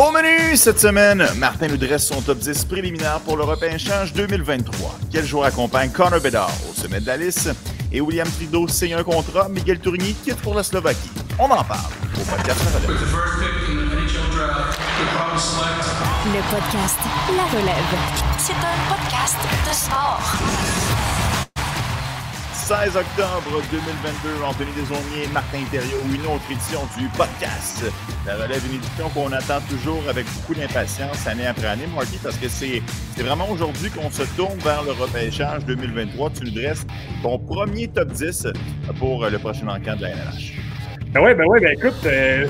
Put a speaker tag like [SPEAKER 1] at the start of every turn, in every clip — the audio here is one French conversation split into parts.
[SPEAKER 1] Au menu cette semaine, Martin nous dresse son top 10 préliminaire pour le repêchage 2023. Quel joueur accompagne Connor Bedard au sommet de la liste? Et William Trudeau signe un contrat, Miguel Tourigny quitte pour la Slovaquie. On en parle au podcast.
[SPEAKER 2] Le podcast La Relève. C'est un podcast de sport.
[SPEAKER 1] 16 octobre 2022, Anthony Desaulniers, Martin Thériault, une autre édition du podcast. La relève, une édition qu'on attend toujours avec beaucoup d'impatience année après année, Marty, parce que c'est vraiment aujourd'hui qu'on se tourne vers le repêchage 2023. Tu nous dresses ton premier top 10 pour le prochain encamp de la NLH.
[SPEAKER 3] Ben ouais, ben ouais, ben écoute, euh,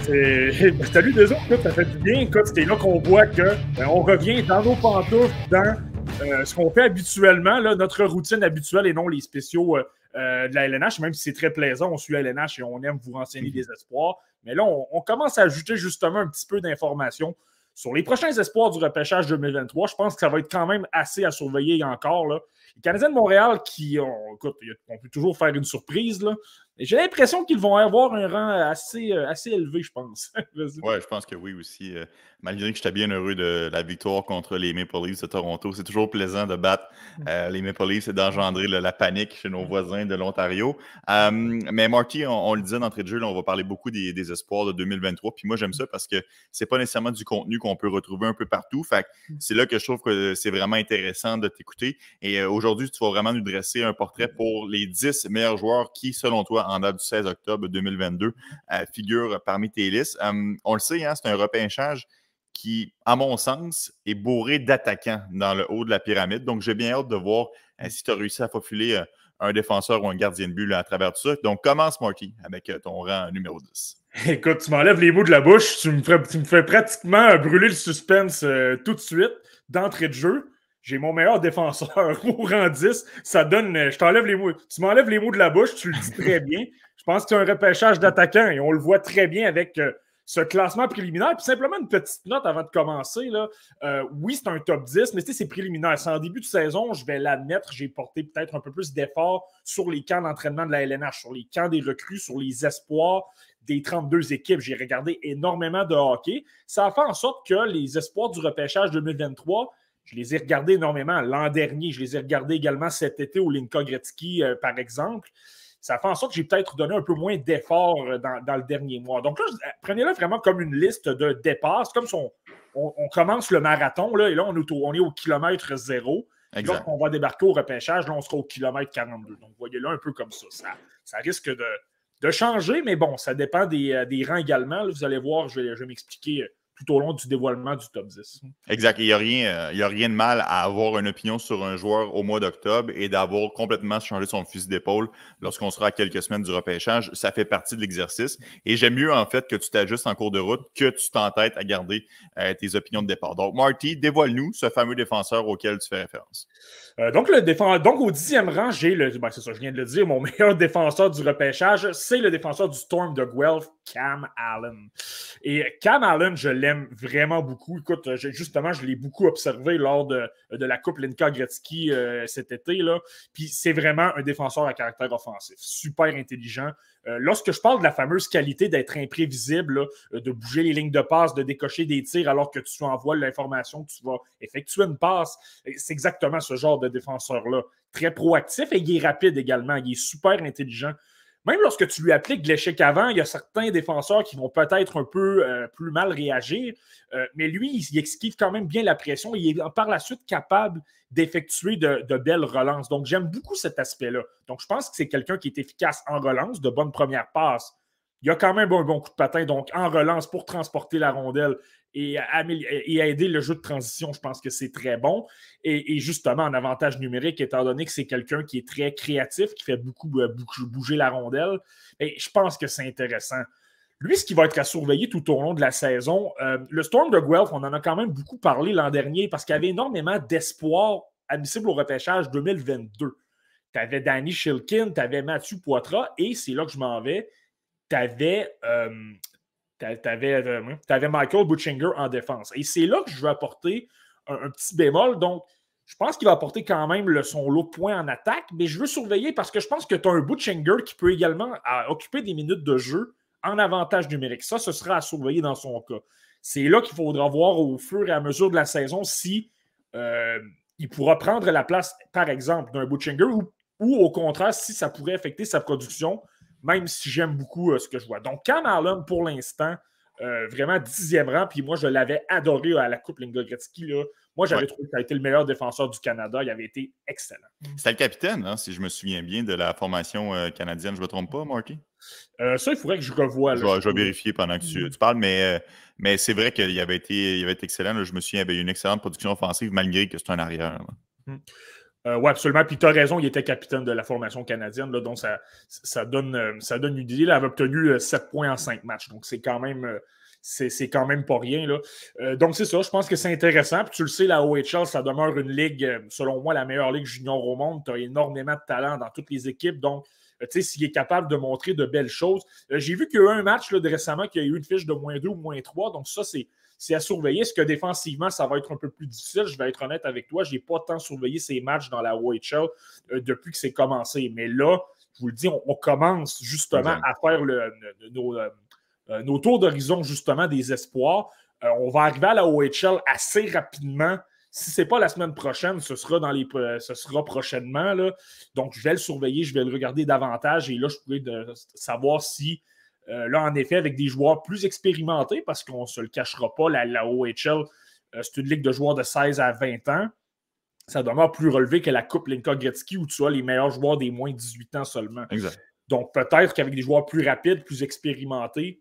[SPEAKER 3] salut des autres, ça fait du bien. Écoute, c'est là qu'on voit que ben, on revient dans nos pantoufles, dans euh, ce qu'on fait habituellement, notre routine habituelle et non les spéciaux euh, euh, de la LNH, même si c'est très plaisant, on suit la LNH et on aime vous renseigner des espoirs. Mais là, on, commence à ajouter justement un petit peu d'informations sur les prochains espoirs du repêchage 2023. Je pense que ça va être quand même assez à surveiller encore. Là. Les Canadiens de Montréal, qui, on, écoute, on peut toujours faire une surprise, là, j'ai l'impression qu'ils vont avoir un rang assez, euh, assez élevé, je pense.
[SPEAKER 1] oui, je pense que oui aussi. Euh, malgré que j'étais bien heureux de la victoire contre les Maple Leafs de Toronto, c'est toujours plaisant de battre mm. euh, les Maple Leafs et d'engendrer la panique chez nos voisins de l'Ontario. mais Marty, on, le disait d'entrée de jeu, on va parler beaucoup des, espoirs de 2023. Puis moi, j'aime ça parce que c'est pas nécessairement du contenu qu'on peut retrouver un peu partout. Fait mm. c'est là que je trouve que c'est vraiment intéressant de t'écouter. Et aujourd'hui, tu vas vraiment nous dresser un portrait pour les 10 meilleurs joueurs qui, selon toi, en date du 16 octobre 2022 euh, figure parmi tes listes. On le sait, hein, c'est un repêchage qui, à mon sens, est bourré d'attaquants dans le haut de la pyramide. Donc, j'ai bien hâte de voir euh, si tu as réussi à faufiler euh, un défenseur ou un gardien de but à travers tout ça. Donc, commence, Marky, avec ton rang numéro 10.
[SPEAKER 3] Écoute, tu m'enlèves les mots de la bouche. Tu me, fais, tu me fais pratiquement brûler le suspense tout de suite, d'entrée de jeu j'ai mon meilleur défenseur au rang 10. Ça donne. Euh, je t'enlève les mots. Tu m'enlèves les mots de la bouche, tu le dis très bien. Je pense que c'est un repêchage d'attaquants et on le voit très bien avec euh, ce classement préliminaire. Puis simplement une petite note avant de commencer. Là. Euh, oui, c'est un top 10, mais c'est préliminaire. C'est en début de saison, je vais l'admettre, j'ai porté peut-être un peu plus d'efforts sur les camps d'entraînement de la LNH, sur les camps des recrues, sur les espoirs des 32 équipes. J'ai regardé énormément de hockey. Ça a fait en sorte que les espoirs du repêchage 2023 je les ai regardés énormément l'an dernier. Je les ai regardés également cet été au Linka Gretzky, euh, par exemple. Ça fait en sorte que j'ai peut-être donné un peu moins d'efforts euh, dans, le dernier mois. Donc là, prenez-le vraiment comme une liste de départ. C'est comme si on, commence le marathon, là, et là, on est au, on est au kilomètre zéro. on va débarquer au repêchage, là, on sera au kilomètre 42. Donc, voyez-le un peu comme ça. Ça, risque de, changer, mais bon, ça dépend des, euh, rangs également. vous allez voir, je vais m'expliquer tout au long du dévoilement du top 10.
[SPEAKER 1] Exact. Il n'y a, rien, euh, a rien de mal à avoir une opinion sur un joueur au mois d'octobre et d'avoir complètement changé son fusil d'épaule lorsqu'on sera à quelques semaines du repêchage. Ça fait partie de l'exercice. Et j'aime mieux, en fait, que tu t'ajustes en cours de route que tu t'entêtes à garder euh, tes opinions de départ. Donc, Marty, dévoile-nous ce fameux défenseur auquel tu fais référence.
[SPEAKER 3] Euh, donc, le donc, au dixième rang, j'ai le. Ben, c'est ça, je viens de le dire, mon meilleur défenseur du repêchage, c'est le défenseur du Storm de Guelph, Cam Allen. Et Cam Allen, je l'aime vraiment beaucoup. Écoute, justement, je l'ai beaucoup observé lors de, la Coupe Linka Gretzky euh, cet été. Là. Puis c'est vraiment un défenseur à caractère offensif, super intelligent. Euh, lorsque je parle de la fameuse qualité d'être imprévisible, de bouger les lignes de passe, de décocher des tirs alors que tu envoies l'information que tu vas effectuer une passe, c'est exactement ce genre de défenseur-là. Très proactif et il est rapide également. Il est super intelligent. Même lorsque tu lui appliques l'échec avant, il y a certains défenseurs qui vont peut-être un peu euh, plus mal réagir, euh, mais lui, il, esquive quand même bien la pression. Il est par la suite capable d'effectuer de, belles relances. Donc, j'aime beaucoup cet aspect-là. Donc, je pense que c'est quelqu'un qui est efficace en relance, de bonnes premières passes. Il y a quand même un bon coup de patin, donc en relance pour transporter la rondelle et, aider le jeu de transition, je pense que c'est très bon. Et, justement, en avantage numérique, étant donné que c'est quelqu'un qui est très créatif, qui fait beaucoup, bouger la rondelle, et je pense que c'est intéressant. Lui, ce qui va être à surveiller tout au long de la saison, euh, le Storm de Guelph, on en a quand même beaucoup parlé l'an dernier parce qu'il y avait énormément d'espoir admissible au repêchage 2022. Tu avais Danny Shilkin, tu avais Mathieu Poitras, et c'est là que je m'en vais. Tu avais euh, avais, Michael Butchinger en défense. Et c'est là que je veux apporter un, petit bémol. Donc, je pense qu'il va apporter quand même son lot de points en attaque, mais je veux surveiller parce que je pense que tu as un Butchinger qui peut également occuper des minutes de jeu en avantage numérique. Ça, ce sera à surveiller dans son cas. C'est là qu'il faudra voir au fur et à mesure de la saison si euh, il pourra prendre la place, par exemple, d'un Butchinger ou, au contraire, si ça pourrait affecter sa production, même si j'aime beaucoup euh, ce que je vois. Donc, Cam Allen, pour l'instant, euh, vraiment dixième rang, puis moi, je l'avais adoré à la Coupe Linga Gretzky. Là. Moi, j'avais trouvé qu'il a été le meilleur défenseur du Canada. Il avait été excellent.
[SPEAKER 1] C'était le capitaine, hein, si je me souviens bien, de la formation canadienne. Je ne me trompe pas, Marky?
[SPEAKER 3] ça, il faudrait que je revoie.
[SPEAKER 1] je, vais, vérifier pendant que tu, mm. parles, mais mais c'est vrai qu'il avait été, il avait été excellent. Je me souviens, il avait eu une excellente production offensive malgré que c'est un arrière.
[SPEAKER 3] Hmm. Euh, oui, absolument. Puis tu as raison, il était capitaine de la formation canadienne. donc ça, ça, donne, euh, ça donne une idée. Il avait obtenu 7 euh, points en 5 matchs. Donc c'est quand même. C'est quand même pas rien. Là. donc, c'est ça. Je pense que c'est intéressant. Puis tu le sais, la OHL, ça demeure une ligue, selon moi, la meilleure ligue junior au monde. Tu as énormément de talent dans toutes les équipes. Donc, tu sais, s'il est capable de montrer de belles choses. J'ai vu qu'il y a eu un match là, récemment qui a eu une fiche de moins 2 ou moins 3. Donc, ça, c'est à surveiller. Est-ce que défensivement, ça va être un peu plus difficile? Je vais être honnête avec toi. Je n'ai pas tant surveillé ces matchs dans la OHL euh, depuis que c'est commencé. Mais là, je vous le dis, on, commence justement à faire le, nos, euh, nos, tours d'horizon, justement, des espoirs. on va arriver à la OHL assez rapidement si ce n'est pas la semaine prochaine, ce sera, dans les, ce sera prochainement. Là. Donc, je vais le surveiller, je vais le regarder davantage et là, je pourrais savoir si, euh, là, en effet, avec des joueurs plus expérimentés, parce qu'on ne se le cachera pas, la, la OHL, euh, c'est une ligue de joueurs de 16 à 20 ans. Ça demeure plus relevé que la Coupe Linka Gretzky où tu as les meilleurs joueurs des moins de 18 ans seulement.
[SPEAKER 1] Exact.
[SPEAKER 3] Donc, peut-être qu'avec des joueurs plus rapides, plus expérimentés,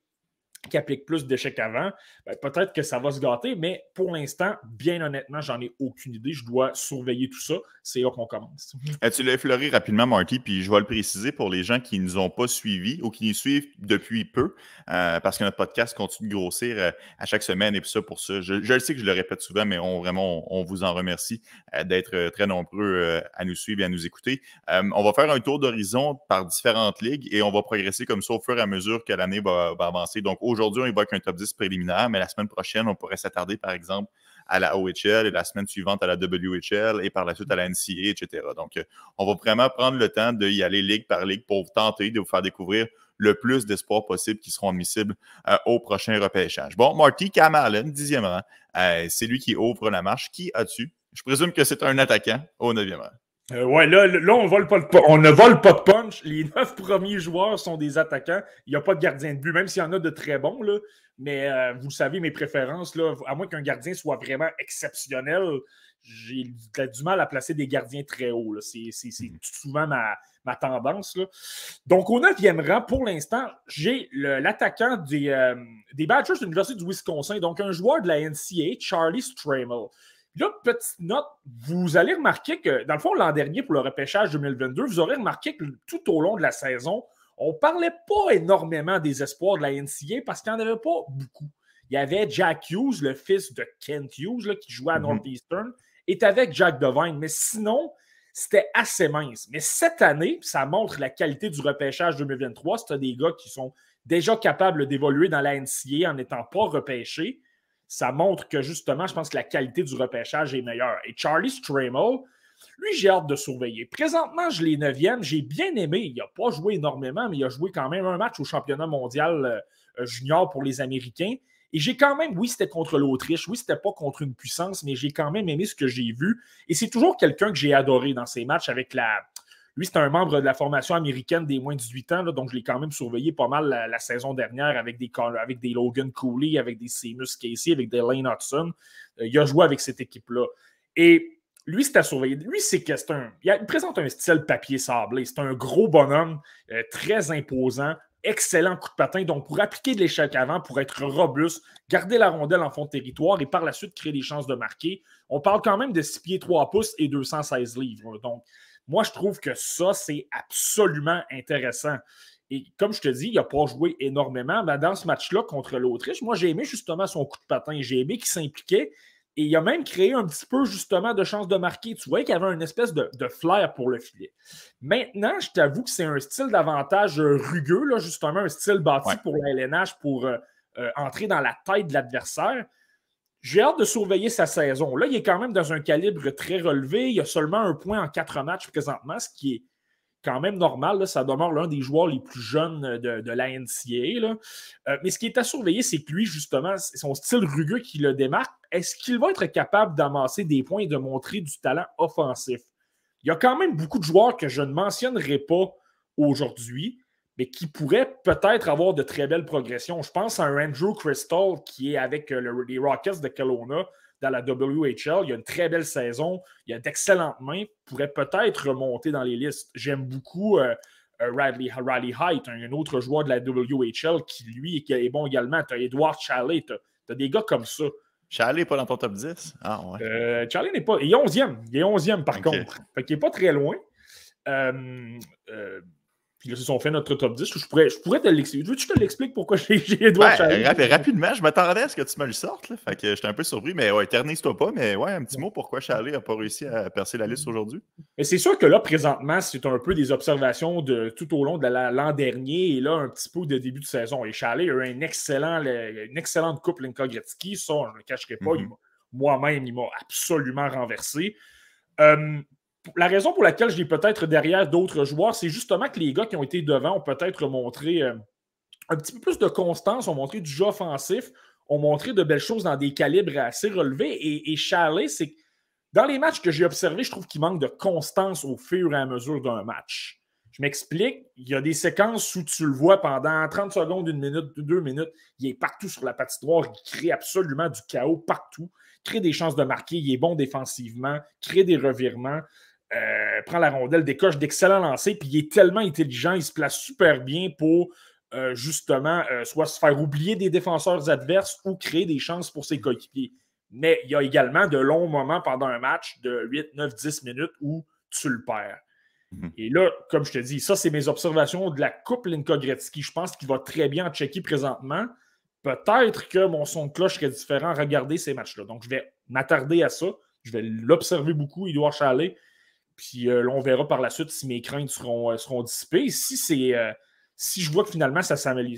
[SPEAKER 3] qui applique plus d'échecs avant, ben, peut-être que ça va se gâter, mais pour l'instant, bien honnêtement, j'en ai aucune idée. Je dois surveiller tout ça. C'est là qu'on commence.
[SPEAKER 1] Euh, tu l'as effleuré rapidement, Marty, puis je vais le préciser pour les gens qui ne nous ont pas suivis ou qui nous suivent depuis peu, euh, parce que notre podcast continue de grossir euh, à chaque semaine et puis ça pour ça. Je, le sais que je le répète souvent, mais on vraiment, on, vous en remercie d'être très nombreux à nous suivre et à nous écouter. on va faire un tour d'horizon par différentes ligues et on va progresser comme ça au fur et à mesure que l'année va, va avancer. Donc, aujourd'hui, on évoque un top 10 préliminaire, mais la semaine prochaine, on pourrait s'attarder, par exemple, à la OHL et la semaine suivante à la WHL et par la suite à la NCA, etc. Donc, euh, on va vraiment prendre le temps d'y aller ligue par ligue pour tenter de vous faire découvrir le plus d'espoirs possibles qui seront admissibles euh, au prochain repêchage. Bon, Marty Kamalen, dixième rang, euh, c'est lui qui ouvre la marche. Qui as-tu? Je présume que c'est un attaquant au neuvième rang.
[SPEAKER 3] Euh, ouais, là, là on, vole pas on ne vole pas de punch. Les neuf premiers joueurs sont des attaquants. Il n'y a pas de gardien de but, même s'il y en a de très bons. Là. Mais euh, vous savez, mes préférences, là, à moins qu'un gardien soit vraiment exceptionnel, j'ai du mal à placer des gardiens très hauts. C'est hmm. souvent ma, ma tendance. Là. Donc, au neuvième rang, pour l'instant, j'ai l'attaquant des, euh, des Badgers de l'Université du Wisconsin, donc un joueur de la NCA, Charlie Stramel. Là, petite note, vous allez remarquer que, dans le fond, l'an dernier, pour le repêchage 2022, vous aurez remarqué que tout au long de la saison, on ne parlait pas énormément des espoirs de la NCA parce qu'il n'y en avait pas beaucoup. Il y avait Jack Hughes, le fils de Kent Hughes, qui jouait à mhm. Northeastern, est avec Jack Devine. Mais sinon, c'était assez mince. Mais cette année, ça montre la qualité du repêchage 2023. C'est des gars qui sont déjà capables d'évoluer dans la NCA en n'étant pas repêchés ça montre que justement, je pense que la qualité du repêchage est meilleure. Et Charlie Stramel, lui, j'ai hâte de surveiller. Présentement, je l'ai neuvième. J'ai bien aimé. Il n'a pas joué énormément, mais il a joué quand même un match au championnat mondial euh, junior pour les Américains. Et j'ai quand même, oui, c'était contre l'Autriche, oui, c'était pas contre une puissance, mais j'ai quand même aimé ce que j'ai vu. Et c'est toujours quelqu'un que j'ai adoré dans ces matchs avec la, lui, c'est un membre de la formation américaine des moins de 18 ans, donc je l'ai quand même surveillé pas mal la, saison dernière avec des, Logan Cooley, avec des Seamus Casey, avec des Lane Hudson. Euh, il a joué avec cette équipe-là. Et lui, c'est à surveiller. Lui, c'est que un. Il, présente un style papier sablé. C'est un gros bonhomme, euh, très imposant, excellent coup de patin. Donc, pour appliquer de l'échec avant, pour être robuste, garder la rondelle en fond de territoire et par la suite créer des chances de marquer, on parle quand même de 6 pieds 3 pouces et 216 livres. Donc, moi, je trouve que ça, c'est absolument intéressant. Et comme je te dis, il n'a pas joué énormément, mais dans ce match-là contre l'Autriche, moi, j'ai aimé justement son coup de patin. J'ai aimé qu'il s'impliquait. Et il a même créé un petit peu justement de chance de marquer. Tu vois qu'il avait une espèce de, flair pour le filet. Maintenant, je t'avoue que c'est un style davantage rugueux, là, justement, un style bâti pour la LNH pour euh, euh, entrer dans la tête de l'adversaire. J'ai hâte de surveiller sa saison. Là, il est quand même dans un calibre très relevé. Il a seulement un point en quatre matchs présentement, ce qui est, quand même normal. Ça demeure l'un des joueurs les plus jeunes de, la NCA. Euh, mais ce qui est à surveiller, c'est que lui, justement, son style rugueux qui le démarque, est-ce qu'il va être capable d'amasser des points et de montrer du talent offensif? Il y a quand même beaucoup de joueurs que je ne mentionnerai pas aujourd'hui, mais qui pourraient peut-être avoir de très belles progressions. Je pense à un Andrew Crystal qui est avec euh, les Rockets de Kelowna dans la WHL. Il a une très belle saison. Il a d'excellentes mains. Pourrait peut-être remonter dans les listes. J'aime beaucoup euh, euh, Riley, Riley Height, un, autre joueur de la WHL qui, lui, est bon également. Tu as Edward Chalet. Tu as, des gars comme ça.
[SPEAKER 1] Charlie n'est pas dans ton top 10? Ah ouais.
[SPEAKER 3] Euh, Charlie n'est pas. Il est 11e. Il est 11e par contre. Fait qu'il n'est pas très loin. Euh, puis là, ils ont fait notre top 10. Je pourrais, je pourrais te l'expliquer. Veux-tu que je te l'explique pourquoi j'ai Edouard
[SPEAKER 1] ouais, Rapidement, je m'attendais à ce que tu me le sortes. Là. Fait que j'étais un peu surpris, mais ouais, éternise-toi pas. Mais ouais, un petit mot pourquoi Charlie n'a pas réussi à percer la liste aujourd'hui?
[SPEAKER 3] Mais c'est sûr que là, présentement, c'est un peu des observations de tout au long de l'an dernier et là, un petit peu de début de saison. Et Charlie a eu un excellent, une excellente coupe Linka Gretzky. Ça, je ne le cacherai pas. Mm-hmm. Moi-même, il m'a absolument renversé. Euh, la raison pour laquelle je l'ai peut-être derrière d'autres joueurs, c'est justement que les gars qui ont été devant ont peut-être montré euh, un petit peu plus de constance, ont montré du jeu offensif, ont montré de belles choses dans des calibres assez relevés. Et, et Charlie, c'est dans les matchs que j'ai observés, je trouve qu'il manque de constance au fur et à mesure d'un match. Je m'explique, il y a des séquences où tu le vois pendant 30 secondes, une minute, deux minutes, il est partout sur la patinoire, il crée absolument du chaos partout, crée des chances de marquer, il est bon défensivement, crée des revirements. Euh, prend la rondelle, décoche d'excellents lancers, puis il est tellement intelligent, il se place super bien pour euh, justement euh, soit se faire oublier des défenseurs adverses ou créer des chances pour ses coéquipiers. Mais il y a également de longs moments pendant un match de 8, 9, 10 minutes où tu le perds. Mhm. Et là, comme je te dis, ça, c'est mes observations de la Coupe Linka Gretzky. Je pense qu'il va très bien en Tchéquie présentement. Peut-être que mon son de cloche serait différent à regarder ces matchs-là. Donc, je vais m'attarder à ça. Je vais l'observer beaucoup, Edouard Chalet. Puis euh, là, on verra par la suite si mes craintes seront, euh, seront dissipées. Si c'est. Euh, si je vois que finalement ça s'améliore,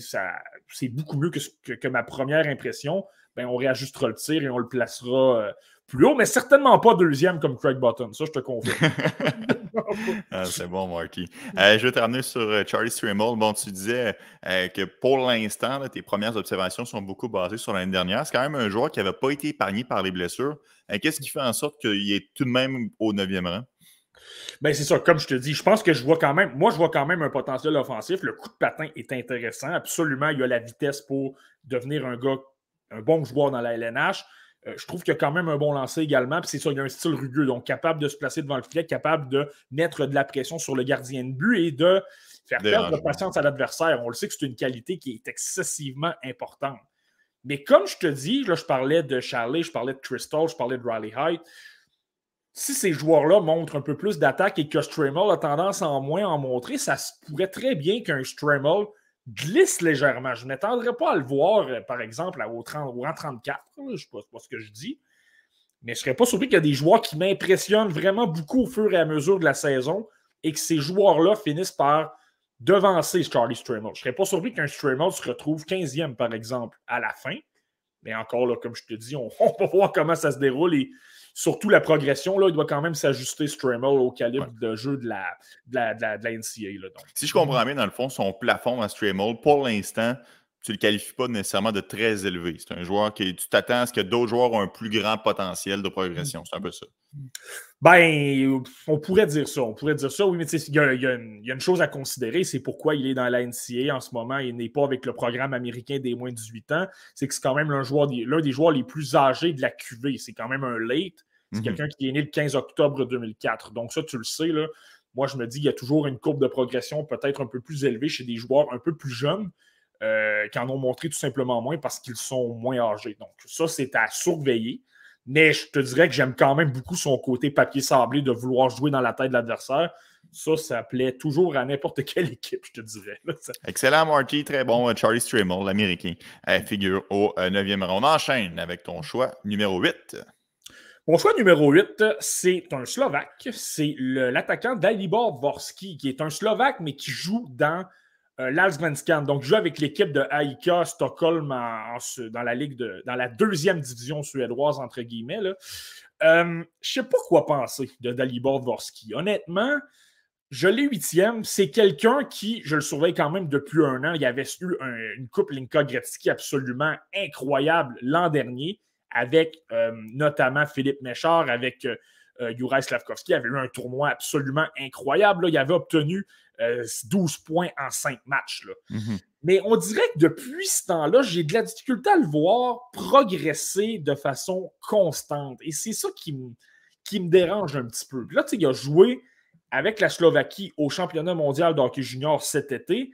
[SPEAKER 3] c'est beaucoup mieux que, que, ma première impression, ben on réajustera le tir et on le placera plus haut, mais certainement pas deuxième comme Craig Button. Ça, je te confirme.
[SPEAKER 1] Ah, c'est bon, Marky. je vais terminer sur Charlie Strimmel. Bon, tu disais que pour l'instant, tes premières observations sont beaucoup basées sur l'année dernière. C'est quand même un joueur qui n'avait pas été épargné par les blessures. Qu'est-ce qui fait en sorte qu'il est tout de même au neuvième rang?
[SPEAKER 3] Ben, c'est ça, comme je te dis, je pense que je vois quand même, moi, je vois quand même un potentiel offensif. Le coup de patin est intéressant. Absolument, il y a la vitesse pour devenir un gars, un bon joueur dans la LNH. Euh, je trouve qu'il y a quand même un bon lancer également. Puis c'est ça, il y a un style rugueux, donc capable de se placer devant le filet, capable de mettre de la pression sur le gardien de but et de faire perdre de patience à l'adversaire. On le sait que c'est une qualité qui est excessivement importante. Mais comme je te dis, là, je parlais de Charlie, je parlais de Crystal, je parlais de Riley Height si ces joueurs-là montrent un peu plus d'attaque et que Stremel a tendance à en moins en montrer, ça se pourrait très bien qu'un Stremel glisse légèrement. Je ne m'attendrais pas à le voir, euh, par exemple, au, 30, rang 34. Je ne sais pas, ce que je dis. Mais je ne serais pas surpris qu'il y a des joueurs qui m'impressionnent vraiment beaucoup au fur et à mesure de la saison et que ces joueurs-là finissent par devancer Charlie Stremel. Je ne serais pas surpris qu'un Stremel se retrouve 15e, par exemple, à la fin. Mais encore comme je te dis, on, va voir comment ça se déroule surtout la progression, là, il doit quand même s'ajuster Stremel au calibre de jeu de la, de la, de la, NCA. donc.
[SPEAKER 1] Si je comprends bien, dans le fond, son plafond à Stremel, pour l'instant, tu ne le qualifies pas nécessairement de très élevé. C'est un joueur qui, tu t'attends à ce que d'autres joueurs ont un plus grand potentiel de progression. C'est un peu ça.
[SPEAKER 3] Ben, on pourrait dire ça. On pourrait dire ça, oui, mais il y, a, une, chose à considérer. C'est pourquoi il est dans la NCA en ce moment. Il n'est pas avec le programme américain des moins de 18 ans. C'est que c'est quand même l'un des joueurs les plus âgés de la QV. C'est quand même un late. C'est mhm. quelqu'un qui est né le 15 octobre 2004. Donc, ça, tu le sais. Là. Moi, je me dis qu'il y a toujours une courbe de progression peut-être un peu plus élevée chez des joueurs un peu plus jeunes. Euh, qui en ont montré tout simplement moins parce qu'ils sont moins âgés. Donc, ça, c'est à surveiller. Mais je te dirais que j'aime quand même beaucoup son côté papier sablé de vouloir jouer dans la tête de l'adversaire. Ça, ça plaît toujours à n'importe quelle équipe, je te dirais.
[SPEAKER 1] Excellent, Marty. Très bon. Euh, Charlie Strimmel, l'Américain, figure au 9e euh, rang. On enchaîne avec ton choix numéro 8.
[SPEAKER 3] Mon choix numéro 8, c'est un Slovaque. C'est l'attaquant Dalibor Dvorsky, qui est un Slovaque, mais qui joue dans euh, Donc, joue avec l'équipe de Aika Stockholm dans la ligue de, dans la deuxième division suédoise, entre guillemets. Euh, je ne sais pas quoi penser de Dalibor Dvorsky. Honnêtement, je l'ai huitième. C'est quelqu'un qui, je le surveille quand même depuis un an. Il avait eu une coupe Linka Gretzky absolument incroyable l'an dernier, avec euh, notamment Philippe Méchard, avec euh, euh, Juraj Slavkovski. Il avait eu un tournoi absolument incroyable. Il avait obtenu 12 points en 5 matchs.
[SPEAKER 1] Mhm.
[SPEAKER 3] Mais on dirait que depuis ce temps-là, j'ai de la difficulté à le voir progresser de façon constante. Et c'est ça qui me, qui me dérange un petit peu. Puis là, tu sais, il a joué avec la Slovaquie au championnat mondial de hockey junior cet été.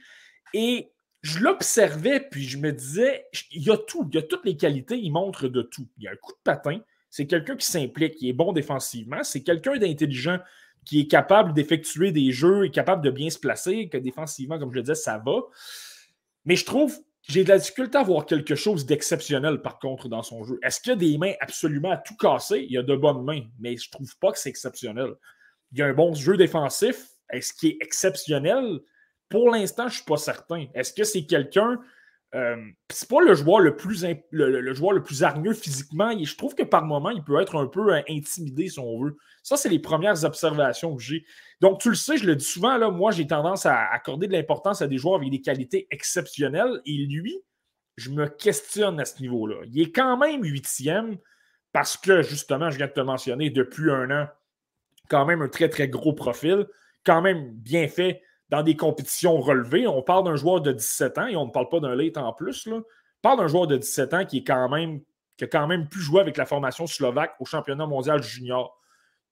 [SPEAKER 3] Et je l'observais, puis je me disais, il y a tout, il y a toutes les qualités, il montre de tout. Il y a un coup de patin, c'est quelqu'un qui s'implique, qui est bon défensivement, c'est quelqu'un d'intelligent qui est capable d'effectuer des jeux, est capable de bien se placer, que défensivement, comme je le disais, ça va. Mais je trouve j'ai de la difficulté à voir quelque chose d'exceptionnel, par contre, dans son jeu. Est-ce qu'il y a des mains absolument à tout casser? Il y a de bonnes mains, mais je ne trouve pas que c'est exceptionnel. Il y a un bon jeu défensif. Est-ce qu'il est exceptionnel? Pour l'instant, je ne suis pas certain. Est-ce que c'est quelqu'un euh, c'est pas le joueur le plus le, joueur le plus hargneux physiquement. je trouve que par moment, il peut être un peu euh, intimidé si on veut. Ça, c'est les premières observations que j'ai. Donc, tu le sais, je le dis souvent, là, moi, j'ai tendance à accorder de l'importance à des joueurs avec des qualités exceptionnelles. Et lui, je me questionne à ce niveau-là. Il est quand même huitième parce que, justement, je viens de te mentionner, depuis un an, quand même un très, très gros profil, quand même bien fait dans des compétitions relevées. On parle d'un joueur de 17 ans et on ne parle pas d'un late en plus. On parle d'un joueur de 17 ans qui, est quand même, qui a quand même pu jouer avec la formation slovaque au championnat mondial junior.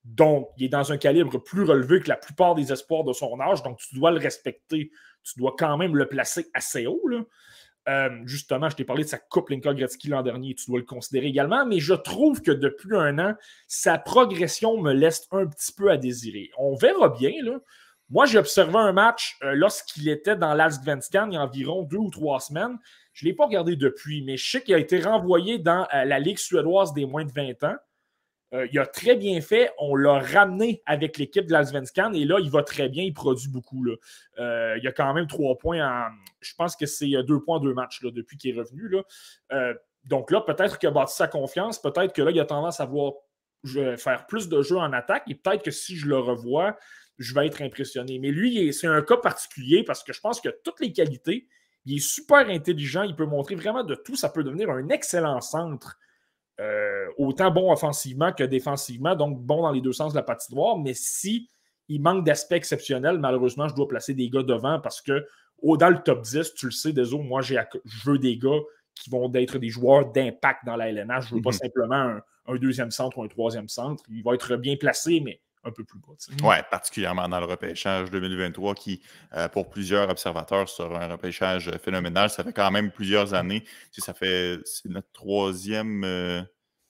[SPEAKER 3] Donc, il est dans un calibre plus relevé que la plupart des espoirs de son âge. Donc, tu dois le respecter. Tu dois quand même le placer assez haut. Euh, justement, je t'ai parlé de sa coupe Linka Gretzky l'an dernier. Tu dois le considérer également. Mais je trouve que depuis un an, sa progression me laisse un petit peu à désirer. On verra bien. Là. Moi, j'ai observé un match euh, lorsqu'il était dans l'Alsvenskan il y a environ deux ou trois semaines. Je ne l'ai pas regardé depuis, mais je sais qu'il a été renvoyé dans euh, la Ligue suédoise des moins de 20 ans. Euh, il a très bien fait. On l'a ramené avec l'équipe de l'Alsvenskan et là, il va très bien. Il produit beaucoup. Là. il y a quand même trois points en. Je pense que c'est deux points en deux matchs là, depuis qu'il est revenu. Là. donc là, peut-être qu'il a bâti sa confiance. Peut-être que là, il a tendance à faire plus de jeux en attaque. Et peut-être que si je le revois, je vais être impressionné. Mais lui, c'est un cas particulier parce que je pense que toutes les qualités, il est super intelligent, il peut montrer vraiment de tout. Ça peut devenir un excellent centre, euh, autant bon offensivement que défensivement, donc bon dans les deux sens de la patinoire. Mais si il manque d'aspect exceptionnel, malheureusement, je dois placer des gars devant parce que au, dans le top 10, tu le sais, désolé, moi, je veux des gars qui vont être des joueurs d'impact dans la LNH. Je ne veux pas mhm. simplement un, un, deuxième centre ou un troisième centre. Il va être bien placé, mais un peu plus bas.
[SPEAKER 1] Oui, particulièrement dans le repêchage 2023 qui, euh, pour plusieurs observateurs, sera un repêchage phénoménal. Ça fait quand même plusieurs années. Ça fait c'est notre troisième euh,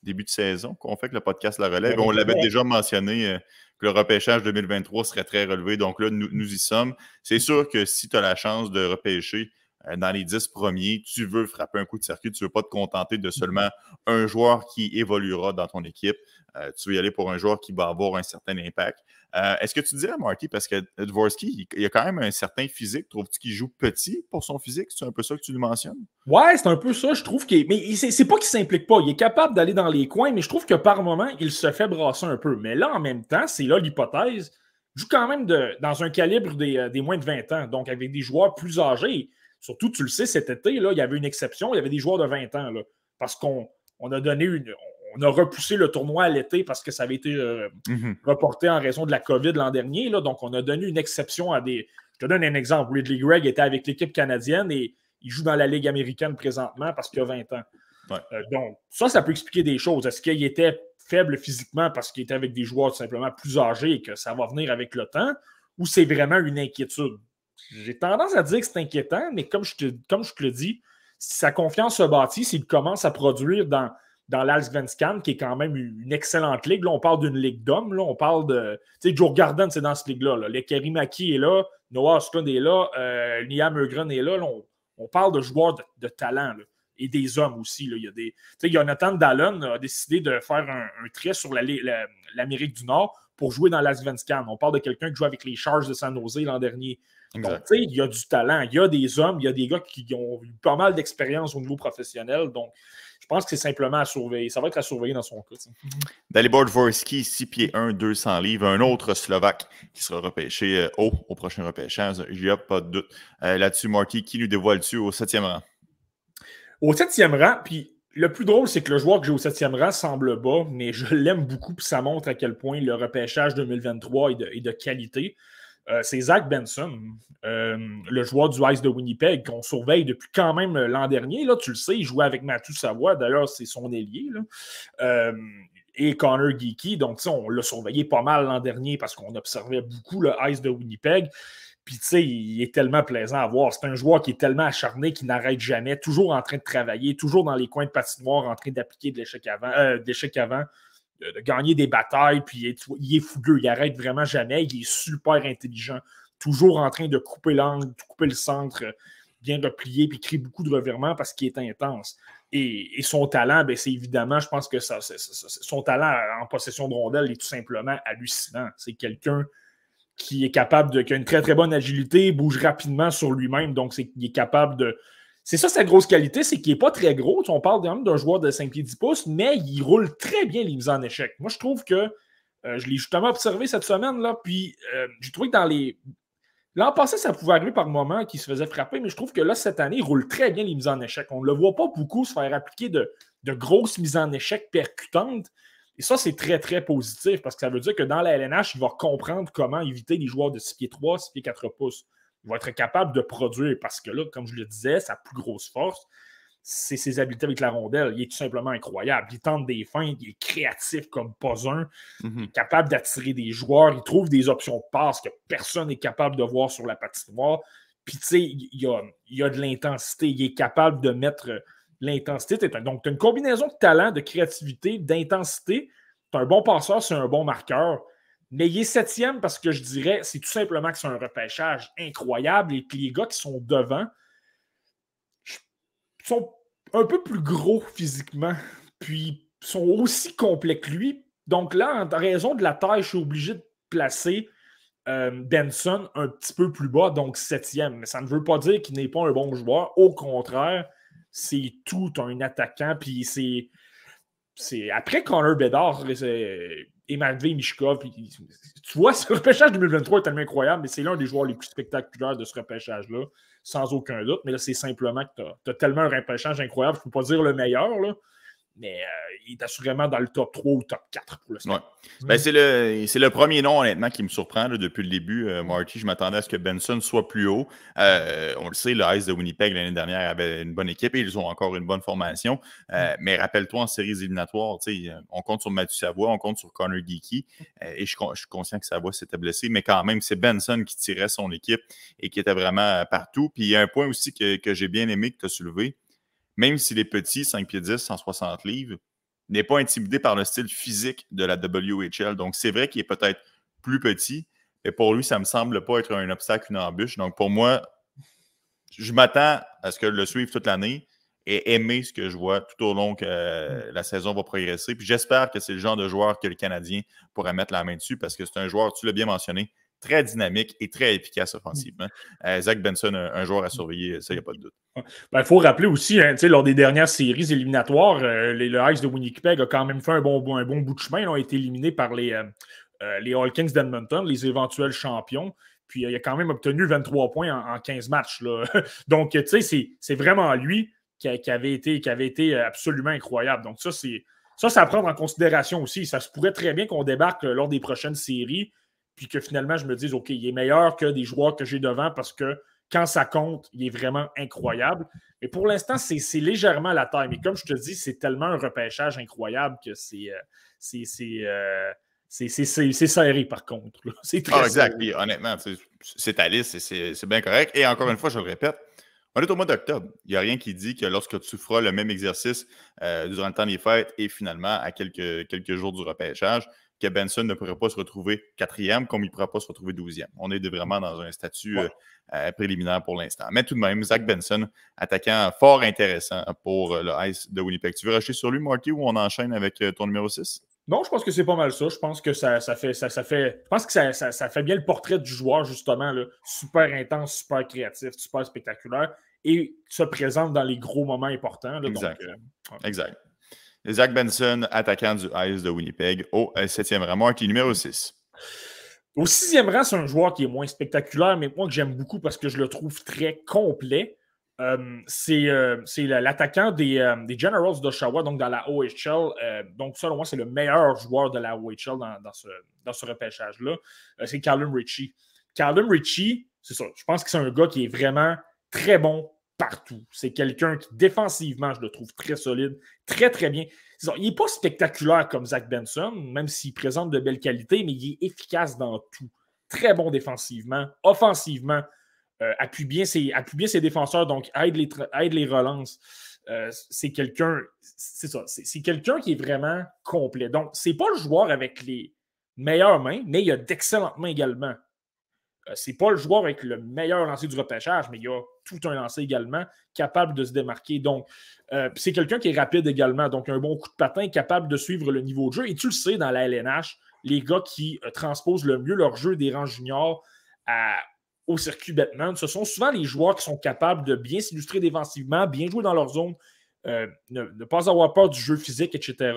[SPEAKER 1] début de saison qu'on fait que le podcast La Relève. On l'avait déjà mentionné euh, que le repêchage 2023 serait très relevé. Donc là, nous, nous y sommes. C'est sûr que si tu as la chance de repêcher dans les dix premiers, tu veux frapper un coup de circuit, tu ne veux pas te contenter de seulement un joueur qui évoluera dans ton équipe. Euh, tu veux y aller pour un joueur qui va avoir un certain impact. Euh, est-ce que tu dirais, Marty, parce que Dvorsky, il, a quand même un certain physique, trouves-tu qu'il joue petit pour son physique? C'est un peu ça que tu lui mentionnes?
[SPEAKER 3] Ouais, c'est un peu ça. Je trouve qu'il. Mais c'est pas qu'il s'implique pas. Il est capable d'aller dans les coins, mais je trouve que par moment, il se fait brasser un peu. Mais là, en même temps, c'est là l'hypothèse. Joue quand même dans un calibre euh, des, moins de 20 ans, donc avec des joueurs plus âgés. Surtout, tu le sais, cet été, là, il y avait une exception, il y avait des joueurs de 20 ans. Là, parce qu'on on a donné une on a repoussé le tournoi à l'été parce que ça avait été euh,
[SPEAKER 1] mhm.
[SPEAKER 3] reporté en raison de la COVID l'an dernier. Là, donc, on a donné une exception à des. Je te donne un exemple. Ridley Gregg était avec l'équipe canadienne et il joue dans la Ligue américaine présentement parce qu'il a 20 ans. Euh, donc, ça, ça peut expliquer des choses. Est-ce qu'il était faible physiquement parce qu'il était avec des joueurs tout simplement plus âgés et que ça va venir avec le temps ou c'est vraiment une inquiétude? J'ai tendance à dire que c'est inquiétant, mais comme je, te, comme je le dis, si sa confiance se bâtit, s'il commence à produire dans, dans l'Alsvenskan, qui est quand même une excellente ligue. Là, on parle d'une ligue d'hommes. Là, on parle de. Tu sais, Joe Garden, c'est dans cette ligue-là. Là. Le Kerimaki est là, Noah Ostlund est là, euh, Liam Eugren est là. on, parle de joueurs de, talent et des hommes aussi. Là. Il y a des. Tu sais, Jonathan Dallon a décidé de faire un, trait sur l'Amérique du Nord pour jouer dans l'Asvenskan. On parle de quelqu'un qui joue avec les Charges de San Jose l'an dernier. Donc, tu sais, il y a du talent, il y a des hommes, il y a des gars qui ont eu pas mal d'expérience au niveau professionnel. Donc, je pense que c'est simplement à surveiller. Ça va être à surveiller dans son cas.
[SPEAKER 1] Dalibor Dvorsky, 6 pieds 1, 200 livres. Un autre Slovaque qui sera repêché euh, haut au prochain repêchage. Il n'y a pas de doute. Euh, là-dessus, Marty, qui nous dévoile-tu au septième rang?
[SPEAKER 3] Au septième rang, puis le plus drôle, c'est que le joueur que j'ai au septième rang semble bas, mais je l'aime beaucoup, puis ça montre à quel point le repêchage 2023 est de, qualité. Euh, c'est Zach Benson, euh, le joueur du Ice de Winnipeg, qu'on surveille depuis quand même l'an dernier. Là, tu le sais, il jouait avec Mathieu Savoie. D'ailleurs, c'est son ailier. Euh, et Connor Geeky. Donc, on l'a surveillé pas mal l'an dernier parce qu'on observait beaucoup le Ice de Winnipeg. Puis, tu sais, il est tellement plaisant à voir. C'est un joueur qui est tellement acharné qu'il n'arrête jamais, toujours en train de travailler, toujours dans les coins de patinoire, en train d'appliquer de l'échec avant, euh, de, gagner des batailles. Puis, il est, fougueux, il n'arrête vraiment jamais. Il est super intelligent, toujours en train de couper l'angle, de couper le centre, bien replié, puis crée beaucoup de revirements parce qu'il est intense. Et, son talent, ben, c'est évidemment, je pense que ça, son talent en possession de rondelle est tout simplement hallucinant. C'est quelqu'un qui est capable de, qui a une très très bonne agilité, bouge rapidement sur lui-même, donc c'est est capable de. C'est ça sa grosse qualité, c'est qu'il n'est pas très gros. On parle d'un joueur de 5 pieds 10 pouces, mais il roule très bien les mises en échec. Moi, je trouve que euh, je l'ai justement observé cette semaine, là, puis euh, j'ai trouvé que dans les. L'an passé, ça pouvait arriver par moments qu'il se faisait frapper, mais je trouve que là, cette année, il roule très bien les mises en échec. On ne le voit pas beaucoup se faire appliquer de, de grosses mises en échec percutantes. Et ça, c'est très, très positif parce que ça veut dire que dans la LNH, il va comprendre comment éviter les joueurs de 6 pieds 3, 6 pieds 4 pouces. Il va être capable de produire parce que là, comme je le disais, sa plus grosse force, c'est ses habiletés avec la rondelle. Il est tout simplement incroyable. Il tente des fins, il est créatif comme pas un. Il est mhm. capable d'attirer des joueurs. Il trouve des options de passe que personne n'est capable de voir sur la patinoire. Puis, tu sais, il y a, il a de l'intensité. Il est capable de mettre l'intensité. Donc, tu as une combinaison de talent, de créativité, d'intensité. Tu un bon passeur, c'est un bon marqueur. Mais il est septième parce que je dirais, c'est tout simplement que c'est un repêchage incroyable. Et puis les gars qui sont devant sont un peu plus gros physiquement, puis sont aussi complets que lui. Donc là, en raison de la taille, je suis obligé de placer euh, Benson un petit peu plus bas, donc septième. Mais ça ne veut pas dire qu'il n'est pas un bon joueur. Au contraire, c'est tout un attaquant. Puis c'est. c'est après Connor Bedard et Matvey Mishkov, tu vois, ce repêchage 2023 est tellement incroyable, mais c'est l'un des joueurs les plus spectaculaires de ce repêchage-là, sans aucun doute. Mais là, c'est simplement que tu as, tellement un repêchage incroyable, je ne peux pas dire le meilleur, là, mais euh, il est assurément dans le top 3 ou top 4 pour
[SPEAKER 1] l'instant. Ben, c'est, le, le premier nom, honnêtement, qui me surprend depuis le début. Euh, Marty, je m'attendais à ce que Benson soit plus haut. Euh, on le sait, le Ice de Winnipeg l'année dernière avait une bonne équipe et ils ont encore une bonne formation. Mm. Mais rappelle-toi, en séries éliminatoires, on compte sur Mathieu Savoie, on compte sur Connor Geeky. et je, suis conscient que Savoie s'était blessé, mais quand même, c'est Benson qui tirait son équipe et qui était vraiment partout. Puis il y a un point aussi que, que j'ai bien aimé que tu as soulevé même s'il est petit, 5 pieds 10, 160 livres, n'est pas intimidé par le style physique de la WHL. Donc, c'est vrai qu'il est peut-être plus petit, mais pour lui, ça ne me semble pas être un obstacle, une embûche. Donc, pour moi, je m'attends à ce que le suive toute l'année et aimer ce que je vois tout au long que euh, la saison va progresser. Puis j'espère que c'est le genre de joueur que le Canadien pourrait mettre la main dessus parce que c'est un joueur, tu l'as bien mentionné, très dynamique et très efficace offensivement. Euh, Zach Benson, un, joueur à surveiller, ça, il n'y a pas de doute.
[SPEAKER 3] Il ben, faut rappeler aussi, hein, lors des dernières séries éliminatoires, euh, les, le Ice de Winnipeg a quand même fait un bon, un bon bout de chemin. Ils ont été éliminés par les, euh, les All Kings d'Edmonton, les éventuels champions. Puis il a quand même obtenu 23 points en, 15 matchs. Là. Donc, tu sais, c'est vraiment lui qui, avait été, qui avait été absolument incroyable. Donc, ça, c'est. Ça, c'est à prendre en considération aussi. Ça se pourrait très bien qu'on débarque lors des prochaines séries puis que finalement, je me dise, OK, il est meilleur que des joueurs que j'ai devant parce que quand ça compte, il est vraiment incroyable. Mais pour l'instant, c'est légèrement la taille. Mais comme je te dis, c'est tellement un repêchage incroyable que c'est euh, euh, c'est serré par contre. C'est
[SPEAKER 1] très ah, exact. Puis, honnêtement, c'est ta liste et c'est bien correct. Et encore une fois, je le répète, on est au mois d'octobre. Il n'y a rien qui dit que lorsque tu feras le même exercice euh, durant le temps des fêtes et finalement à quelques, quelques jours du repêchage, que Benson ne pourrait pas se retrouver quatrième comme il ne pourra pas se retrouver douzième. On est vraiment dans un statut euh, euh, préliminaire pour l'instant. Mais tout de même, Zach Benson, attaquant fort intéressant pour euh, le Ice de Winnipeg. Tu veux racheter sur lui, Marty, ou on enchaîne avec ton numéro 6?
[SPEAKER 3] Non, je pense que c'est pas mal ça. Je pense que ça, fait, ça, fait, je pense que ça, fait bien le portrait du joueur, justement. Là. Super intense, super créatif, super spectaculaire et se présente dans les gros moments importants.
[SPEAKER 1] exact. Euh, exact. Zach Benson, attaquant du Ice de Winnipeg, au 7e rang. Marty, numéro 6.
[SPEAKER 3] Au sixième rang, c'est un joueur qui est moins spectaculaire, mais moi que j'aime beaucoup parce que je le trouve très complet. Euh, c'est euh, l'attaquant des, euh, des, Generals d'Oshawa, donc dans la OHL. donc, selon moi, c'est le meilleur joueur de la OHL dans, ce, dans ce repêchage-là. c'est Callum Ritchie. Callum Ritchie, c'est ça. Je pense que c'est un gars qui est vraiment très bon partout. C'est quelqu'un qui, défensivement, je le trouve très solide, très, très bien. Il n'est pas spectaculaire comme Zach Benson, même s'il présente de belles qualités, mais il est efficace dans tout. Très bon défensivement, offensivement, euh, appuie, bien ses, bien ses défenseurs, donc aide les, aide relances. Euh, c'est quelqu'un, c'est ça, c'est quelqu'un qui est vraiment complet. Donc, c'est pas le joueur avec les meilleures mains, mais il a d'excellentes mains également. Euh, c'est pas le joueur avec le meilleur lancer du repêchage, mais il a tout un lancer également, capable de se démarquer. Donc, euh, c'est quelqu'un qui est rapide également, donc un bon coup de patin, capable de suivre le niveau de jeu. Et tu le sais, dans la LNH, les gars qui euh, transposent le mieux leur jeu des rangs juniors au circuit Batman, ce sont souvent les joueurs qui sont capables de bien s'illustrer défensivement, bien jouer dans leur zone, ne, pas avoir peur du jeu physique, etc.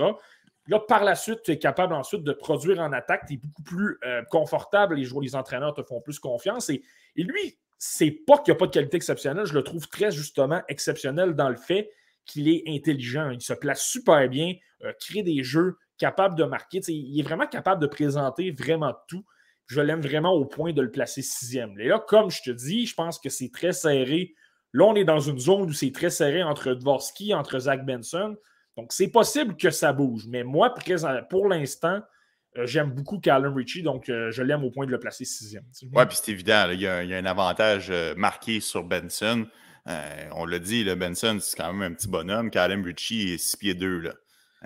[SPEAKER 3] Là, par la suite, tu es capable ensuite de produire en attaque, tu es beaucoup plus euh, confortable, les joueurs, les entraîneurs te font plus confiance. Et, lui, c'est pas qu'il n'y a pas de qualité exceptionnelle, je le trouve très justement exceptionnel dans le fait qu'il est intelligent. Il se place super bien, euh, crée des jeux, capable de marquer. il est vraiment capable de présenter vraiment tout. Je l'aime vraiment au point de le placer sixième. Et là, comme je te dis, je pense que c'est très serré. Là, on est dans une zone où c'est très serré entre Dvorsky, entre Zach Benson. Donc, c'est possible que ça bouge. Mais moi, pour l'instant, euh, j'aime beaucoup Callum Ritchie, donc euh, je l'aime au point de le placer sixième.
[SPEAKER 1] Oui, puis c'est évident, il, y a, un avantage euh, marqué sur Benson. on l'a dit, le Benson, c'est quand même un petit bonhomme. Callum Ritchie est 6 pieds 2. Là.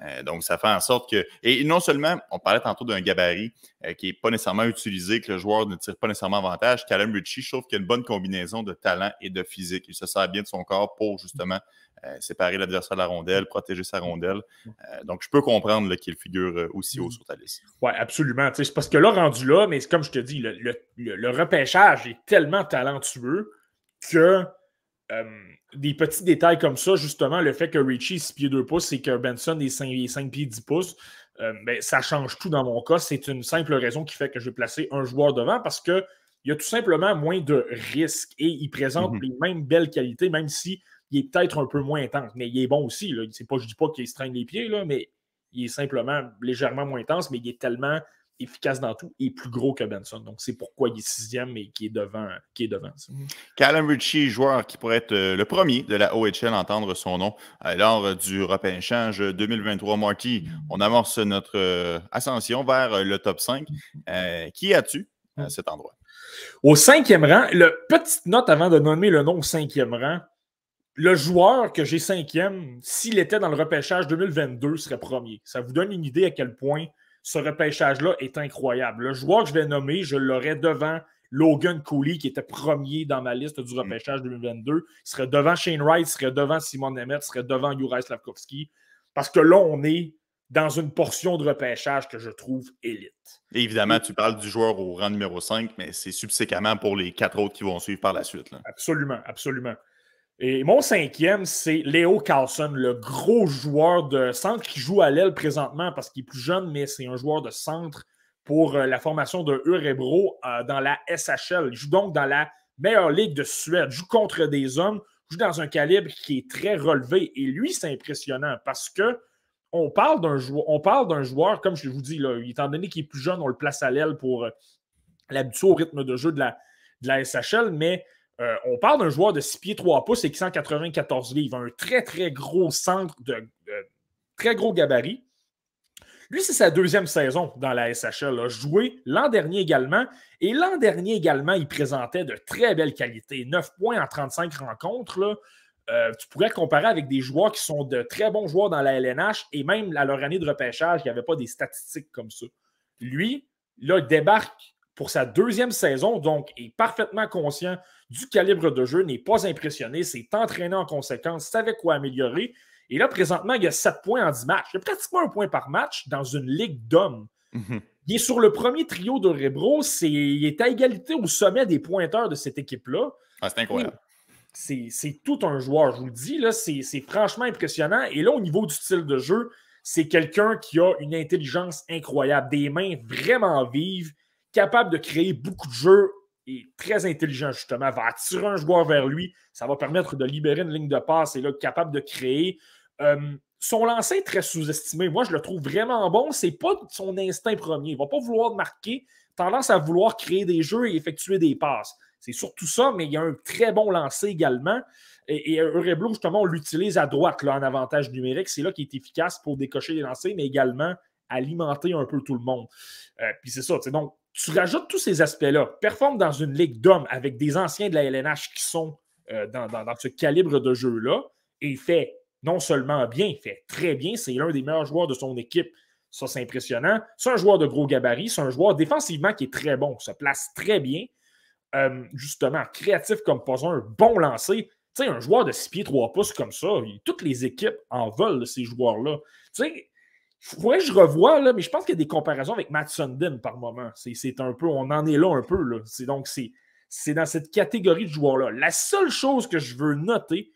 [SPEAKER 1] Euh, donc, ça fait en sorte que. Et non seulement, on parlait tantôt d'un gabarit euh, qui n'est pas nécessairement utilisé, que le joueur ne tire pas nécessairement avantage. Callum Ritchie, je trouve qu'il a une bonne combinaison de talent et de physique. Il se sert bien de son corps pour justement euh, séparer l'adversaire de la rondelle, protéger sa rondelle. donc, je peux comprendre qu'il figure aussi haut sur ta liste.
[SPEAKER 3] Oui, absolument. C'est parce que là, rendu là, mais comme je te dis, le repêchage est tellement talentueux que euh, des petits détails comme ça, justement, le fait que Richie est 6 pieds 2 pouces et que Benson est 5, pieds 10 pouces, euh, ben, ça change tout dans mon cas. C'est une simple raison qui fait que je vais placer un joueur devant parce qu'il y a tout simplement moins de risques et il présente mm-hmm. les mêmes belles qualités, même si il est peut-être un peu moins intense. Mais il est bon aussi. Là. Pas, je ne dis pas qu'il se traîne les pieds, là, mais il est simplement légèrement moins intense, mais il est tellement efficace dans tout et plus gros que Benson. Donc, c'est pourquoi il est sixième et qui est devant. Qui est devant
[SPEAKER 1] Callum Ritchie, joueur qui pourrait être euh, le premier de la OHL à entendre son nom lors du repêchage 2023. Marty, on amorce notre euh, ascension vers euh, le top 5. qui as-tu à cet endroit?
[SPEAKER 3] Au cinquième rang, le petite note avant de nommer le nom au cinquième rang. Le joueur que j'ai cinquième, s'il était dans le repêchage 2022, serait premier. Ça vous donne une idée à quel point ce repêchage-là est incroyable. Le joueur que je vais nommer, je l'aurais devant Logan Cooley, qui était premier dans ma liste du mm. repêchage 2022. Il serait devant Shane Wright, il serait devant Simon Nemeth, il serait devant Juraj Slavkovski. Parce que là, on est dans une portion de repêchage que je trouve élite.
[SPEAKER 1] évidemment, tu parles du joueur au rang numéro 5, mais c'est subséquemment pour les quatre autres qui vont suivre par la suite.
[SPEAKER 3] Absolument, absolument. Et mon cinquième, c'est Léo Carlson, le gros joueur de centre qui joue à l'aile présentement parce qu'il est plus jeune, mais c'est un joueur de centre pour euh, la formation de Urebro euh, dans la SHL. Il joue donc dans la meilleure ligue de Suède, il joue contre des hommes, joue dans un calibre qui est très relevé. Et lui, c'est impressionnant parce que on parle d'un joueur, joueur, comme je vous dis, là, étant donné qu'il est plus jeune, on le place à l'aile pour euh, l'habitude au rythme de jeu de la, de la SHL, mais euh, on parle d'un joueur de 6 pieds 3 pouces et qui 194 livres, un très très gros centre de, très gros gabarit. Lui, c'est sa deuxième saison dans la SHL. A joué l'an dernier également. Et l'an dernier également, il présentait de très belles qualités. 9 points en 35 rencontres. Euh, tu pourrais comparer avec des joueurs qui sont de très bons joueurs dans la LNH et même à leur année de repêchage, il n'y avait pas des statistiques comme ça. Lui, là, débarque pour sa deuxième saison, donc est parfaitement conscient du calibre de jeu, n'est pas impressionné, s'est entraîné en conséquence, savait quoi améliorer. Et là, présentement, il y a 7 points en 10 matchs. Il y a pratiquement un point par match dans une ligue d'hommes. Mhm. Il est sur le premier trio de Rebro. il est à égalité au sommet des pointeurs de cette équipe-là.
[SPEAKER 1] Ah, c'est incroyable.
[SPEAKER 3] C'est tout un joueur, je vous le dis. C'est franchement impressionnant. Et là, au niveau du style de jeu, c'est quelqu'un qui a une intelligence incroyable, des mains vraiment vives, capable de créer beaucoup de jeux et très intelligent, justement, va attirer un joueur vers lui. Ça va permettre de libérer une ligne de passe et là, capable de créer. Euh, son lancer très sous-estimé. Moi, je le trouve vraiment bon. C'est pas son instinct premier. Il va pas vouloir marquer, tendance à vouloir créer des jeux et effectuer des passes. C'est surtout ça, mais il y a un très bon lancer également. Et, et Eureblo, justement, on l'utilise à droite là, en avantage numérique. C'est là qu'il est efficace pour décocher les lancers, mais également alimenter un peu tout le monde. Euh, puis c'est ça. Donc, tu rajoutes tous ces aspects-là, performe dans une ligue d'hommes avec des anciens de la LNH qui sont euh, dans, ce calibre de jeu-là, et fait non seulement bien, il fait très bien, c'est l'un des meilleurs joueurs de son équipe. Ça, c'est impressionnant. C'est un joueur de gros gabarit, c'est un joueur défensivement qui est très bon, se place très bien. Euh, justement, créatif comme pas un, bon lancé. Tu sais, un joueur de 6 pieds 3 pouces comme ça, toutes les équipes en veulent de ces joueurs-là. Tu sais, faudrait que je revoie, là, mais je pense qu'il y a des comparaisons avec Matt Sundin par moment. C'est un peu, on en est là un peu. Là. Donc, c'est dans cette catégorie de joueurs-là. La seule chose que je veux noter,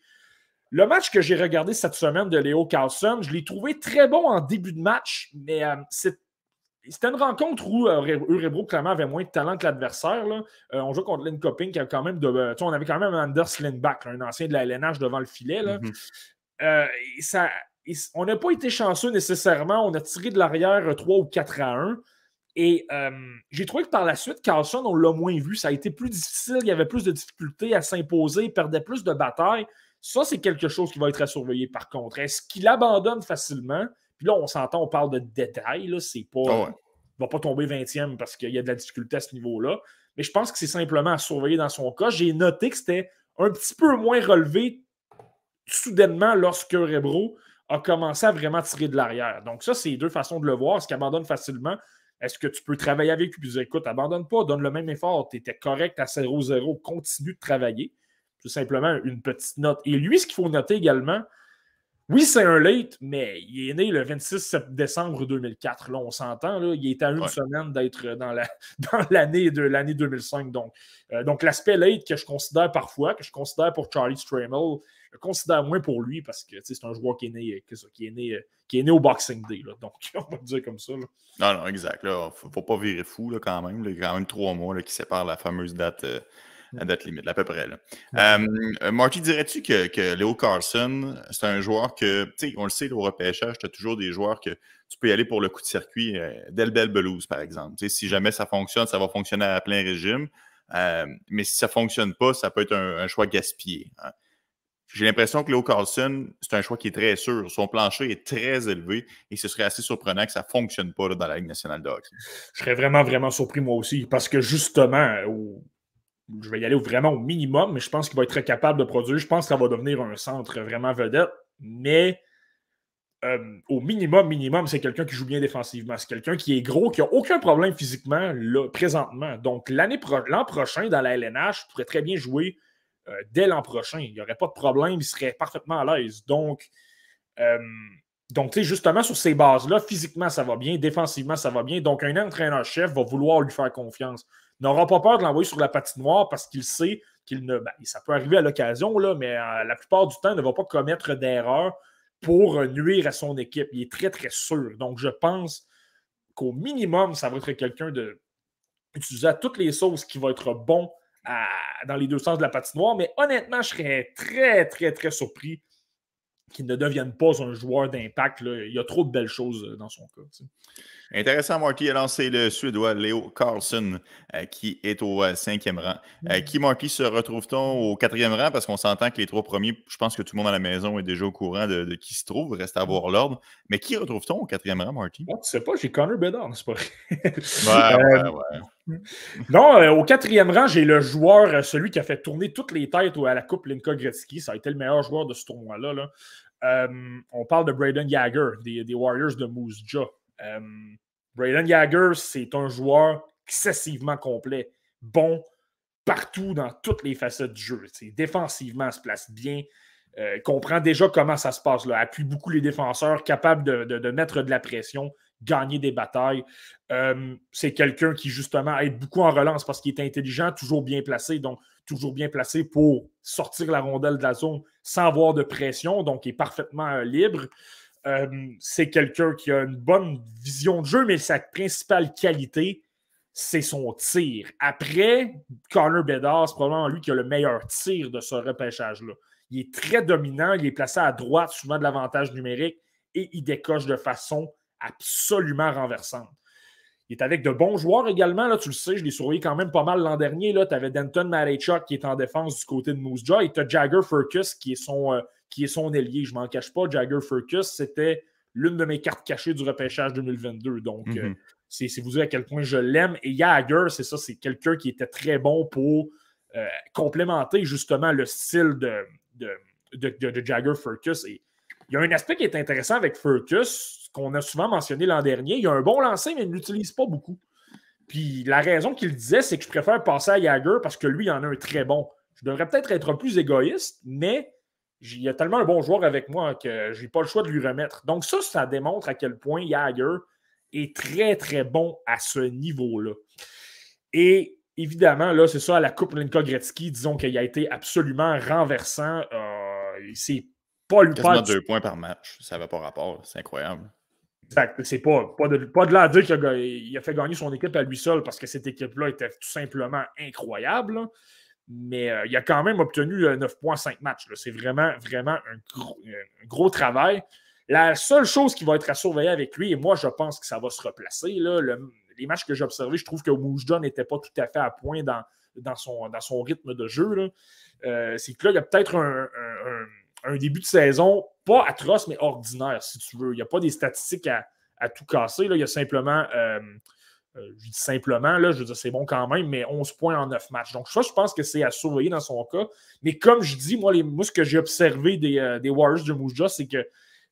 [SPEAKER 3] le match que j'ai regardé cette semaine de Léo Carlson, je l'ai trouvé très bon en début de match, mais euh, c'était une rencontre où euh, Urebro clairement avait moins de talent que l'adversaire. Euh, on joue contre Lynn Copping qui avait quand même de. on avait quand même Anders Lindbach, un ancien de la LNH devant le filet. Là. Mm-hmm. ça, on n'a pas été chanceux nécessairement. On a tiré de l'arrière 3 ou 4 à 1. Et euh, j'ai trouvé que par la suite, Carlson, on l'a moins vu. Ça a été plus difficile. Il y avait plus de difficultés à s'imposer. Il perdait plus de batailles. Ça, c'est quelque chose qui va être à surveiller par contre. Est-ce qu'il abandonne facilement? Puis là, on s'entend, on parle de détails. C'est pas. Ah il ne va pas tomber 20e parce qu'il y a de la difficulté à ce niveau-là. Mais je pense que c'est simplement à surveiller dans son cas. J'ai noté que c'était un petit peu moins relevé soudainement lorsque Rebro a commencé à vraiment tirer de l'arrière. Donc, ça, c'est deux façons de le voir. Est-ce qu'il abandonne facilement? Est-ce que tu peux travailler avec lui? Puis, écoute, abandonne pas, donne le même effort. Tu étais correct à 0-0, continue de travailler. Tout simplement une petite note. Et lui, ce qu'il faut noter également, oui, c'est un late, mais il est né le 26 décembre 2004. Là, on s'entend. Il est à une semaine d'être dans, la, dans l'année de l'année 2005. Donc, euh, donc l'aspect late que je considère parfois, que je considère pour Charlie Stramel, je considère moins pour lui parce que c'est un joueur qui est né, qui est né, qui est né au Boxing Day. donc, on va dire comme ça.
[SPEAKER 1] Non, non, exact. Il ne faut, pas virer fou là, quand même. Il y a quand même trois mois qui séparent la fameuse date. Euh, la date limite, à peu près. Là. Euh, Marty, dirais-tu que, que Léo Carson, c'est un joueur que, tu sais, on le sait, au repêchage, tu as toujours des joueurs que tu peux y aller pour le coup de circuit, euh, Delbel Belouse, par exemple. Si jamais ça fonctionne, ça va fonctionner à plein régime. mais si ça ne fonctionne pas, ça peut être un, choix gaspillé. Hein. J'ai l'impression que Léo Carlson, c'est un choix qui est très sûr. Son plancher est très élevé et ce serait assez surprenant que ça ne fonctionne pas dans la Ligue nationale de.
[SPEAKER 3] Je serais vraiment, vraiment surpris moi aussi parce que justement, je vais y aller vraiment au minimum, mais je pense qu'il va être capable de produire. Je pense ça va devenir un centre vraiment vedette. Mais euh, au minimum, minimum, c'est quelqu'un qui joue bien défensivement. C'est quelqu'un qui est gros, qui n'a aucun problème physiquement présentement. Donc, l'an prochain, dans la LNH, pourrait très bien jouer euh, dès l'an prochain. Il n'y aurait pas de problème, il serait parfaitement à l'aise. Donc, euh, justement, sur ces bases-là, physiquement, ça va bien, défensivement, ça va bien. Donc, un entraîneur-chef va vouloir lui faire confiance. N'aura pas peur de l'envoyer sur la patinoire parce qu'il sait qu'il ne. Ben, ça peut arriver à l'occasion, mais euh, la plupart du temps, il ne va pas commettre d'erreur pour nuire à son équipe. Il est très, très sûr. Donc, je pense qu'au minimum, ça va être quelqu'un de à toutes les sauces qui va être bon dans les deux sens de la patinoire. Mais honnêtement, je serais très, très, très surpris qu'il ne devienne pas un joueur d'impact. Il y a trop de belles choses euh, dans son cas.
[SPEAKER 1] Intéressant, Marty a lancé le Suédois Léo Carlson, euh, qui est au euh, cinquième rang. Euh, qui, Marty, se retrouve-t-on au quatrième rang? Parce qu'on s'entend que les trois premiers, je pense que tout le monde à la maison est déjà au courant de, qui se trouve. Reste à voir l'ordre. Mais qui retrouve-t-on au quatrième rang, Marty?
[SPEAKER 3] Oh, tu sais pas, j'ai Connor Bedard, c'est pas ouais, ouais, ouais. Non, au quatrième rang, j'ai le joueur, celui qui a fait tourner toutes les têtes à la Coupe Linka Gretzky. Ça a été le meilleur joueur de ce tournoi-là. Là. on parle de Braden Jagger, des, des Warriors de Moose Jaw. Braden Jagger, c'est un joueur excessivement complet, bon partout dans toutes les facettes du jeu. Défensivement, il se place bien. euh, comprend déjà comment ça se passe. Là. Appuie beaucoup les défenseurs, capable de, mettre de la pression, gagner des batailles. Euh, c'est quelqu'un qui, justement, aide beaucoup en relance parce qu'il est intelligent, toujours bien placé, donc toujours bien placé pour sortir la rondelle de la zone sans avoir de pression, donc il est parfaitement euh, libre. C'est quelqu'un qui a une bonne vision de jeu, mais sa principale qualité, c'est son tir. Après, Connor Bedard, c'est probablement lui qui a le meilleur tir de ce repêchage-là. Il est très dominant, il est placé à droite, souvent de l'avantage numérique, et il décoche de façon absolument renversante. Il est avec de bons joueurs également, là, tu le sais, je l'ai surveillé quand même pas mal l'an dernier. Tu avais Denton Marechuk qui est en défense du côté de Moose Jaw et tu as Jagger Furcus qui est son, euh, qui est son ailier. Je ne m'en cache pas, Jagger Furcus, c'était l'une de mes cartes cachées du repêchage 2022. Donc, euh, mhm. c'est vous dire à quel point je l'aime. Et Jagger, c'est ça, c'est quelqu'un qui était très bon pour euh, complémenter justement le style de, de, Jagger Furcus. Et il y a un aspect qui est intéressant avec Furcus, qu'on a souvent mentionné l'an dernier. Il a un bon lancer, mais il ne l'utilise pas beaucoup. Puis la raison qu'il disait, c'est que je préfère passer à Jagger parce que lui, il en a un très bon. Je devrais peut-être être plus égoïste, mais il y a tellement un bon joueur avec moi que je n'ai pas le choix de lui remettre. Donc, ça, ça démontre à quel point Jagger est très, très bon à ce niveau-là. Et évidemment, là, c'est ça, à la Coupe Linka Gretzky, disons qu'il a été absolument renversant. Euh, c'est pas
[SPEAKER 1] lui pas. deux points par match, ça n'avait pas rapport, c'est incroyable.
[SPEAKER 3] Exact. C'est pas, pas, de, pas de là à dire qu'il a, a, fait gagner son équipe à lui seul parce que cette équipe-là était tout simplement incroyable. Mais euh, il a quand même obtenu 9,5 euh, matchs. C'est vraiment, vraiment un gros, travail. La seule chose qui va être à surveiller avec lui, et moi je pense que ça va se replacer, les matchs que j'ai observés, je trouve que Moujda n'était pas tout à fait à point dans, dans, son, dans son rythme de jeu. Euh, c'est que là, il y a peut-être un, début de saison pas atroce, mais ordinaire, si tu veux. Il n'y a pas des statistiques à, tout casser. Il y a simplement, euh, je dis simplement, je veux dire, c'est bon quand même, mais 11 points en 9 matchs. Donc, ça, je pense que c'est à surveiller dans son cas. Mais comme je dis, moi, les, ce que j'ai observé des, des, Warriors de Mouja, c'est que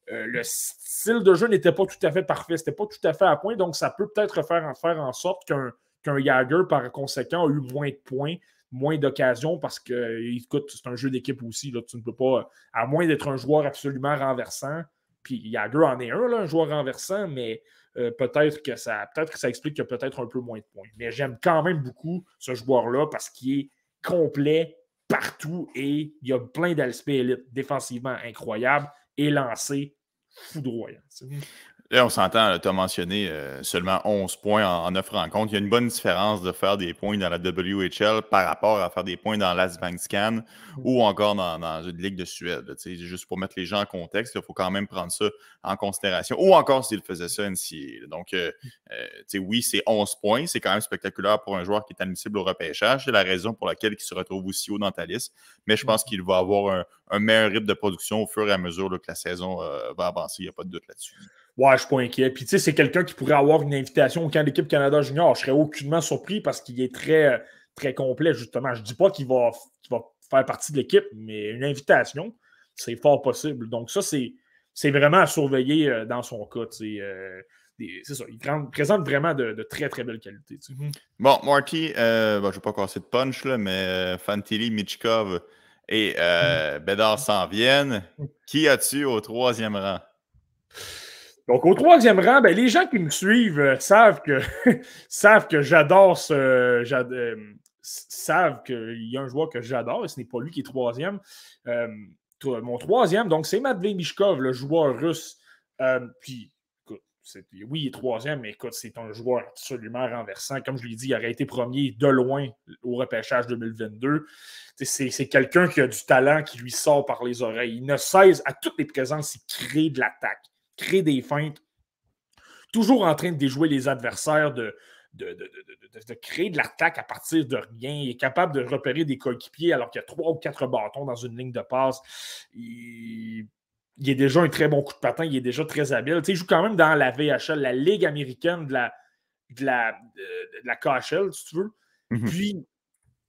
[SPEAKER 3] le style de jeu n'était pas tout à fait parfait, c'était pas tout à fait à point, donc ça peut peut-être faire en, sorte qu'un Jagger, par conséquent, a eu moins de points moins d'occasions parce que, écoute, c'est un jeu d'équipe aussi. Tu ne peux pas, à moins d'être un joueur absolument renversant, puis Jagger en est un, un joueur renversant, mais euh, peut-être que ça peut-être que explique qu'il y a peut-être un peu moins de points. Mais j'aime quand même beaucoup ce joueur-là parce qu'il est complet partout et il y a plein d'aspects élites défensivement incroyables et lancé foudroyant.
[SPEAKER 1] Là, on s'entend, tu as mentionné euh, seulement 11 points en, en 9 rencontres. Il y a une bonne différence de faire des points dans la WHL par rapport à faire des points dans l'Asbankscan ou encore dans, une Ligue de Suède. juste pour mettre les gens en contexte, il faut quand même prendre ça en considération. Ou encore s'il faisait ça NCA. Donc, euh, euh, oui, c'est 11 points. C'est quand même spectaculaire pour un joueur qui est admissible au repêchage. C'est la raison pour laquelle il se retrouve aussi haut dans ta liste. Mais je pense mmh. qu'il va avoir un, meilleur rythme de production au fur et à mesure que la saison va avancer. Il n'y a pas de doute là-dessus.
[SPEAKER 3] Ouais, je suis pas inquiet. Puis, tu sais, c'est quelqu'un qui pourrait avoir une invitation au camp d'équipe Canada Junior. Je serais aucunement surpris parce qu'il est très, très complet, justement. Je ne dis pas qu'il va, va, faire partie de l'équipe, mais une invitation, c'est fort possible. Donc, ça, c'est vraiment à surveiller euh, dans son cas. Euh, c'est ça. Il présente vraiment de, très, très belles qualités.
[SPEAKER 1] Bon, Marty, euh, je ne vais pas casser de punch, là, mais Fantilli, Michkov et euh, Bédard s'en viennent. Qui as-tu au troisième rang?
[SPEAKER 3] Donc, au troisième rang, ben, les gens qui me suivent euh, savent que, que j'adore ce. Euh, savent qu'il y a un joueur que j'adore et ce n'est pas lui qui est troisième. Euh, mon troisième, donc, c'est Matvey Mishkov, le joueur russe. puis, oui, il est troisième, mais écoute, c'est un joueur absolument renversant. Comme je l'ai dit, il aurait été premier de loin au repêchage 2022. C'est quelqu'un qui a du talent qui lui sort par les oreilles. Il ne cesse, à toutes les présences, il crée de l'attaque crée des feintes, toujours en train de déjouer les adversaires, de, de, créer de l'attaque à partir de rien. Il est capable de repérer des coéquipiers alors qu'il y a trois ou quatre bâtons dans une ligne de passe. Il, est déjà un très bon coup de patin, il est déjà très habile. il joue quand même dans la VHL, la Ligue américaine de la, de la, la KHL, si tu veux. Mm-hmm. Puis,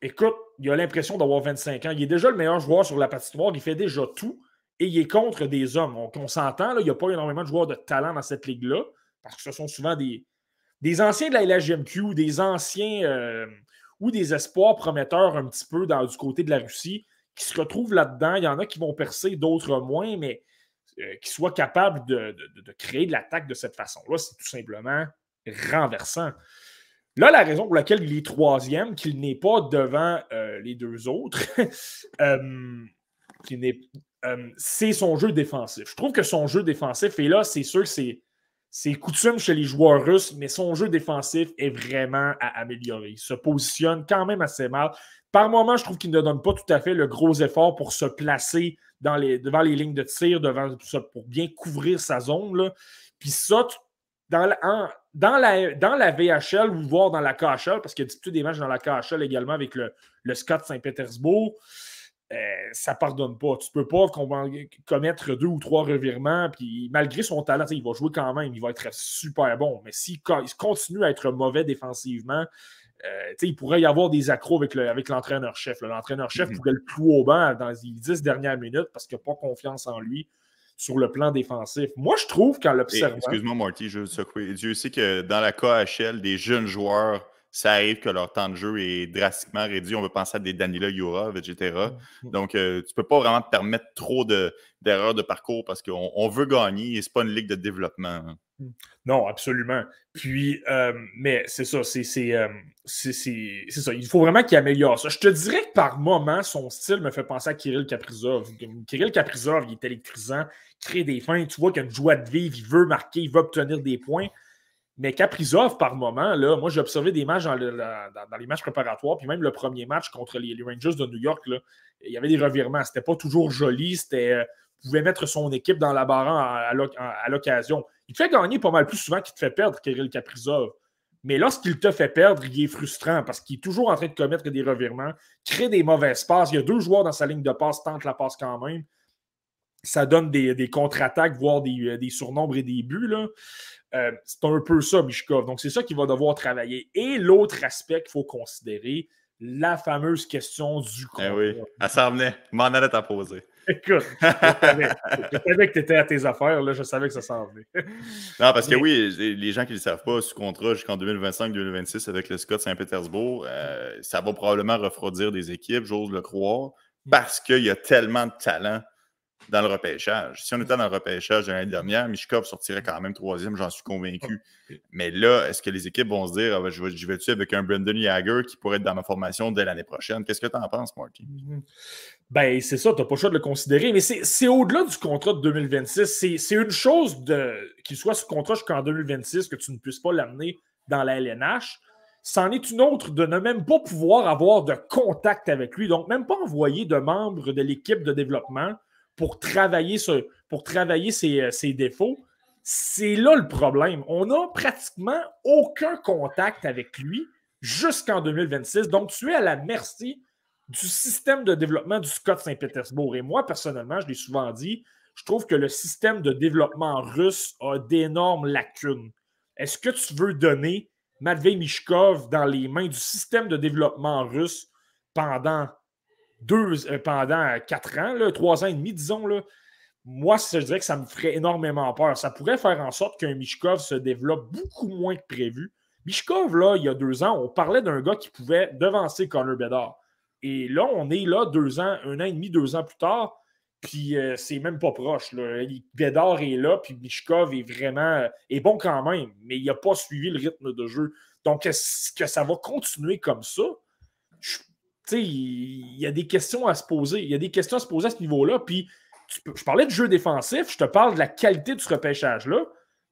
[SPEAKER 3] écoute, il a l'impression d'avoir 25 ans. Il est déjà le meilleur joueur sur la patinoire. Il fait déjà tout et il est contre des hommes. On, s'entend, il n'y a pas énormément de joueurs de talent dans cette ligue-là, parce que ce sont souvent des, des anciens de la LHGMQ, des anciens euh, ou des espoirs prometteurs un petit peu dans, du côté de la Russie qui se retrouvent là-dedans. Il y en a qui vont percer, d'autres moins, mais euh, qui soient capables de, créer de l'attaque de cette façon-là, c'est tout simplement renversant. Là, la raison pour laquelle il est troisième, qu'il n'est pas devant euh, les deux autres, euh, c'est son jeu défensif. Je trouve que son jeu défensif, et là, c'est sûr que c'est c'est coutume chez les joueurs russes, mais son jeu défensif est vraiment à améliorer. Il se positionne quand même assez mal. Par moments, je trouve qu'il ne donne pas tout à fait le gros effort pour se placer devant les lignes de tir, devant, pour bien couvrir sa zone. Puis ça, dans la, dans, la, VHL ou voire dans la KHL, parce qu'il y a des matchs dans la KHL également avec le, le Scott Saint-Pétersbourg, euh, ça ne pardonne pas. Tu ne peux pas commettre deux ou trois revirements, puis malgré son talent, il va jouer quand même, il va être super bon. Mais s'il continue à être mauvais défensivement, euh, il pourrait y avoir des accros avec, avec l'entraîneur-chef. L'entraîneur-chef mm-hmm. pourrait le clouer au banc dans les dix dernières minutes parce qu'il n'a pas confiance en lui sur le plan défensif. Moi, je trouve qu'en l'observant.
[SPEAKER 1] Excuse-moi, Marty, je Dieu sait que dans la KHL, des jeunes joueurs ça arrive que leur temps de jeu est drastiquement réduit. On veut penser à des Danila Yurov, etc. Mmh, mmh. Donc, euh, tu ne peux pas vraiment te permettre trop d'erreurs de, parcours parce qu'on veut gagner et ce n'est pas une ligue de développement. Hein.
[SPEAKER 3] Mmh. Non, absolument. Puis, euh, mais c'est ça, euh, c'est ça. Il faut vraiment qu'il améliore ça. Je te dirais que par moment, son style me fait penser à Kirill Kaprizov. Kirill Kaprizov, il est électrisant, crée des fins. Tu vois qu'il a une joie de vivre, il veut marquer, il veut obtenir des points. Mais Caprizov, par moment, là, moi, j'ai observé des matchs dans, les matchs préparatoires, puis même le premier match contre les, Rangers de New York, il y avait des revirements. C'était pas toujours joli. C'était, euh, pouvait mettre son équipe dans la barre à, l'occasion. Il te fait gagner pas mal plus souvent qu'il te fait perdre, Kirill Caprizov. Mais lorsqu'il te fait perdre, il est frustrant parce qu'il est toujours en train de commettre des revirements, crée des mauvaises passes. Il y a deux joueurs dans sa ligne de passe, tente la passe quand même. Ça donne des, contre-attaques, voire des, des, surnombres et des buts. Euh, c'est un peu ça, Mishkov. Donc, c'est ça qu'il va devoir travailler. Et l'autre aspect qu'il faut considérer, la fameuse question du
[SPEAKER 1] eh contrat. oui, elle s'en venait. m'en allait t'en poser.
[SPEAKER 3] Écoute, je savais, que tu étais à tes affaires, là, je savais que ça s'en venait.
[SPEAKER 1] non, parce que oui, les gens qui ne le savent pas, sous contrat jusqu'en 2025-2026 avec le Scott Saint-Pétersbourg, euh, ça va probablement refroidir des équipes, j'ose le croire, parce qu'il y a tellement de talent dans le repêchage. Si on était dans le repêchage de l'année dernière, Mishkov sortirait quand même troisième, j'en suis convaincu. Mais là, est-ce que les équipes vont se dire ah, ben, je vais-tu avec un Brendan Jagger qui pourrait être dans ma formation dès l'année prochaine? Qu'est-ce que tu en penses, Marky? Mm-hmm.
[SPEAKER 3] Ben, c'est ça, tu n'as pas le choix de le considérer, mais c'est au-delà du contrat de 2026. C'est une chose qu'il soit sous contrat jusqu'en 2026, que tu ne puisses pas l'amener dans la LNH. C'en est une autre de ne même pas pouvoir avoir de contact avec lui, donc même pas envoyer de membres de l'équipe de développement pour travailler, pour travailler euh, ses, défauts. C'est là le problème. On n'a pratiquement aucun contact avec lui jusqu'en 2026. Donc, tu es à la merci du système de développement du Scott Saint-Pétersbourg. Et moi, personnellement, je l'ai souvent dit, je trouve que le système de développement russe a d'énormes lacunes. Est-ce que tu veux donner Matvei Mishkov dans les mains du système de développement russe pendant deux, euh, pendant quatre ans, là, trois ans et demi, disons, moi, je dirais que ça me ferait énormément peur. Ça pourrait faire en sorte qu'un Mishkov se développe beaucoup moins que prévu. Mishkov, là, il y a deux ans, on parlait d'un gars qui pouvait devancer Connor Bedard. Et là, on est là deux ans, un an et demi, deux ans plus tard, puis euh, c'est même pas proche. Là. Bédard est là, puis Mishkov est vraiment euh, est bon quand même, mais il n'a pas suivi le rythme de jeu. Donc, est-ce que ça va continuer comme ça? Je il y a des questions à se poser. Il y a des questions à se poser à ce niveau-là. Puis, je parlais de jeu défensif, je te parle de la qualité de ce repêchage-là.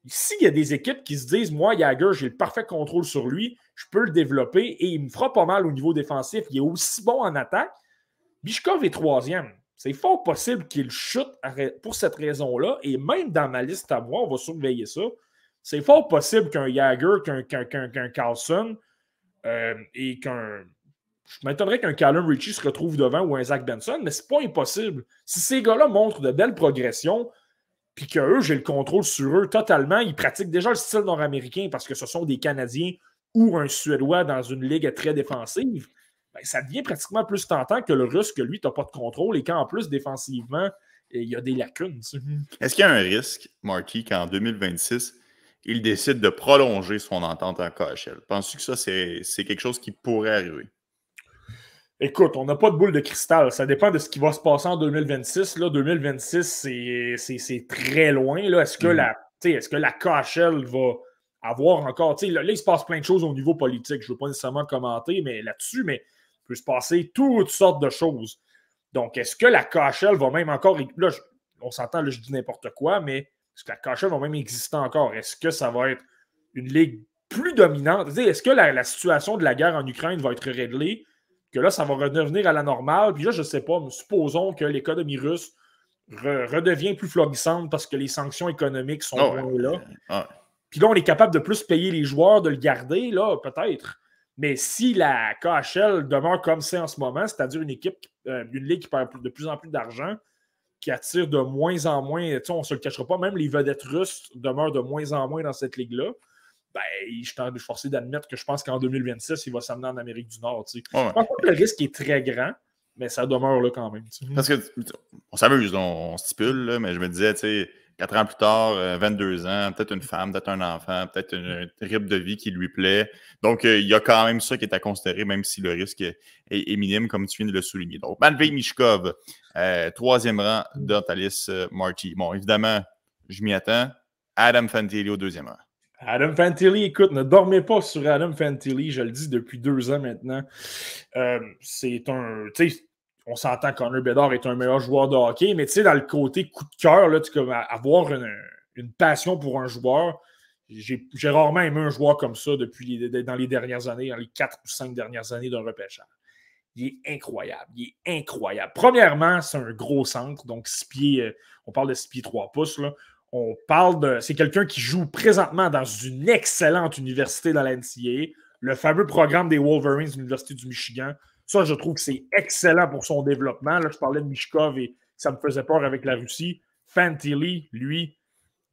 [SPEAKER 3] S'il y a des équipes qui se disent, moi, Jagger, j'ai le parfait contrôle sur lui, je peux le développer et il me fera pas mal au niveau défensif, il est aussi bon en attaque. Bishkov est troisième. C'est fort possible qu'il chute pour cette raison-là. Et même dans ma liste à moi, on va surveiller ça. C'est fort possible qu'un Jagger, qu'un Carlson euh, et qu'un je m'étonnerais qu'un Callum Ritchie se retrouve devant ou un Zach Benson, mais c'est pas impossible. Si ces gars-là montrent de belles progressions, puis qu'eux, j'ai le contrôle sur eux totalement, ils pratiquent déjà le style nord-américain parce que ce sont des Canadiens ou un Suédois dans une ligue très défensive, ben, ça devient pratiquement plus tentant que le Russe, que lui, tu n'as pas de contrôle et qu'en plus, défensivement, il y a des lacunes.
[SPEAKER 1] Est-ce qu'il y a un risque, Marky, qu'en 2026, il décide de prolonger son entente en KHL? Penses-tu que ça, c'est quelque chose qui pourrait arriver?
[SPEAKER 3] Écoute, on n'a pas de boule de cristal. Ça dépend de ce qui va se passer en 2026. Là, 2026, c'est très loin. Est-ce que, mm. la, est que la KHL va avoir encore. Là, là, il se passe plein de choses au niveau politique. Je ne veux pas nécessairement commenter mais là-dessus, mais il peut se passer toutes sortes de choses. Donc, est-ce que la KHL va même encore. Là, on s'entend, là, je dis n'importe quoi, mais est-ce que la KHL va même exister encore? Est-ce que ça va être une ligue plus dominante? Est-ce que la, la, situation de la guerre en Ukraine va être réglée? Que là, ça va redevenir à la normale. Puis là, je ne sais pas, mais supposons que l'économie russe redevient plus florissante parce que les sanctions économiques sont
[SPEAKER 1] oh,
[SPEAKER 3] moins là.
[SPEAKER 1] Ah.
[SPEAKER 3] Puis là, on est capable de plus payer les joueurs, de le garder, là, peut-être. Mais si la KHL demeure comme c'est en ce moment, c'est-à-dire une équipe, euh, une ligue qui perd de plus en plus d'argent, qui attire de moins en moins, on ne se le cachera pas, même les vedettes russes demeurent de moins en moins dans cette ligue-là. Ben, je suis forcé d'admettre que je pense qu'en 2026, il va s'amener en Amérique du Nord. Je pense que le risque est très grand, mais ça demeure là quand même.
[SPEAKER 1] Parce que on s'amuse, on, stipule, mais je me disais, tu sais, Quatre ans plus tard, 22 euh, ans, peut-être une femme, peut-être un enfant, peut-être un rythme de vie qui lui plaît. Donc, euh, il y a quand même ça qui est à considérer, même si le risque est, minime, comme tu viens de le souligner. Donc, Matvei Mishkov, euh, troisième rang d'Antalis Marty. Bon, évidemment, je m'y attends. Adam Fantilli au deuxième rang.
[SPEAKER 3] Adam Fantilli, écoute, ne dormez pas sur Adam Fantilli, je le dis depuis deux ans maintenant. c'est un on s'entend qu'Honneur Bédard est un meilleur joueur de hockey, mais tu sais, dans le côté coup de cœur, là, avoir une, passion pour un joueur, j'ai rarement aimé un joueur comme ça depuis dans les dernières années, dans les quatre ou cinq dernières années d'un repêchage. Il est incroyable. Il est incroyable. Premièrement, c'est un gros centre, donc six pieds, euh, on parle de 6 pieds 3 pouces. Là. On parle de. C'est quelqu'un qui joue présentement dans une excellente université dans la le fameux programme des Wolverines de l'Université du Michigan. Ça, je trouve que c'est excellent pour son développement. Là, je parlais de Mishkov et ça me faisait peur avec la Russie. Fantilli, lui,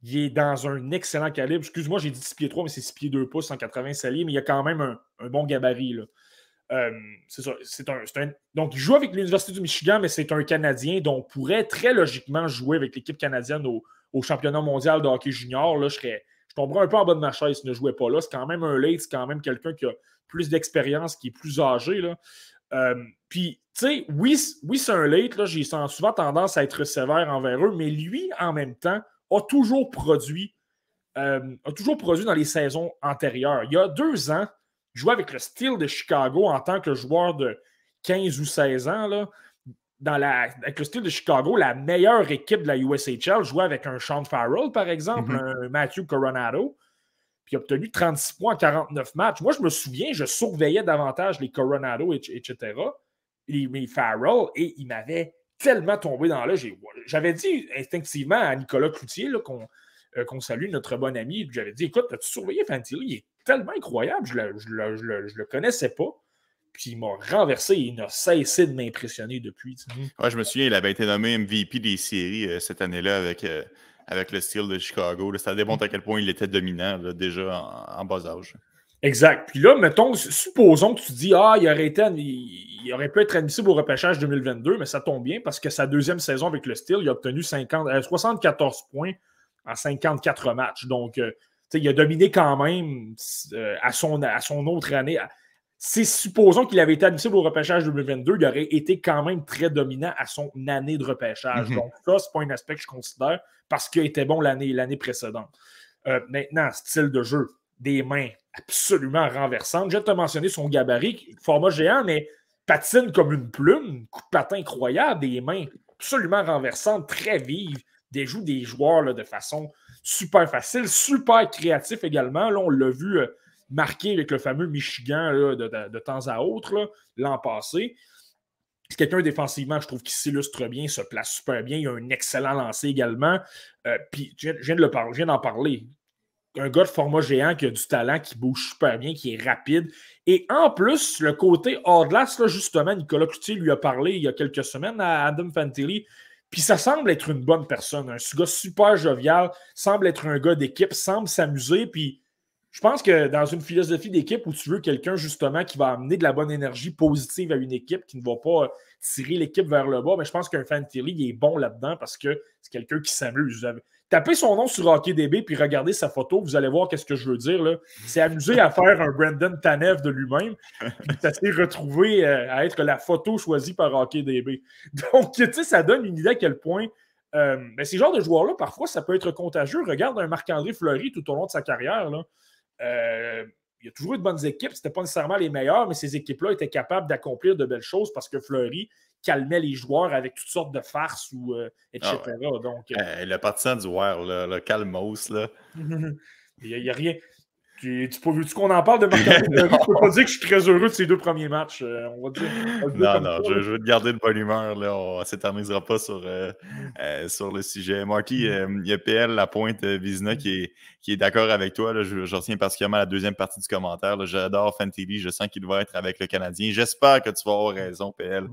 [SPEAKER 3] il est dans un excellent calibre. Excuse-moi, j'ai dit 6 pieds 3, mais c'est 6 pieds 2 pouces, 180 saliers, mais il a quand même un, bon gabarit. Euh, c'est ça. un, Donc, il joue avec l'Université du Michigan, mais c'est un Canadien, donc pourrait très logiquement jouer avec l'équipe canadienne au, championnat mondial de hockey junior. Là, je, serais, je tomberais un peu en bas de ma chaise s'il ne jouait pas là. C'est quand même un late, c'est quand même quelqu'un qui a plus d'expérience, qui est plus âgé. Là. Euh, puis, tu sais, oui, oui c'est un late, j'ai souvent tendance à être sévère envers eux, mais lui, en même temps, a toujours produit, euh, a toujours produit dans les saisons antérieures. Il y a deux ans, il jouait avec le Steel de Chicago en tant que joueur de 15 ou 16 ans. Là, dans la, avec le de Chicago, la meilleure équipe de la USHL jouait avec un Sean Farrell, par exemple, mm-hmm. un Matthew Coronado puis obtenu 36 points en 49 matchs. Moi, je me souviens, je surveillais davantage les Coronado, etc., les, Farrell, et il m'avait tellement tombé dans là. J'avais dit instinctivement à Nicolas Cloutier, euh, qu'on salue, notre bon ami, j'avais dit Écoute, as-tu surveillé Fantilli? Il est tellement incroyable, je ne le, connaissais pas. Puis il m'a renversé il n'a cessé de m'impressionner depuis.
[SPEAKER 1] Ouais, je me souviens, il avait été nommé MVP des séries euh, cette année-là avec. Euh, avec le style de Chicago. Ça démontre à quel point il était dominant déjà en, bas âge.
[SPEAKER 3] Exact. Puis là, mettons, supposons que tu dis Ah, il aurait, été, il, aurait pu être admissible au repêchage 2022, mais ça tombe bien parce que sa deuxième saison avec le style, il a obtenu 50, 74 euh, points en 54 matchs. Donc, il a dominé quand même à, son, à son autre année. Si supposons qu'il avait été admissible au repêchage 2022, il aurait été quand même très dominant à son année de repêchage. Mm-hmm. Donc, ça, ce n'est pas un aspect que je considère parce qu'il était bon l'année précédente. Euh, maintenant, style de jeu, des mains absolument renversantes. Je vais te mentionner son gabarit, format géant, mais patine comme une plume, coup de patin incroyable, des mains absolument renversantes, très vives, des joues des joueurs de façon super facile, super créatif également. Là, on l'a vu euh, marqué avec le fameux Michigan de, temps à autre l'an passé. C'est quelqu'un défensivement, je trouve, qui s'illustre bien, se place super bien. Il a un excellent lancer également. Euh, puis, je viens, de d'en parler. Un gars de format géant qui a du talent, qui bouge super bien, qui est rapide. Et en plus, le côté hors là, justement, Nicolas Cloutier lui a parlé il y a quelques semaines à Adam Fantilli. Puis ça semble être une bonne personne. Un gars super jovial, semble être un gars d'équipe, semble s'amuser. Puis je pense que dans une philosophie d'équipe où tu veux quelqu'un justement qui va amener de la bonne énergie positive à une équipe, qui ne va pas tirer l'équipe vers le bas, mais je pense qu'un Fantilly il est bon là-dedans parce que c'est quelqu'un qui s'amuse. Tapez son nom sur HockeyDB puis regardez sa photo, vous allez voir qu'est-ce que je veux dire. C'est amusé à faire un Brandon Tanev de lui-même, puis ça s'est retrouvé euh, à être la photo choisie par HockeyDB. Donc, tu sais, ça donne une idée à quel point euh, ben, ces genres de joueurs-là, parfois, ça peut être contagieux. Regarde un Marc-André Fleury tout au long de sa carrière. Euh, il y a toujours eu de bonnes équipes. Ce n'était pas nécessairement les meilleures, mais ces équipes-là étaient capables d'accomplir de belles choses parce que Fleury calmait les joueurs avec toutes sortes de farces, ou, euh, etc. Ah Donc,
[SPEAKER 1] le partisan du War, le calmos, là.
[SPEAKER 3] il n'y a, rien. Tu, tu, veux-tu qu'on en parle de Marc-André Je ne peux pas dire que je suis très heureux de ces deux premiers matchs. Euh, on va dire,
[SPEAKER 1] non, non, je, veux te garder de bonne humeur. Là. On ne s'éternisera pas sur, euh, euh, sur le sujet. Marty, il y a PL La Pointe Vizina qui est, qui est d'accord avec toi. Là. Je, je, retiens particulièrement la deuxième partie du commentaire. J'adore Fantilly. Je sens qu'il va être avec le Canadien. J'espère que tu vas avoir raison, PL,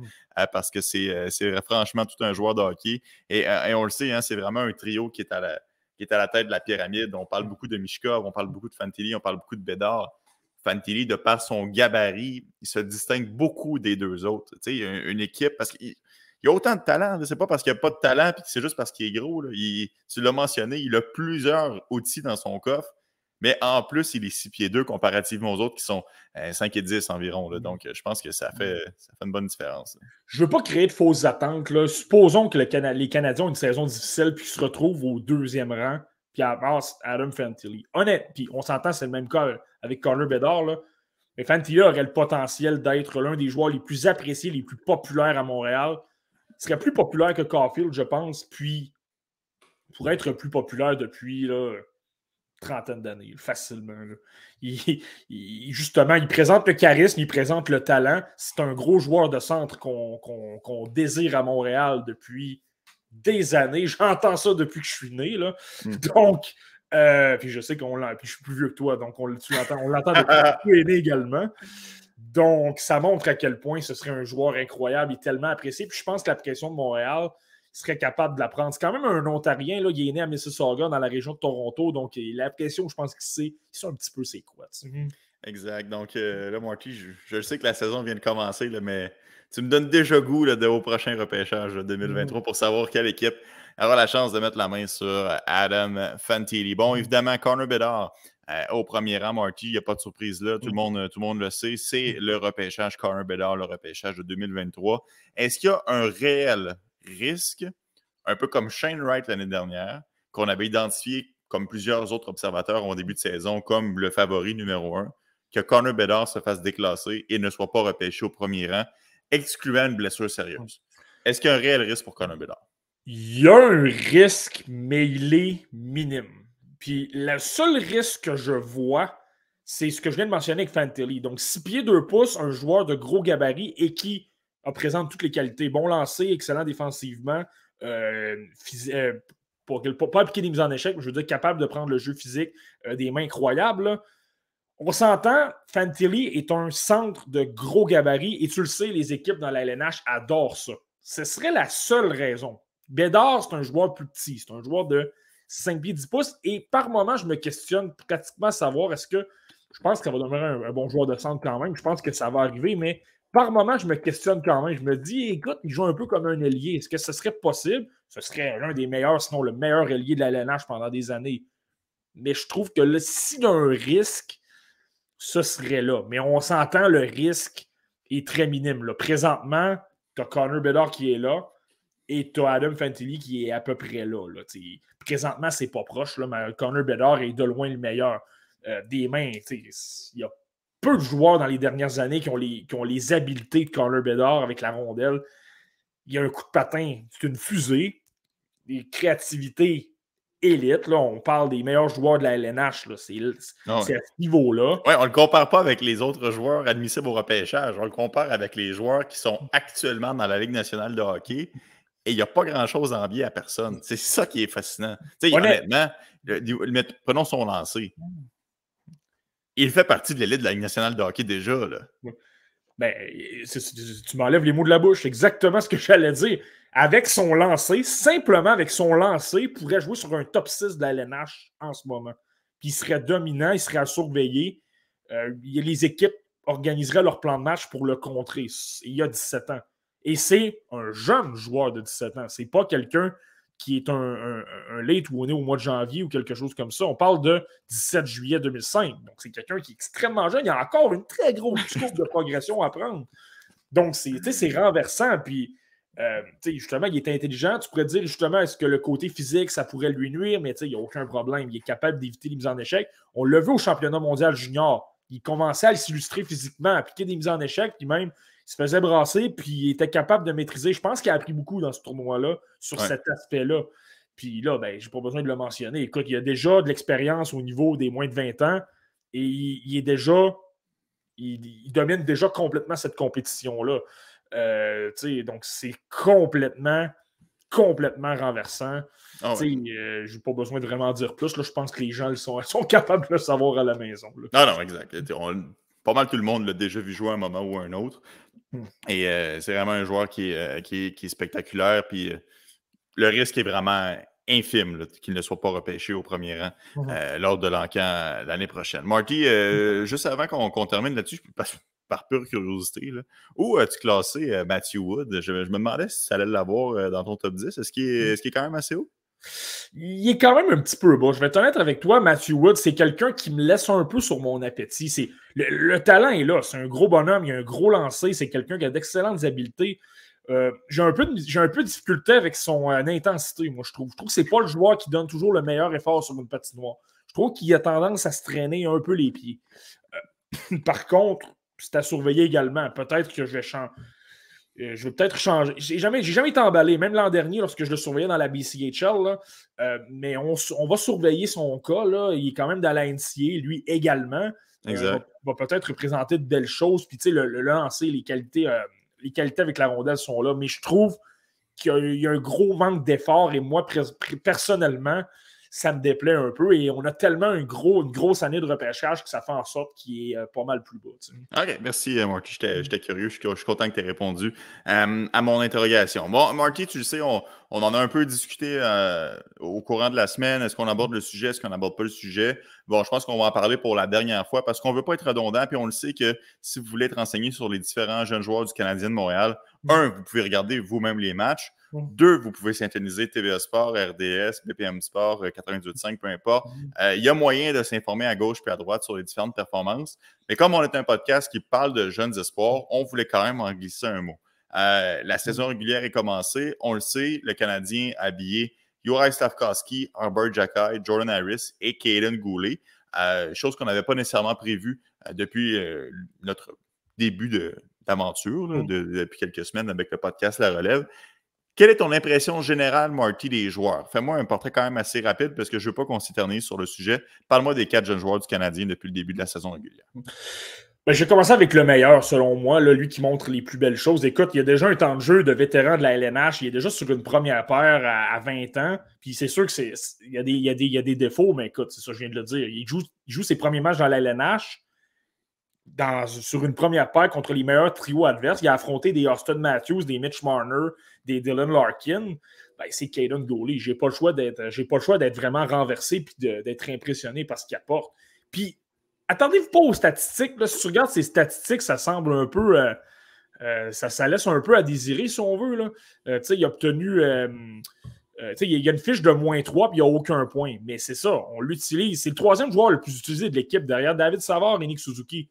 [SPEAKER 1] parce que c'est franchement tout un joueur de hockey. Et, et on le sait, hein, c'est vraiment un trio qui est à la qui est à la tête de la pyramide. On parle beaucoup de Mishkov, on parle beaucoup de Fantilli, on parle beaucoup de Bédard. Fantilli, de par son gabarit, il se distingue beaucoup des deux autres. Tu sais, une équipe, parce qu'il y a autant de talent. C'est pas parce qu'il n'y a pas de talent, puis c'est juste parce qu'il est gros. tu l'as mentionné, il a plusieurs outils dans son coffre. Mais en plus, il est 6 pieds 2 comparativement aux autres qui sont 5 euh, et 10 environ. Là. Mm. Donc, je pense que ça fait, mm. ça fait une bonne différence.
[SPEAKER 3] Je ne veux pas créer de fausses attentes. Là. Supposons que le les Canadiens ont une saison difficile puis se retrouvent au deuxième rang puis avancent Adam Fantilli. Honnête, puis on s'entend, c'est le même cas avec Connor Bedard. Là. Mais Fantilli aurait le potentiel d'être l'un des joueurs les plus appréciés, les plus populaires à Montréal. Il serait plus populaire que Caulfield, je pense, puis pourrait être plus populaire depuis là, trentaine d'années, facilement. justement, il présente le charisme, il présente le talent. C'est un gros joueur de centre qu'on désire à Montréal depuis des années. J'entends ça depuis que je suis né. Là. Hmm. Donc, euh, puis je sais qu'on l'a, puis je suis plus vieux que toi, donc on, l'entend, on l'entend depuis que tu es né également. Donc, ça montre à quel point ce serait un joueur incroyable et tellement apprécié. Puis je pense que la pression de Montréal, serait capable de la prendre. C'est quand même un Ontarien, là, il est né à Mississauga, dans la région de Toronto, donc la pression, je pense qu'il sait, sait un petit peu c'est quoi. Mhm.
[SPEAKER 1] Exact. Donc euh, là, Marty, je, sais que la saison vient de commencer, là, mais tu me donnes déjà goût là, de, au prochain repêchage 2023 mhm. pour savoir quelle équipe aura la chance de mettre la main sur Adam Fantilli. Bon, mhm. évidemment, Connor Bedard. Euh, au premier rang, Marty, il n'y a pas de surprise là. Tout, le monde, tout le monde le sait. C'est le repêchage Connor Bedard, le repêchage de 2023. Est-ce qu'il y a un réel risque, un peu comme Shane Wright l'année dernière, qu'on avait identifié comme plusieurs autres observateurs au début de saison comme le favori numéro un, que Connor Bedard se fasse déclasser et ne soit pas repêché au premier rang, excluant une blessure sérieuse. Est-ce qu'il y a un réel risque pour Connor Bedard?
[SPEAKER 3] Il y a un risque, mais il est minime. Puis le seul risque que je vois, c'est ce que je viens de mentionner avec Fantilli. Donc, 6 pieds 2 pouces, un joueur de gros gabarit et qui présente toutes les qualités. Bon lancé, excellent défensivement, euh, euh, pour, pas appliquer des mises en échec, mais je veux dire capable de prendre le jeu physique euh, des mains incroyables. On s'entend, Fantilli est un centre de gros gabarit et tu le sais, les équipes dans la LNH adorent ça. Ce serait la seule raison. Bédard, c'est un joueur plus petit, c'est un joueur de 5 pieds 10 pouces et par moment, je me questionne pratiquement à savoir est-ce que je pense qu'il va demeurer un, bon joueur de centre quand même. Je pense que ça va arriver, mais par moment, je me questionne quand même. Je me dis, écoute, il joue un peu comme un ailier. Est-ce que ce serait possible? Ce serait l'un des meilleurs, sinon le meilleur ailier de la LNH pendant des années. Mais je trouve que s'il y a un risque, ce serait là. Mais on s'entend, le risque est très minime. Là. Présentement, tu as Connor Bedard qui est là et tu as Adam Fantilli qui est à peu près là. là présentement, c'est pas proche, là, mais Connor Bedard est de loin le meilleur. Euh, des mains, il y a peu de joueurs dans les dernières années qui ont les, qui ont les habiletés de Connor Bedard avec la rondelle. Il y a un coup de patin, c'est une fusée, des créativités élites. Là, on parle des meilleurs joueurs de la LNH. C'est à ce niveau-là.
[SPEAKER 1] Oui, on ne le compare pas avec les autres joueurs admissibles au repêchage. On le compare avec les joueurs qui sont actuellement dans la Ligue nationale de hockey. Et il n'y a pas grand-chose en biais à personne. C'est ça qui est fascinant. honnêtement, prenons son lancer il fait partie de l'élite de la Ligue nationale de hockey déjà. Là.
[SPEAKER 3] Ben, tu m'enlèves les mots de la bouche. Exactement ce que j'allais dire. Avec son lancer, simplement avec son lancer, il pourrait jouer sur un top 6 de la LNH en ce moment. puis il serait dominant, il serait à surveiller. Euh, les équipes organiseraient leur plan de match pour le contrer. Il y a 17 ans. Et c'est un jeune joueur de 17 ans. C'est pas quelqu'un qui est un, late ou né au mois de janvier ou quelque chose comme ça. On parle de 17 juillet 2005. Donc, c'est quelqu'un qui est extrêmement jeune. Il y a encore une très grosse courbe de progression à prendre. Donc, c'est renversant. Puis, euh, justement, il est intelligent. Tu pourrais dire, justement, est-ce que le côté physique, ça pourrait lui nuire? Mais il n'y a aucun problème. Il est capable d'éviter les mises en échec. On l'a vu au championnat mondial junior. Il commençait à s'illustrer physiquement, à appliquer des mises en échec, puis même se faisait brasser, puis il était capable de maîtriser. Je pense qu'il a appris beaucoup dans ce tournoi-là sur cet aspect-là. Puis là, ben, j'ai pas besoin de le mentionner. Écoute, il a déjà de l'expérience au niveau des moins de 20 ans et il, est déjà. Il, domine déjà complètement cette compétition-là. Euh, donc, c'est complètement, complètement renversant. Ah euh, je n'ai pas besoin de vraiment dire plus. Là, je pense que les gens sont, sont capables de le savoir à la maison.
[SPEAKER 1] Non, non, exact. pas mal tout le monde l'a déjà vu jouer à un moment ou à un autre. Hmm. Et euh, c'est vraiment un joueur qui est, euh, qui est, spectaculaire. Puis euh, le risque est vraiment infime qu'il ne soit pas repêché au premier rang mmh lors de l'encan l'année prochaine. Marty, mmh. juste avant qu'on termine là-dessus, par, pure curiosité, où as-tu classé Matthew Wood? Je, me demandais si ça allait l'avoir dans ton top 10. Est-ce qu'il est, est, est, quand même assez haut?
[SPEAKER 3] Il est quand même un petit peu bas. Je vais être honnête avec toi, Matthew Wood, c'est quelqu'un qui me laisse un peu sur mon appétit. C'est, le, talent est là. C'est un gros bonhomme, il a un gros lancer. C'est quelqu'un qui a d'excellentes habiletés. Euh, j'ai, un peu de, difficulté avec son euh, intensité, moi, je trouve. Je trouve que c'est pas le joueur qui donne toujours le meilleur effort sur une patinoire. Je trouve qu'il a tendance à se traîner un peu les pieds. Euh, par contre, c'est à surveiller également. Peut-être que je vais changer je vais peut-être changer. J'ai jamais, jamais été emballé, même l'an dernier, lorsque je le surveillais dans la BCHL. Euh, mais on, va surveiller son cas. Là. Il est quand même dans la NCA, lui également.
[SPEAKER 1] Euh, exact.
[SPEAKER 3] va, peut-être représenter de belles choses. Puis, tu sais, le, lancer, les qualités, les qualités avec la rondelle sont là. Mais je trouve qu'il y, a un gros manque d'effort. Et moi, personnellement, ça me déplaît un peu. Et on a tellement un gros, une grosse année de repêchage que ça fait en sorte qu'il est euh, pas mal plus bas.
[SPEAKER 1] OK, merci, euh, Marty. J'étais curieux. Je suis, content que tu aies répondu euh, à mon interrogation. Bon, Marty, tu le sais, on, en a un peu discuté au courant de la semaine. Est-ce qu'on aborde le sujet? Est-ce qu'on n'aborde pas le sujet? Bon, je pense qu'on va en parler pour la dernière fois parce qu'on ne veut pas être redondant. Puis on le sait que si vous voulez être renseigné sur les différents jeunes joueurs du Canadien de Montréal, mm. un, vous pouvez regarder vous-même les matchs. Deux, vous pouvez synthétiser TVA Sport, RDS, BPM Sport, 98.5, euh, peu importe. Euh, il y a moyen de s'informer à gauche puis à droite sur les différentes performances. Mais comme on est un podcast qui parle de jeunes espoirs, on voulait quand même en glisser un mot. Euh, la saison régulière est commencée. On le sait, le Canadien a habillé Juraj Stavkowski, Arbor Jacky, Jordan Harris et Kaden Goulet. chose qu'on n'avait pas nécessairement prévue depuis notre début d'aventure, mm. depuis quelques semaines avec le podcast La Relève. Quelle est ton impression générale, Marty, des joueurs? Fais-moi un portrait quand même assez rapide parce que je ne veux pas qu'on s'éternise sur le sujet. Parle-moi des quatre jeunes joueurs du Canadien depuis le début de la saison régulière.
[SPEAKER 3] Ben, je vais commencer avec le meilleur, selon moi, lui qui montre les plus belles choses. Écoute, il y a déjà un temps de jeu de vétéran de la LNH. Il est déjà sur une première paire à, 20 ans. Puis c'est sûr qu'il y, a des, y, a des défauts, mais écoute, c'est ça, je viens de le dire. Il joue, il joue ses premiers matchs dans la LNH sur une première paire contre les meilleurs trios adverses. Il a affronté des Austin Matthews, des Mitch Marner, des Dylan Larkin. Ben, c'est Caden Goalie. Je n'ai pas le choix d'être vraiment renversé et d'être impressionné par ce qu'il apporte. Puis, attendez-vous pas aux statistiques. si tu regardes ces statistiques, ça semble un peu. Euh, euh, ça, laisse un peu à désirer, si on veut. Là. Euh, il a obtenu. il y a une fiche de moins 3 puis il n'y a aucun point. Mais c'est ça, on l'utilise. C'est le troisième joueur le plus utilisé de l'équipe derrière David Savard et Nick Suzuki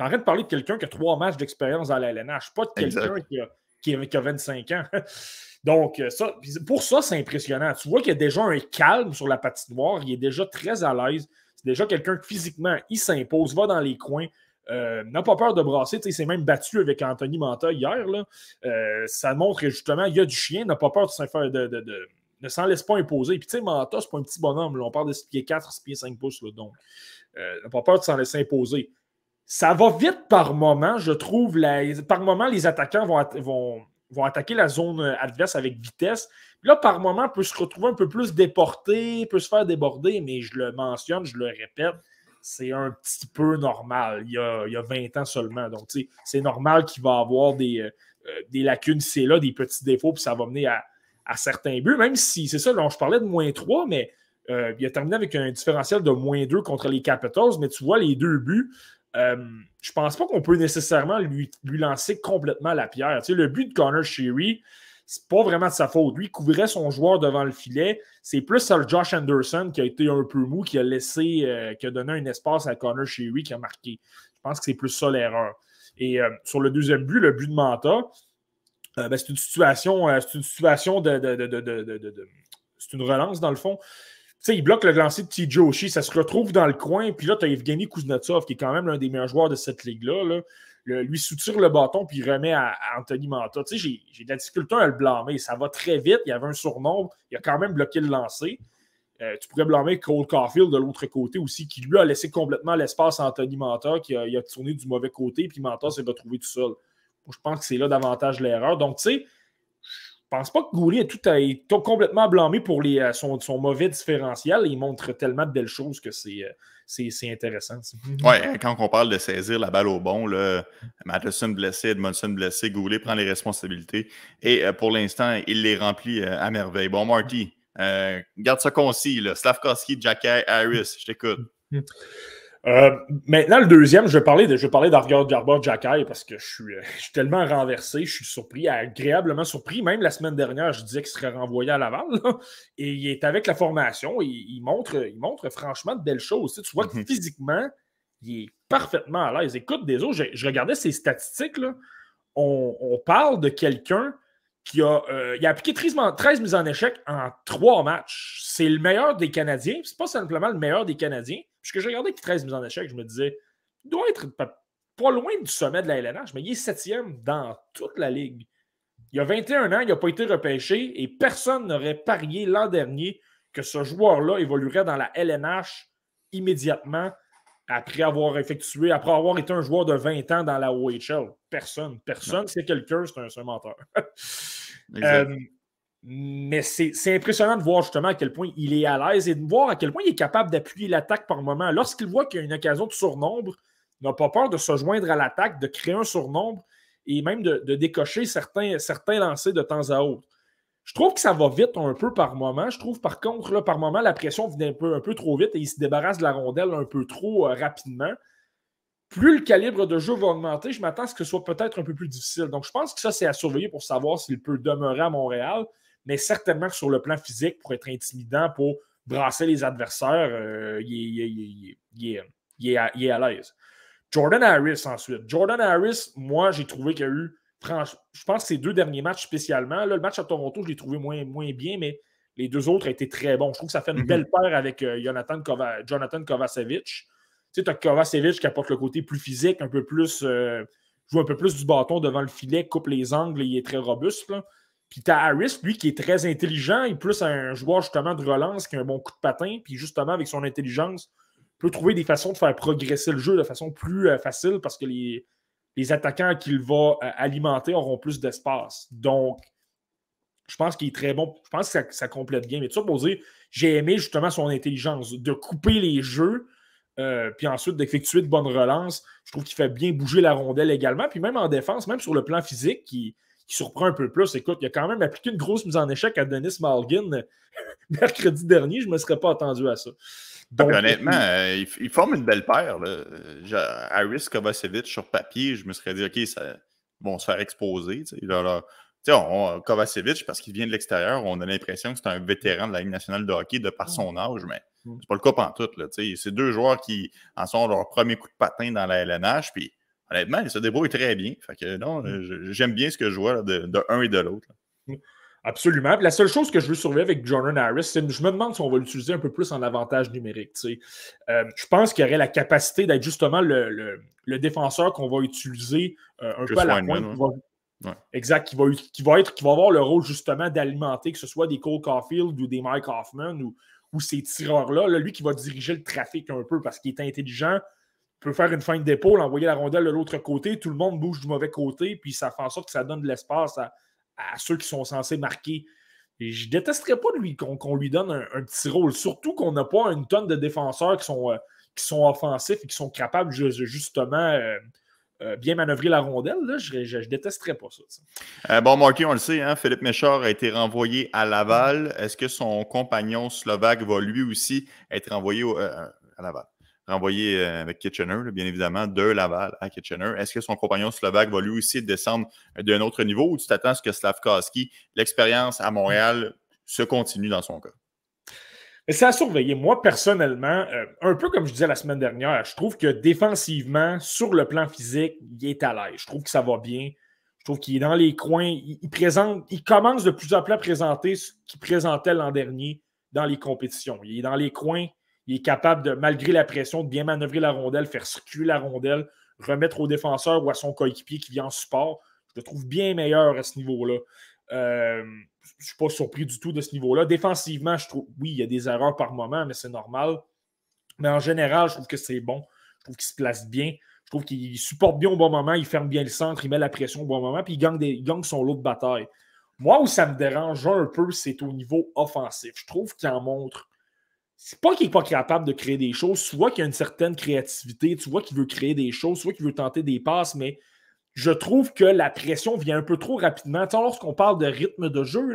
[SPEAKER 3] en train de parler de quelqu'un qui a trois matchs d'expérience dans la LNH, pas de quelqu'un qui a, qui, 25 ans. Donc, euh, ça, pour ça, c'est impressionnant. Tu vois qu'il y a déjà un calme sur la patinoire. Il est déjà très à l'aise. C'est déjà quelqu'un qui, physiquement, il s'impose, va dans les coins. Euh, n'a pas peur de brasser. Il s'est même battu avec Anthony Manta hier. Là. Euh, ça montre que justement, il y a du chien, n'a pas peur de s'en faire de, ne s'en laisse pas imposer. Puis tu sais, Manta, c'est pas un petit bonhomme. On parle de 6 pieds 4, 6 pieds 5 pouces. donc, n'a pas peur de s'en laisser imposer. Ça va vite par moment, je trouve. par moment, les attaquants vont, attaquer la zone adverse avec vitesse. là, par moment, peut se retrouver un peu plus déporté, peut se faire déborder, mais je le mentionne, je le répète, c'est un petit peu normal. Il y a, il y a 20 ans seulement. Donc, c'est normal qu'il va avoir des, euh, des lacunes c'est là, des petits défauts, puis ça va mener à, certains buts, même si c'est ça, dont je parlais de moins 3, mais Euh, il a terminé avec un différentiel de moins 2 contre les Capitals, mais tu vois, les deux buts, euh, je pense pas qu'on peut nécessairement lui, lui, lancer complètement la pierre. Tu sais, le but de Connor Sherry, c'est pas vraiment de sa faute. Lui, il couvrait son joueur devant le filet. C'est plus Josh Anderson qui a été un peu mou, qui a laissé, euh, qui a donné un espace à Connor Sherry qui a marqué. Je pense que c'est plus ça l'erreur. Et euh, sur le deuxième but, le but de Manta, ben, c'est une situation, c'est une situation de c'est une relance dans le fond sais, il bloque le lancer de TJ Oshie, ça se retrouve dans le coin, puis là, tu as Evgeny Kuznetsov, qui est quand même l'un des meilleurs joueurs de cette ligue-là. lui soutire le bâton, puis il remet à, Anthony Manta. Tu sais, j'ai de la difficulté à le blâmer. Ça va très vite, il y avait un surnombre, il a quand même bloqué le lancer. Euh, tu pourrais blâmer Cole Caulfield de l'autre côté aussi, qui lui a laissé complètement l'espace à Anthony Manta, qui a, tourné du mauvais côté, puis Manta s'est retrouvé tout seul. je pense que c'est là davantage l'erreur. Donc, tu sais, pense pas que Goury est tout, est complètement blâmé pour les, euh, son, son, mauvais différentiel. Il montre tellement de belles choses que c'est, euh, c'est, intéressant.
[SPEAKER 1] Oui, quand on parle de saisir la balle au bon, là, Matheson blessé, Edmondson blessé, Goulet prend les responsabilités et euh, pour l'instant, il les remplit à merveille. Bon, Marty, garde ça concis. Là. Slavkowski, Jack Harris, je t'écoute.
[SPEAKER 3] Euh, maintenant, le deuxième, je vais parler de, je vais parler Garber Jacky parce que je suis, euh, je suis, tellement renversé, je suis surpris, agréablement surpris. Même la semaine dernière, je disais qu'il serait renvoyé à Laval. et il est avec la formation. Et il, montre, il montre franchement de belles choses. Tu, vois que mhm. physiquement, il est parfaitement à l'aise. Écoute, des autres, je, regardais ses statistiques. Là. On, on, parle de quelqu'un qui a, euh, il a appliqué 13, 13 mises en échec en trois matchs. C'est le meilleur des Canadiens. C'est pas simplement le meilleur des Canadiens Puisque je regardais qu'il 13 mises en échec, je me disais, il doit être pas, loin du sommet de la LNH, mais il est septième dans toute la ligue. Il a 21 ans, il n'a pas été repêché et personne n'aurait parié l'an dernier que ce joueur-là évoluerait dans la LNH immédiatement après avoir effectué, après avoir été un joueur de 20 ans dans la OHL. Personne. Personne, c'est quelqu'un, c'est un, menteur. euh, mais c'est impressionnant de voir justement à quel point il est à l'aise et de voir à quel point il est capable d'appuyer l'attaque par moment. Lorsqu'il voit qu'il y a une occasion de surnombre, il n'a pas peur de se joindre à l'attaque, de créer un surnombre et même de, décocher certains, certains lancers de temps à autre. Je trouve que ça va vite un peu par moment. Je trouve par contre, là, par moment, la pression vient un peu, un peu trop vite et il se débarrasse de la rondelle un peu trop euh, rapidement. Plus le calibre de jeu va augmenter, je m'attends à ce que ce soit peut-être un peu plus difficile. Donc, je pense que ça, c'est à surveiller pour savoir s'il peut demeurer à Montréal mais certainement sur le plan physique, pour être intimidant, pour brasser les adversaires, euh, il, est, à, l'aise. Jordan Harris ensuite. Jordan Harris, moi, j'ai trouvé qu'il y a eu, je pense que ces deux derniers matchs spécialement, le match à Toronto, je l'ai trouvé moins, moins bien, mais les deux autres ont été très bons. Je trouve que ça fait une mhm. belle paire avec euh, Jonathan, Kovacevic. Tu sais, tu as Kovacevic qui apporte le côté plus physique, un peu plus, euh, joue un peu plus du bâton devant le filet, coupe les angles et il est très robuste. Puis tu as Harris, lui, qui est très intelligent, et plus un joueur justement de relance qui a un bon coup de patin, puis justement avec son intelligence, peut trouver des façons de faire progresser le jeu de façon plus euh, facile parce que les, attaquants qu'il va euh, alimenter auront plus d'espace. Donc, je pense qu'il est très bon. Je pense que ça, complète bien. Mais tout ça pour dire, j'ai aimé justement son intelligence de couper les jeux, euh, puis ensuite d'effectuer de bonnes relances. Je trouve qu'il fait bien bouger la rondelle également. Puis même en défense, même sur le plan physique, qui qui surprend un peu plus. Écoute, il a quand même appliqué une grosse mise en échec à Denis Malgin mercredi dernier. Je ne me serais pas attendu à ça.
[SPEAKER 1] Donc, honnêtement, euh, il, forme une belle paire. Là. Harris Kovacevic sur papier, je me serais dit, OK, ça vont se faire exposer. Kovacevic, parce qu'il vient de l'extérieur, on a l'impression que c'est un vétéran de la Ligue nationale de hockey de par son âge, mais c'est pas le cas en tout. C'est deux joueurs qui en sont leur premier coup de patin dans la LNH, puis honnêtement, il se débrouille très bien. Fait que non, mm. j'aime bien ce que je vois de, de, un et de l'autre.
[SPEAKER 3] Absolument. la seule chose que je veux surveiller avec Jordan Harris, c'est je me demande si on va l'utiliser un peu plus en avantage numérique. Euh, je pense qu'il aurait la capacité d'être justement le, défenseur qu'on va utiliser euh, un peu à la pointe. Exact, qui va, qui, va être, qui va avoir le rôle justement d'alimenter, que ce soit des Cole Caulfield ou des Mike Hoffman ou, ou ces tireurs-là, là, lui qui va diriger le trafic un peu parce qu'il est intelligent, peut faire une feinte d'épaule, envoyer la rondelle de l'autre côté, tout le monde bouge du mauvais côté, puis ça fait en sorte que ça donne de l'espace à, ceux qui sont censés marquer. Et je détesterais pas lui qu'on lui donne un, petit rôle, surtout qu'on n'a pas une tonne de défenseurs qui sont, euh, qui sont offensifs et qui sont capables justement euh, euh, bien manœuvrer la rondelle, là, je, ne détesterais pas
[SPEAKER 1] ça. Bon, Marky, on le sait, hein, Philippe Méchard a été renvoyé à Laval. Est-ce que son compagnon slovaque va lui aussi être renvoyé à Laval? Renvoyé avec Kitchener, bien évidemment, de Laval à Kitchener. Est-ce que son compagnon slovaque va lui aussi descendre d'un autre niveau ou tu t'attends à ce que Slavkowski, l'expérience à Montréal, se continue dans son cas?
[SPEAKER 3] C'est à surveiller. Moi, personnellement, euh, un peu comme je disais la semaine dernière, je trouve que défensivement, sur le plan physique, il est à l'aise. Je trouve que ça va bien. Je trouve qu'il est dans les coins. Il, présente, il commence de plus en plus à présenter ce qu'il présentait l'an dernier dans les compétitions. Il est dans les coins. Il est capable de, malgré la pression, de bien manœuvrer la rondelle, faire circuler la rondelle, remettre au défenseur ou à son coéquipier qui vient en support. Je le trouve bien meilleur à ce niveau-là. Euh, je ne suis pas surpris du tout de ce niveau-là. Défensivement, je trouve, oui, il y a des erreurs par moment, mais c'est normal. Mais en général, je trouve que c'est bon. Je trouve qu'il se place bien. Je trouve qu'il supporte bien au bon moment, il ferme bien le centre, il met la pression au bon moment, puis il gagne, des, son lot de bataille. Moi, où ça me dérange un peu, c'est au niveau offensif. Je trouve qu'il en montre. C'est pas qu'il n'est pas capable de créer des choses. Tu vois qu'il y a une certaine créativité, tu vois qu'il veut créer des choses, tu vois qu'il veut tenter des passes, mais je trouve que la pression vient un peu trop rapidement. Tu lorsqu'on parle de rythme de jeu,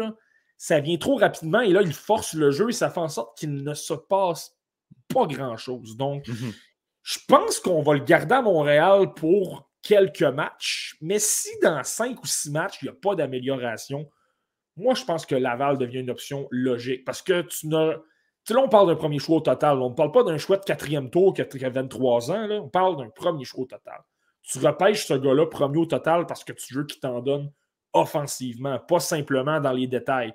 [SPEAKER 3] ça vient trop rapidement et là, il force le jeu et ça fait en sorte qu'il ne se passe pas grand-chose. Donc, mhm. je pense qu'on va le garder à Montréal pour quelques matchs, mais si dans cinq ou six matchs, il n'y a pas d'amélioration, moi, je pense que Laval devient une option logique parce que tu n'as. Là, on parle d'un premier choix au total. On ne parle pas d'un choix de quatrième tour qui a 23 ans. On parle d'un premier choix au total tu repêches ce gars-là premier au total parce que tu veux qu'il t'en donne offensivement, pas simplement dans les détails.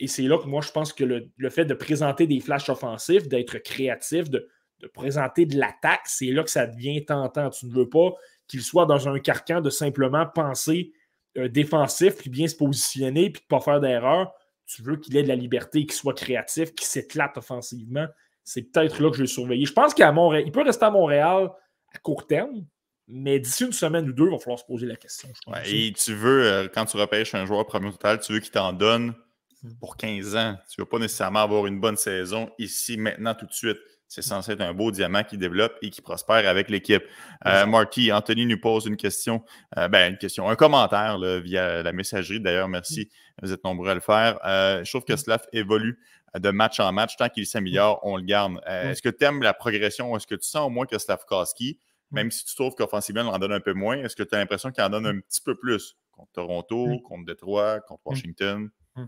[SPEAKER 3] Et c'est là que moi, je pense que le, fait de présenter des flashs offensifs, d'être créatif, de, présenter de l'attaque, c'est là que ça devient tentant. Tu ne veux pas qu'il soit dans un carcan de simplement penser euh, défensif, puis bien se positionner, puis ne pas faire d'erreur. Tu veux qu'il ait de la liberté, qu'il soit créatif, qu'il s'éclate offensivement. C'est peut-être là que je vais le surveiller. Je pense qu'à Montréal, il peut rester à Montréal à court terme, mais d'ici une semaine ou deux, il va falloir se poser la question.
[SPEAKER 1] et tu veux, euh, quand tu repêches un joueur premier total, tu veux qu'il t'en donne hmm. pour 15 ans. Tu ne veux pas nécessairement avoir une bonne saison ici, maintenant, tout de suite. C'est censé être un beau diamant qui développe et qui prospère avec l'équipe. Euh, Marty, Anthony nous pose une question, euh, ben, une question, un commentaire via la messagerie. D'ailleurs, merci, vous êtes nombreux à le faire. je trouve que Slav évolue de match en match. Tant qu'il s'améliore, on le garde. Est-ce que tu aimes la progression? Est-ce que tu sens au moins que Slavkowski, même si tu trouves qu'offensivement, il en donne un peu moins, est-ce que tu as l'impression qu'il en donne un petit peu plus contre Toronto, mm. contre Detroit, contre mm. Washington?
[SPEAKER 3] Mm.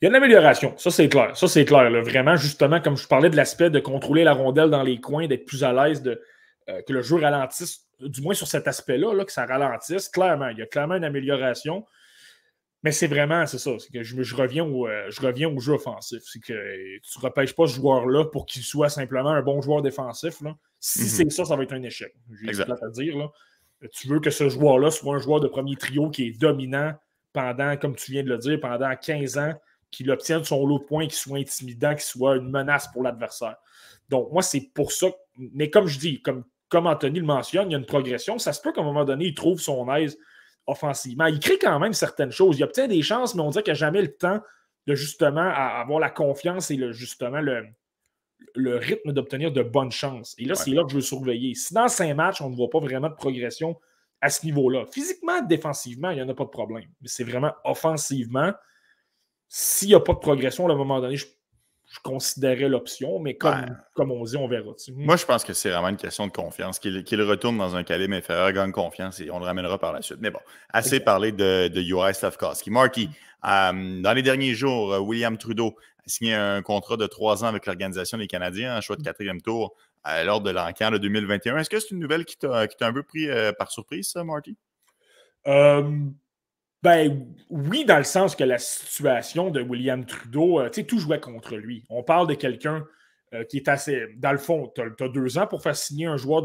[SPEAKER 3] Il y a une amélioration, ça c'est clair. Ça c'est clair. Vraiment, justement, comme je parlais de l'aspect de contrôler la rondelle dans les coins, d'être plus à l'aise, de, euh, que le jeu ralentisse, du moins sur cet aspect-là, là, que ça ralentisse, clairement. Il y a clairement une amélioration. Mais c'est vraiment, c'est ça, c'est que je, reviens au, euh, je reviens au jeu offensif. C'est que tu ne repêches pas ce joueur-là pour qu'il soit simplement un bon joueur défensif. Là. Si mhm. c'est ça, ça va être un échec. J'ai à dire. Là. Tu veux que ce joueur-là soit un joueur de premier trio qui est dominant pendant, comme tu viens de le dire, pendant 15 ans, qu'il obtienne son lot de points, qu'il soit intimidant, qu'il soit une menace pour l'adversaire. Donc, moi, c'est pour ça. Mais comme je dis, comme, comme Anthony le mentionne, il y a une progression. Ça se peut qu'à un moment donné, il trouve son aise offensivement. Il crée quand même certaines choses. Il obtient des chances, mais on dirait qu'il n'a jamais le temps de justement avoir la confiance et le, justement le, le rythme d'obtenir de bonnes chances. Et là, c'est là que je veux surveiller. Si dans cinq matchs, on ne voit pas vraiment de progression à ce niveau-là, physiquement, défensivement, il n'y en a pas de problème. Mais c'est vraiment offensivement. S'il n'y a pas de progression, à un moment donné, je je considérais l'option, mais comme, comme on dit, on verra.
[SPEAKER 1] Moi, je pense que c'est vraiment une question de confiance. Qu'il retourne dans un calibre inférieur, gagne confiance et on le ramènera par la suite. Mais bon, assez parlé de, de Uri Slavkowski. Marky, euh, dans les derniers jours, euh, William Trudeau a signé un contrat de trois ans avec l'Organisation des Canadiens, un choix de quatrième tour lors de l'encan de 2021. Est-ce que c'est une nouvelle qui t'a un peu pris par surprise, ça, Marty?
[SPEAKER 3] Ben oui, dans le sens que la situation de William Trudeau, euh, tu sais, tout jouait contre lui. On parle de quelqu'un euh, qui est assez. Dans le fond, tu as, deux ans pour faire signer un joueur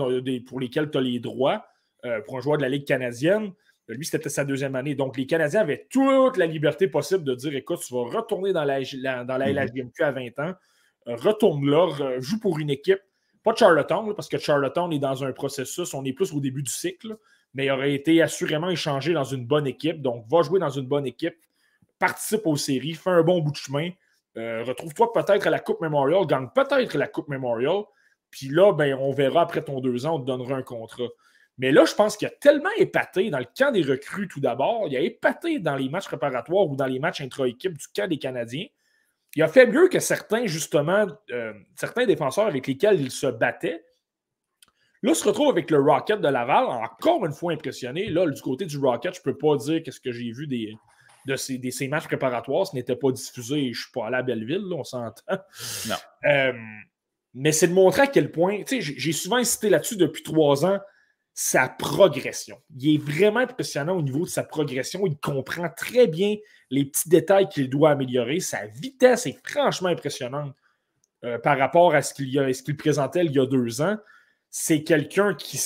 [SPEAKER 3] pour lesquels tu as les droits euh, pour un joueur de la Ligue canadienne. Lui, c'était sa deuxième année. Donc, les Canadiens avaient toute la liberté possible de dire écoute, tu vas retourner dans la, dans la LHGMQ à 20 ans, retourne là, joue pour une équipe. Pas Charlottetown, parce que Charlottetown est dans un processus, on est plus au début du cycle mais il aurait été assurément échangé dans une bonne équipe. Donc, va jouer dans une bonne équipe, participe aux séries, fais un bon bout de chemin, euh, retrouve-toi peut-être à la Coupe Memorial, gagne peut-être la Coupe Memorial, puis là, ben, on verra après ton deux ans, on te donnera un contrat. Mais là, je pense qu'il a tellement épaté dans le camp des recrues tout d'abord. Il a épaté dans les matchs préparatoires ou dans les matchs intra-équipe du camp des Canadiens. Il a fait mieux que certains, justement, euh, certains défenseurs avec lesquels il se battait. Là, il se retrouve avec le Rocket de Laval, encore une fois impressionné. Là, du côté du Rocket, je ne peux pas dire qu'est-ce que j'ai vu des, de ces, matchs préparatoires. Ce n'était pas diffusé et je ne suis pas allé à Belleville, on s'entend.
[SPEAKER 1] Non.
[SPEAKER 3] Euh, mais c'est de montrer à quel point, tu sais, j'ai souvent insisté là-dessus depuis trois ans, sa progression. Il est vraiment impressionnant au niveau de sa progression. Il comprend très bien les petits détails qu'il doit améliorer. Sa vitesse est franchement impressionnante euh, par rapport à ce qu'il présentait il y a deux ans c'est quelqu'un qui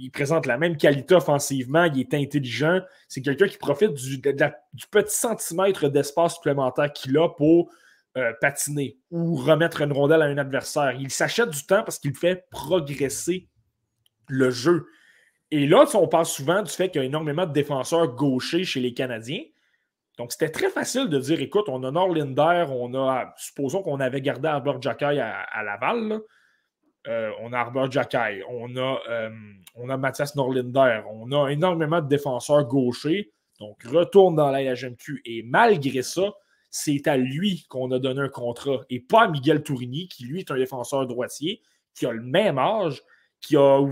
[SPEAKER 3] il présente la même qualité offensivement, il est intelligent, c'est quelqu'un qui profite du, petit centimètre d'espace supplémentaire qu'il a pour euh, patiner ou remettre une rondelle à un adversaire. Il s'achète du temps parce qu'il fait progresser le jeu. Et là, on parle souvent du fait qu'il y a énormément de défenseurs gauchers chez les Canadiens. Donc, c'était très facile de dire écoute, on a Norlinder, on a, supposons qu'on avait gardé Albert Jacky à, Laval. Euh, on a Arbor Jacky, on a, euh, on Mathias Norlinder, on a énormément de défenseurs gauchers. Donc, retourne dans la LHMQ. Et malgré ça, c'est à lui qu'on a donné un contrat et pas à Miguel Tourigny, qui lui est un défenseur droitier, qui a le même âge, qui a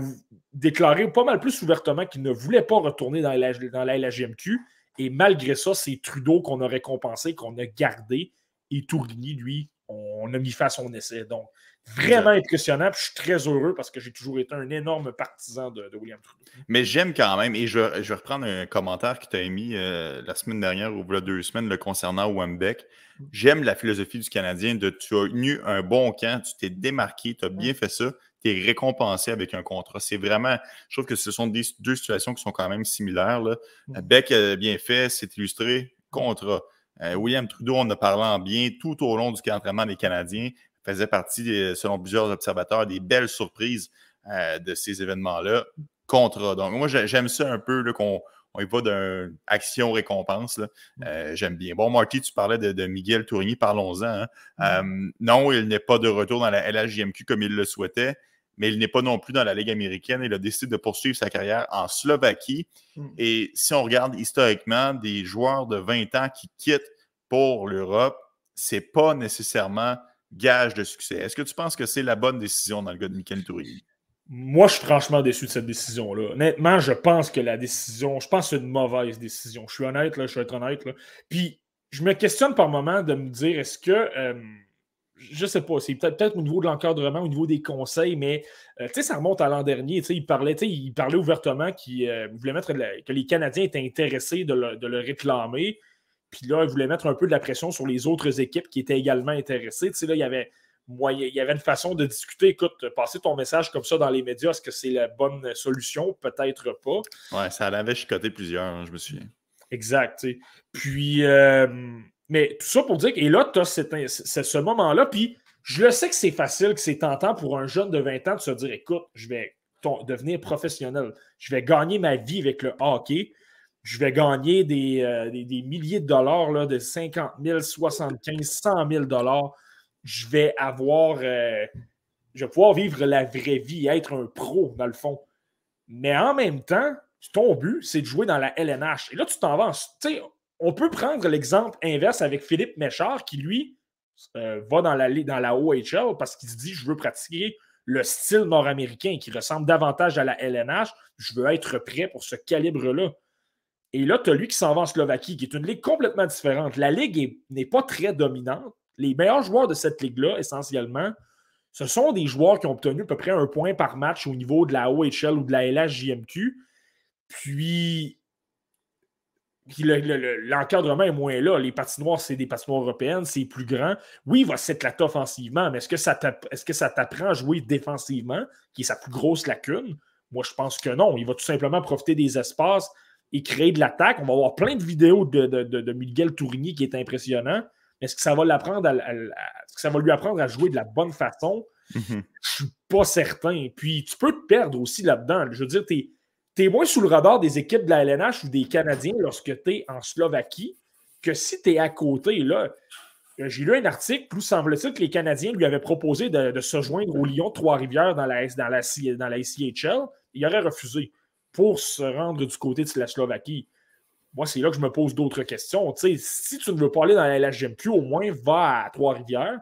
[SPEAKER 3] déclaré pas mal plus ouvertement qu'il ne voulait pas retourner dans la, dans la LHMQ. Et malgré ça, c'est Trudeau qu'on a récompensé, qu'on a gardé. Et Tourigny, lui, on a mis face à son essai. Donc, Vraiment impressionnant. je suis très heureux parce que j'ai toujours été un énorme partisan de, William Trudeau.
[SPEAKER 1] Mais j'aime quand même, et je, vais reprendre un commentaire que tu as émis euh, la semaine dernière ou voilà deux semaines le concernant Wembeck. J'aime la philosophie du Canadien de tu as eu un bon camp, tu t'es démarqué, tu as bien fait ça, tu es récompensé avec un contrat. C'est vraiment, je trouve que ce sont deux situations qui sont quand même similaires. Là. Beck a bien fait, c'est illustré, contrat. Euh, William Trudeau, on a parlé en bien tout au long du camp d'entraînement des Canadiens faisait partie, selon plusieurs observateurs, des belles surprises euh, de ces événements-là. Contrat. Donc, moi, j'aime ça un peu qu'on on y va d'une action-récompense. Mm. Euh, j'aime bien. Bon, Marty, tu parlais de, Miguel Tourigny, parlons-en. Hein. Mm. Euh, non, il n'est pas de retour dans la LHJMQ comme il le souhaitait, mais il n'est pas non plus dans la Ligue américaine. Il a décidé de poursuivre sa carrière en Slovaquie. Mm. Et si on regarde historiquement des joueurs de 20 ans qui quittent pour l'Europe, c'est pas nécessairement gage de succès. Est-ce que tu penses que c'est la bonne décision dans le cas de Michael Tourigny?
[SPEAKER 3] Moi, je suis franchement déçu de cette décision-là. Honnêtement, je pense que la décision, je pense que c'est une mauvaise décision. Je suis honnête, là, je suis honnête. Là. Puis, je me questionne par moment de me dire, est-ce que, euh, je sais pas, c'est peut-être au niveau de l'encadrement, au niveau des conseils, mais euh, ça remonte à l'an dernier. Il parlait, il parlait ouvertement qu'il euh, voulait mettre que les Canadiens étaient intéressés de le, de le réclamer. Puis là, il voulait mettre un peu de la pression sur les autres équipes qui étaient également intéressées. Là, il y avait moyen, il y avait une façon de discuter. Écoute, passer ton message comme ça dans les médias, est-ce que c'est la bonne solution? Peut-être pas.
[SPEAKER 1] Ouais, ça l'avait chicoté plusieurs, hein, je me souviens.
[SPEAKER 3] Exact. Puis, euh, mais tout ça pour dire que, et là, tu as ce moment-là, puis je le sais que c'est facile, que c'est tentant pour un jeune de 20 ans de se dire écoute, je vais devenir professionnel, je vais gagner ma vie avec le hockey je vais gagner euh, des, des, milliers de dollars, là, de 50 000, 75 100 000 dollars. Je vais avoir, euh, je vais pouvoir vivre la vraie vie, être un pro, dans le fond. Mais en même temps, ton but, c'est de jouer dans la LNH. Et là, tu t'en vas. On peut prendre l'exemple inverse avec Philippe Méchard, qui, lui, euh, va dans la, dans la OHL parce qu'il se dit je veux pratiquer le style nord-américain qui ressemble davantage à la LNH. Je veux être prêt pour ce calibre-là. Et là, tu as lui qui s'en va en Slovaquie, qui est une ligue complètement différente. La ligue n'est pas très dominante. Les meilleurs joueurs de cette ligue-là, essentiellement, ce sont des joueurs qui ont obtenu à peu près un point par match au niveau de la OHL ou de la LHJMQ. Puis, l'encadrement est moins là. Les patinoires, c'est des patinoires européennes, c'est plus grand. Oui, il va s'éclater offensivement, mais est-ce que ça t'apprend à jouer défensivement, qui est sa plus grosse lacune? Moi, je pense que non. Il va tout simplement profiter des espaces et créer de l'attaque. On va avoir plein de vidéos de, Miguel Tourigny qui est impressionnant. Mais est-ce que ça va l'apprendre à, que ça va lui apprendre à jouer de la bonne façon? Je mhm. ne Je suis pas certain. Puis tu peux te perdre aussi là-dedans. Je veux dire, tu es, moins sous le radar des équipes de la LNH ou des Canadiens lorsque tu es en Slovaquie que si tu es à côté. Là, j'ai lu un article où semble-t-il que les Canadiens lui avaient proposé de, se joindre au Lyon Trois-Rivières dans la, dans, la, dans la il aurait refusé pour se rendre du côté de la Slovaquie. Moi, c'est là que je me pose d'autres questions. si tu ne veux pas aller dans la LHGMQ, au moins va à Trois-Rivières,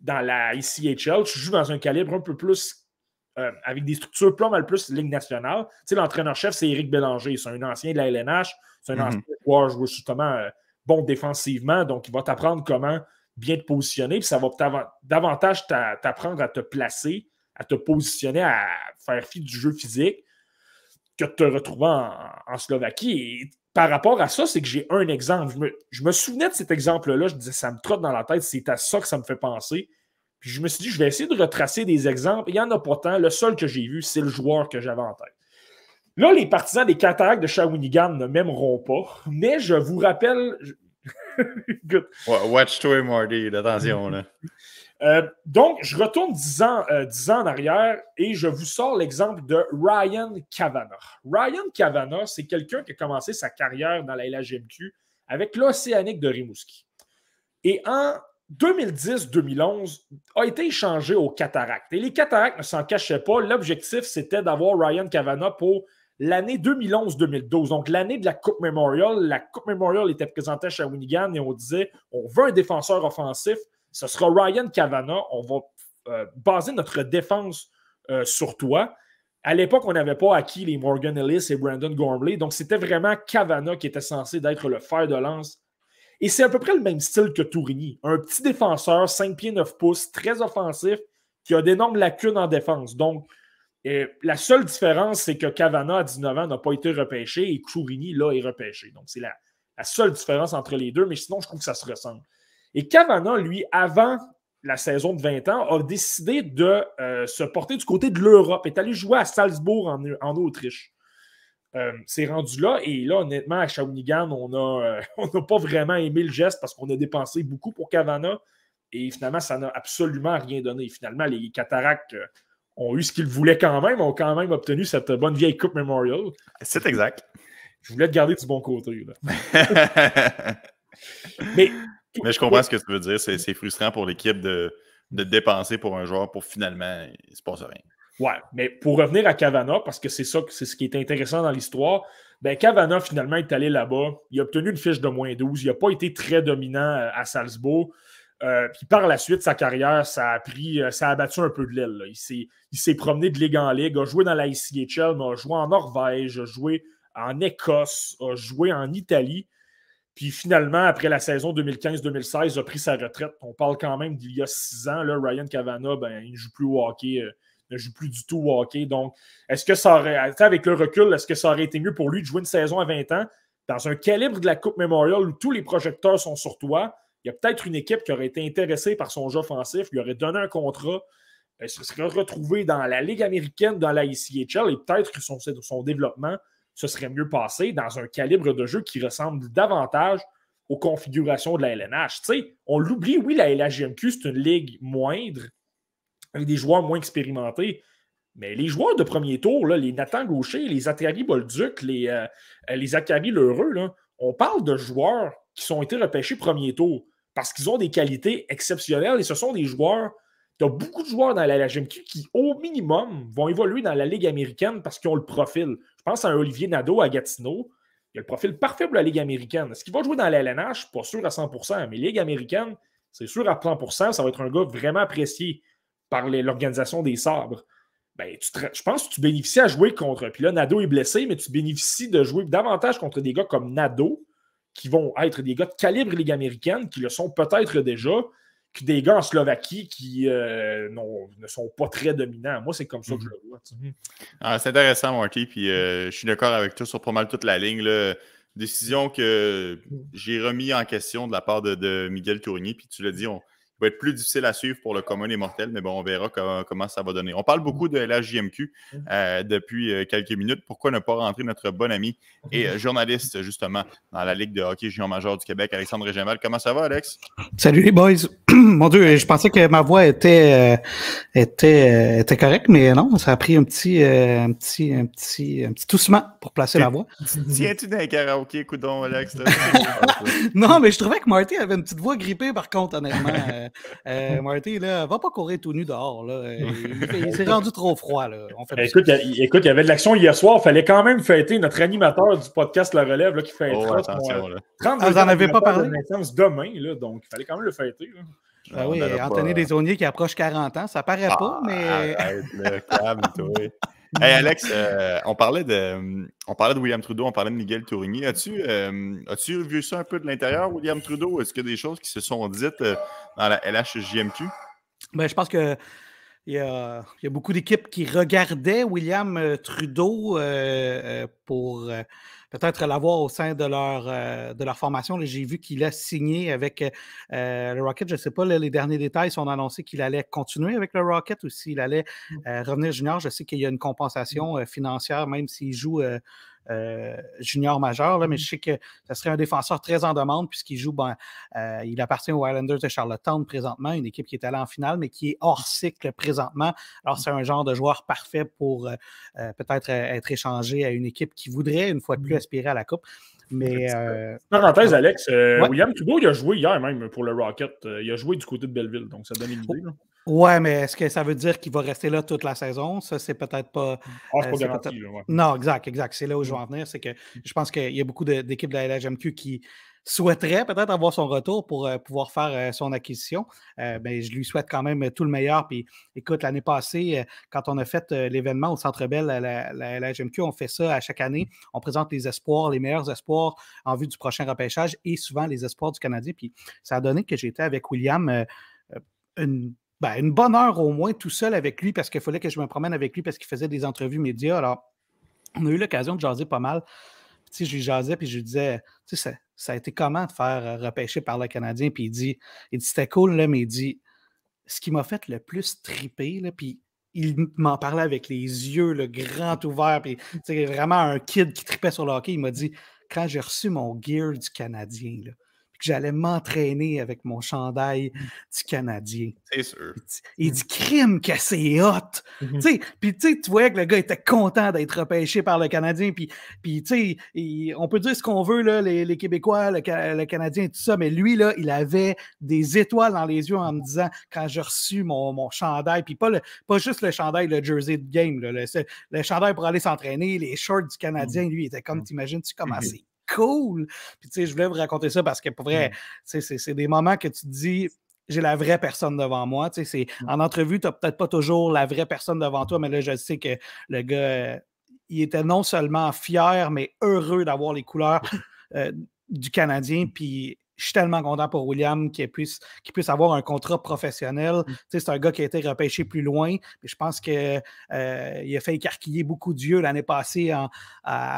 [SPEAKER 3] dans la ICHL, tu joues dans un calibre un peu plus euh, avec des structures pas mal plus Ligue nationale. l'entraîneur-chef, c'est Éric Bélanger. C'est un ancien de la LNH. C'est un mm-hmm. ancien joueur justement euh, bon défensivement. Donc, il va t'apprendre comment bien te positionner. Puis ça va davantage t'apprendre à te placer, à te positionner, à faire fi du jeu physique que de te retrouver en, Slovaquie. Et par rapport à ça, c'est que j'ai un exemple. Je me, souvenais de cet exemple-là. Je disais, ça me trotte dans la tête. C'est à ça que ça me fait penser. Puis je me suis dit, je vais essayer de retracer des exemples. Il n'y en a pas tant. Le seul que j'ai vu, c'est le joueur que j'avais en tête. Là, les partisans des cataractes de Shawinigan ne m'aimeront pas, mais je vous rappelle.
[SPEAKER 1] Watch toi, Marty, attention. Là.
[SPEAKER 3] Euh, donc, je retourne 10 ans, euh, ans en arrière et je vous sors l'exemple de Ryan Kavanagh. Ryan Kavanagh, c'est quelqu'un qui a commencé sa carrière dans la LHMQ avec l'Océanique de Rimouski. Et en 2010-2011, a été échangé aux Cataractes. Et les Cataractes ne s'en cachaient pas. L'objectif, c'était d'avoir Ryan Kavanagh pour l'année 2011-2012, donc l'année de la Coupe Memorial. La Coupe Memorial était présentée à Shawinigan et on disait on veut un défenseur offensif ce sera Ryan Cavana. On va euh, baser notre défense euh, sur toi. À l'époque, on n'avait pas acquis les Morgan Ellis et Brandon Gormley. Donc, c'était vraiment Cavana qui était censé d'être le fer de lance. Et c'est à peu près le même style que Tourigny. Un petit défenseur, 5 pieds 9 pouces, très offensif, qui a d'énormes lacunes en défense. Donc, la seule différence, c'est que Cavana, à 19 ans, n'a pas été repêché et Tourigny, là, est repêché. Donc, c'est la, la, seule différence entre les deux, mais sinon, je trouve que ça se ressemble. Et Cavana, lui, avant la saison de 20 ans, a décidé de euh, se porter du côté de l'Europe, est allé jouer à Salzbourg en, Autriche. Euh, c'est rendu là, et là, honnêtement, à Shawinigan, on euh, n'a pas vraiment aimé le geste parce qu'on a dépensé beaucoup pour Cavana, et finalement, ça n'a absolument rien donné. Finalement, les Cataractes ont eu ce qu'ils voulaient quand même, ont quand même obtenu cette bonne vieille Coupe Memorial.
[SPEAKER 1] C'est exact.
[SPEAKER 3] Je voulais te garder du bon côté. Mais
[SPEAKER 1] mais je comprends ce que tu veux dire. C'est frustrant pour l'équipe de, dépenser pour un joueur pour finalement, il ne se passe rien.
[SPEAKER 3] Ouais, mais pour revenir à Cavana, parce que c'est ça, c'est ce qui est intéressant dans l'histoire, ben Cavana finalement est allé là-bas. Il a obtenu une fiche de moins 12. Il n'a pas été très dominant euh, à Salzbourg. Euh, puis par la suite, sa carrière, ça a pris, euh, ça a abattu un peu de l'aile. Il s'est promené de ligue en ligue, a joué dans la ICHL, mais a joué en Norvège, a joué en Écosse, a joué en Italie. Puis finalement, après la saison 2015-2016, a pris sa retraite. On parle quand même d'il y a six ans. Ryan Cavana, ben, il ne joue plus au hockey, ne joue plus du tout au hockey. Donc, est-ce que ça aurait, avec le recul, est-ce que ça aurait été mieux pour lui de jouer une saison à 20 ans dans un calibre de la Coupe Memorial où tous les projecteurs sont sur toi? Il y a peut-être une équipe qui aurait été intéressée par son jeu offensif, lui aurait donné un contrat, il se serait retrouvé dans la Ligue américaine, dans la ICHL et peut-être que son, développement ce serait mieux passé dans un calibre de jeu qui ressemble davantage aux configurations de la LNH. on l'oublie, oui, la LHGMQ, c'est une ligue moindre, avec des joueurs moins expérimentés. Mais les joueurs de premier tour, les Nathan Gaucher, les Atari Bolduc, les, euh, les Akari Lheureux, on parle de joueurs qui ont été repêchés premier tour parce qu'ils ont des qualités exceptionnelles et ce sont des joueurs. Tu as beaucoup de joueurs dans la LHMQ qui, au minimum, vont évoluer dans la Ligue américaine parce qu'ils ont le profil. Je pense à Olivier Nadeau à Gatineau. Il a le profil parfait pour la Ligue américaine. Est-ce qu'il va jouer dans la LNH? Pas sûr à 100%, mais Ligue américaine, c'est sûr à 100%, ça va être un gars vraiment apprécié par l'organisation des sabres. Ben, je pense que tu bénéficies à jouer contre. Puis là, Nado est blessé, mais tu bénéficies de jouer davantage contre des gars comme Nado, qui vont être des gars de calibre Ligue américaine, qui le sont peut-être déjà, que des gars en Slovaquie qui euh, ne sont pas très dominants. Moi, c'est comme ça que je le vois.
[SPEAKER 1] Ah, c'est intéressant, Marty. Puis euh, je suis d'accord avec toi sur pas mal toute la ligne. Là. Décision que j'ai remis en question de la part de, Miguel Tourigny. Puis tu l'as dit, on, va être plus difficile à suivre pour le commun des mortels, mais bon, on verra comment, ça va donner. On parle beaucoup de la JMQ euh, depuis quelques minutes. Pourquoi ne pas rentrer notre bon ami et journaliste, justement, dans la Ligue de hockey junior majeur du Québec, Alexandre Régémal. Comment ça va, Alex?
[SPEAKER 4] Salut les boys! Mon Dieu, je pensais que ma voix était, euh, était, euh, était correcte, mais non, ça a pris un petit, euh, un petit, un petit, un petit toussement pour placer la voix.
[SPEAKER 1] Tiens-tu dans un karaoké, coudon, Alex?
[SPEAKER 4] non, mais je trouvais que Marty avait une petite voix grippée, par contre, honnêtement. Marty, là, va pas courir tout nu dehors. Là. Il, s'est rendu trop froid. Là.
[SPEAKER 3] On fait écoute, il, écoute, il y avait de l'action hier soir. Il fallait quand même fêter notre animateur du podcast La Relève là, qui fait oh, attention, là.
[SPEAKER 4] ah, vous en avez pas parlé?
[SPEAKER 3] demain, là, donc il fallait quand même le fêter. Là.
[SPEAKER 4] Ah oui, Anthony Desauniers qui approche 40 ans, ça paraît pas, ah, mais.
[SPEAKER 1] le Hey Alex, euh, on, parlait de, on parlait de William Trudeau, on parlait de Miguel Tourigny. As-tu euh, as vu ça un peu de l'intérieur, William Trudeau? Est-ce qu'il y a des choses qui se sont dites euh, dans la LHJMQ?
[SPEAKER 4] Ben, je pense que il y, a, il y a beaucoup d'équipes qui regardaient William Trudeau pour peut-être l'avoir au sein de leur, euh, de leur formation. J'ai vu qu'il a signé avec euh, le Rocket. Je ne sais pas les derniers détails. Si on a annoncé qu'il allait continuer avec le Rocket ou s'il allait mmh. euh, revenir junior. Je sais qu'il y a une compensation financière, même s'il joue euh, junior majeur, là, mais je sais que ce serait un défenseur très en demande puisqu'il joue, ben, euh, il appartient aux Islanders de Charlottetown présentement, une équipe qui est allée en finale, mais qui est hors cycle présentement. Alors, c'est un genre de joueur parfait pour euh, peut-être être échangé à une équipe qui voudrait, une fois de plus, mmh. aspirer à la Coupe. Mais.
[SPEAKER 3] Parenthèse, Alex, William Trudeau, il a joué hier même pour le Rocket. il a joué du côté de Belleville, donc ça donne une idée.
[SPEAKER 4] Ouais, mais est-ce que ça veut dire qu'il va rester là toute la saison? Ça, c'est peut-être pas.
[SPEAKER 3] Ah, euh, pas garanti,
[SPEAKER 4] Non, exact, exact. C'est là où je veux en venir. C'est que je pense qu'il y a beaucoup d'équipes de, la LHMQ qui souhaiteraient peut-être avoir son retour pour euh, pouvoir faire euh, son acquisition. Ben, je lui souhaite quand même tout le meilleur. Puis écoute, l'année passée, quand on a fait l'événement au Centre Bell la, la, LHMQ, on fait ça à chaque année. On présente les espoirs, les meilleurs espoirs en vue du prochain repêchage et souvent les espoirs du Canadien. Puis ça a donné que j'étais avec William une ben, une bonne heure au moins tout seul avec lui parce qu'il fallait que je me promène avec lui parce qu'il faisait des entrevues médias. Alors, on a eu l'occasion de jaser pas mal. Tu je lui jasais puis je lui disais, tu sais, ça, a été comment de faire euh, repêcher par le Canadien? Puis il dit, il dit c'était cool, là, mais il dit, ce qui m'a fait le plus triper, là, puis il m'en parlait avec les yeux le grand ouverts, puis vraiment un kid qui tripait sur le hockey. Il m'a dit, quand j'ai reçu mon gear du Canadien, là, que j'allais m'entraîner avec mon chandail mmh. du Canadien.
[SPEAKER 1] C'est sûr.
[SPEAKER 4] Il dit crime que c'est hot. Mmh puis tu voyais que le gars était content d'être repêché par le Canadien. Puis, tu sais, on peut dire ce qu'on veut, là, les, Québécois, le, Canadien et tout ça, mais lui, là, il avait des étoiles dans les yeux en me disant quand j'ai reçu mon, mon chandail, puis pas, le, pas juste le chandail, le jersey de game, le, le, chandail pour aller s'entraîner, les shorts du Canadien, mmh. lui, il était comme, t'imagines-tu comment c'est cool. Puis, tu sais, je voulais vous raconter ça parce que pour vrai, c'est des moments que tu te dis, j'ai la vraie personne devant moi. Tu sais, mmh. en entrevue, tu n'as peut-être pas toujours la vraie personne devant toi, mais là, je sais que le gars, euh, il était non seulement fier, mais heureux d'avoir les couleurs euh, du Canadien. Puis je suis tellement content pour William qu'il puisse, puisse avoir un contrat professionnel. Mm. C'est un gars qui a été repêché plus loin. Mais je pense qu'il euh, a fait écarquiller beaucoup d'yeux l'année passée à,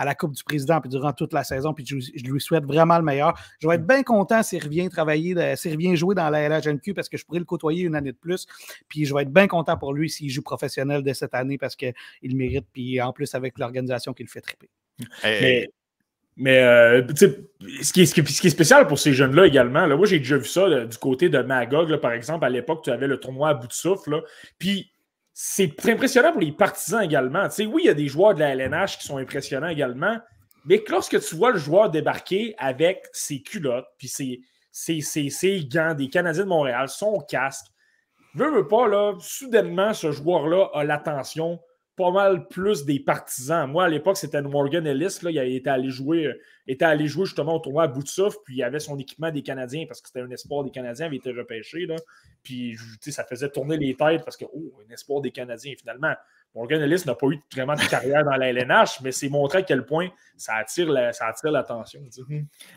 [SPEAKER 4] la Coupe du Président puis durant toute la saison. Puis je, lui souhaite vraiment le meilleur. Je vais être mm. bien content s'il revient travailler, s'il revient jouer dans la LHNQ parce que je pourrais le côtoyer une année de plus. Puis je vais être bien content pour lui s'il joue professionnel dès cette année parce qu'il mérite. Puis en plus avec l'organisation qui le fait triper.
[SPEAKER 3] Mais euh, ce, qui est, spécial pour ces jeunes-là également, là, moi j'ai déjà vu ça du côté de Magog, par exemple, à l'époque, tu avais le tournoi à bout de souffle. Puis c'est impressionnant pour les partisans également. oui, il y a des joueurs de la LNH qui sont impressionnants également, mais lorsque tu vois le joueur débarquer avec ses culottes, puis ses, ses, gants des Canadiens de Montréal, son casque, veut, veut pas, là, soudainement, ce joueur-là a l'attention pas mal plus des partisans. Moi, à l'époque, c'était Morgan Ellis. Là, il était allé jouer, euh, était allé jouer justement au tournoi à bout puis il avait son équipement des Canadiens parce que c'était un espoir des Canadiens, il avait été repêché. Là. Puis ça faisait tourner les têtes parce que, oh, un espoir des Canadiens, finalement. Morgan Ellis n'a pas eu vraiment de carrière dans la LNH, mais c'est montré à quel point ça attire l'attention.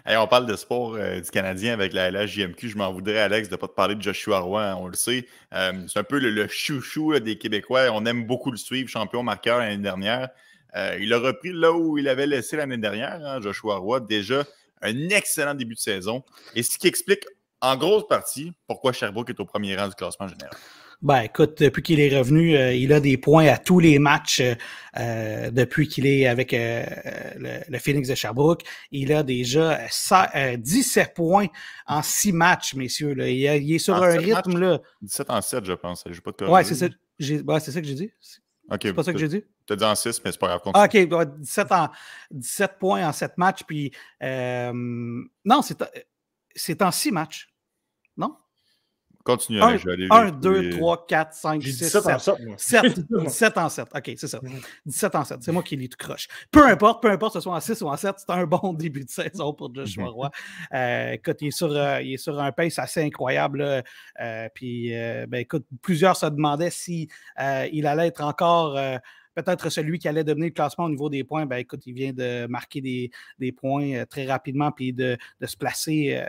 [SPEAKER 1] on parle de sport euh, du Canadien avec la LHJMQ. Je m'en voudrais, Alex, de ne pas te parler de Joshua Roy, hein, on le sait. Euh, c'est un peu le, chouchou des Québécois. On aime beaucoup le suivre, champion marqueur l'année dernière. Euh, il a repris là où il avait laissé l'année dernière, hein, Joshua Roy. Déjà, un excellent début de saison. Et ce qui explique en grosse partie pourquoi Sherbrooke est au premier rang du classement général.
[SPEAKER 4] Ben, écoute, depuis qu'il est revenu, euh, il a des points à tous les matchs euh, depuis qu'il est avec euh, le, Phoenix de Sherbrooke. Il a déjà 17 points en 6 matchs, messieurs. Là. Il, est sur un rythme. Là.
[SPEAKER 1] 17 en 7, je pense. Je pas
[SPEAKER 4] de ouais, c'est ça. C'est ça que j'ai dit. c'est pas ça que j'ai dit?
[SPEAKER 1] Tu as dit en 6, mais c'est pas grave.
[SPEAKER 4] Ah, OK, 17, en, 17 points en 7 matchs. Puis, non, c'est en 6 matchs. Non?
[SPEAKER 1] Continue,
[SPEAKER 4] 1, 1 2, 3, 4, 5, 6, 7. En 7, 7, 17 en 7. OK, c'est ça. 17 en 7. C'est moi qui lis tout croche. Peu importe, peu importe, que ce soit en 6 ou en 7, c'est un bon début de saison pour Joshua Roy. Euh, écoute, il est, sur, euh, il est sur un pace assez incroyable. Euh, puis, euh, ben, écoute, plusieurs se demandaient si euh, il allait être encore peut-être celui qui allait devenir le classement au niveau des points, ben écoute, il vient de marquer des, des points très rapidement puis de, de se placer euh,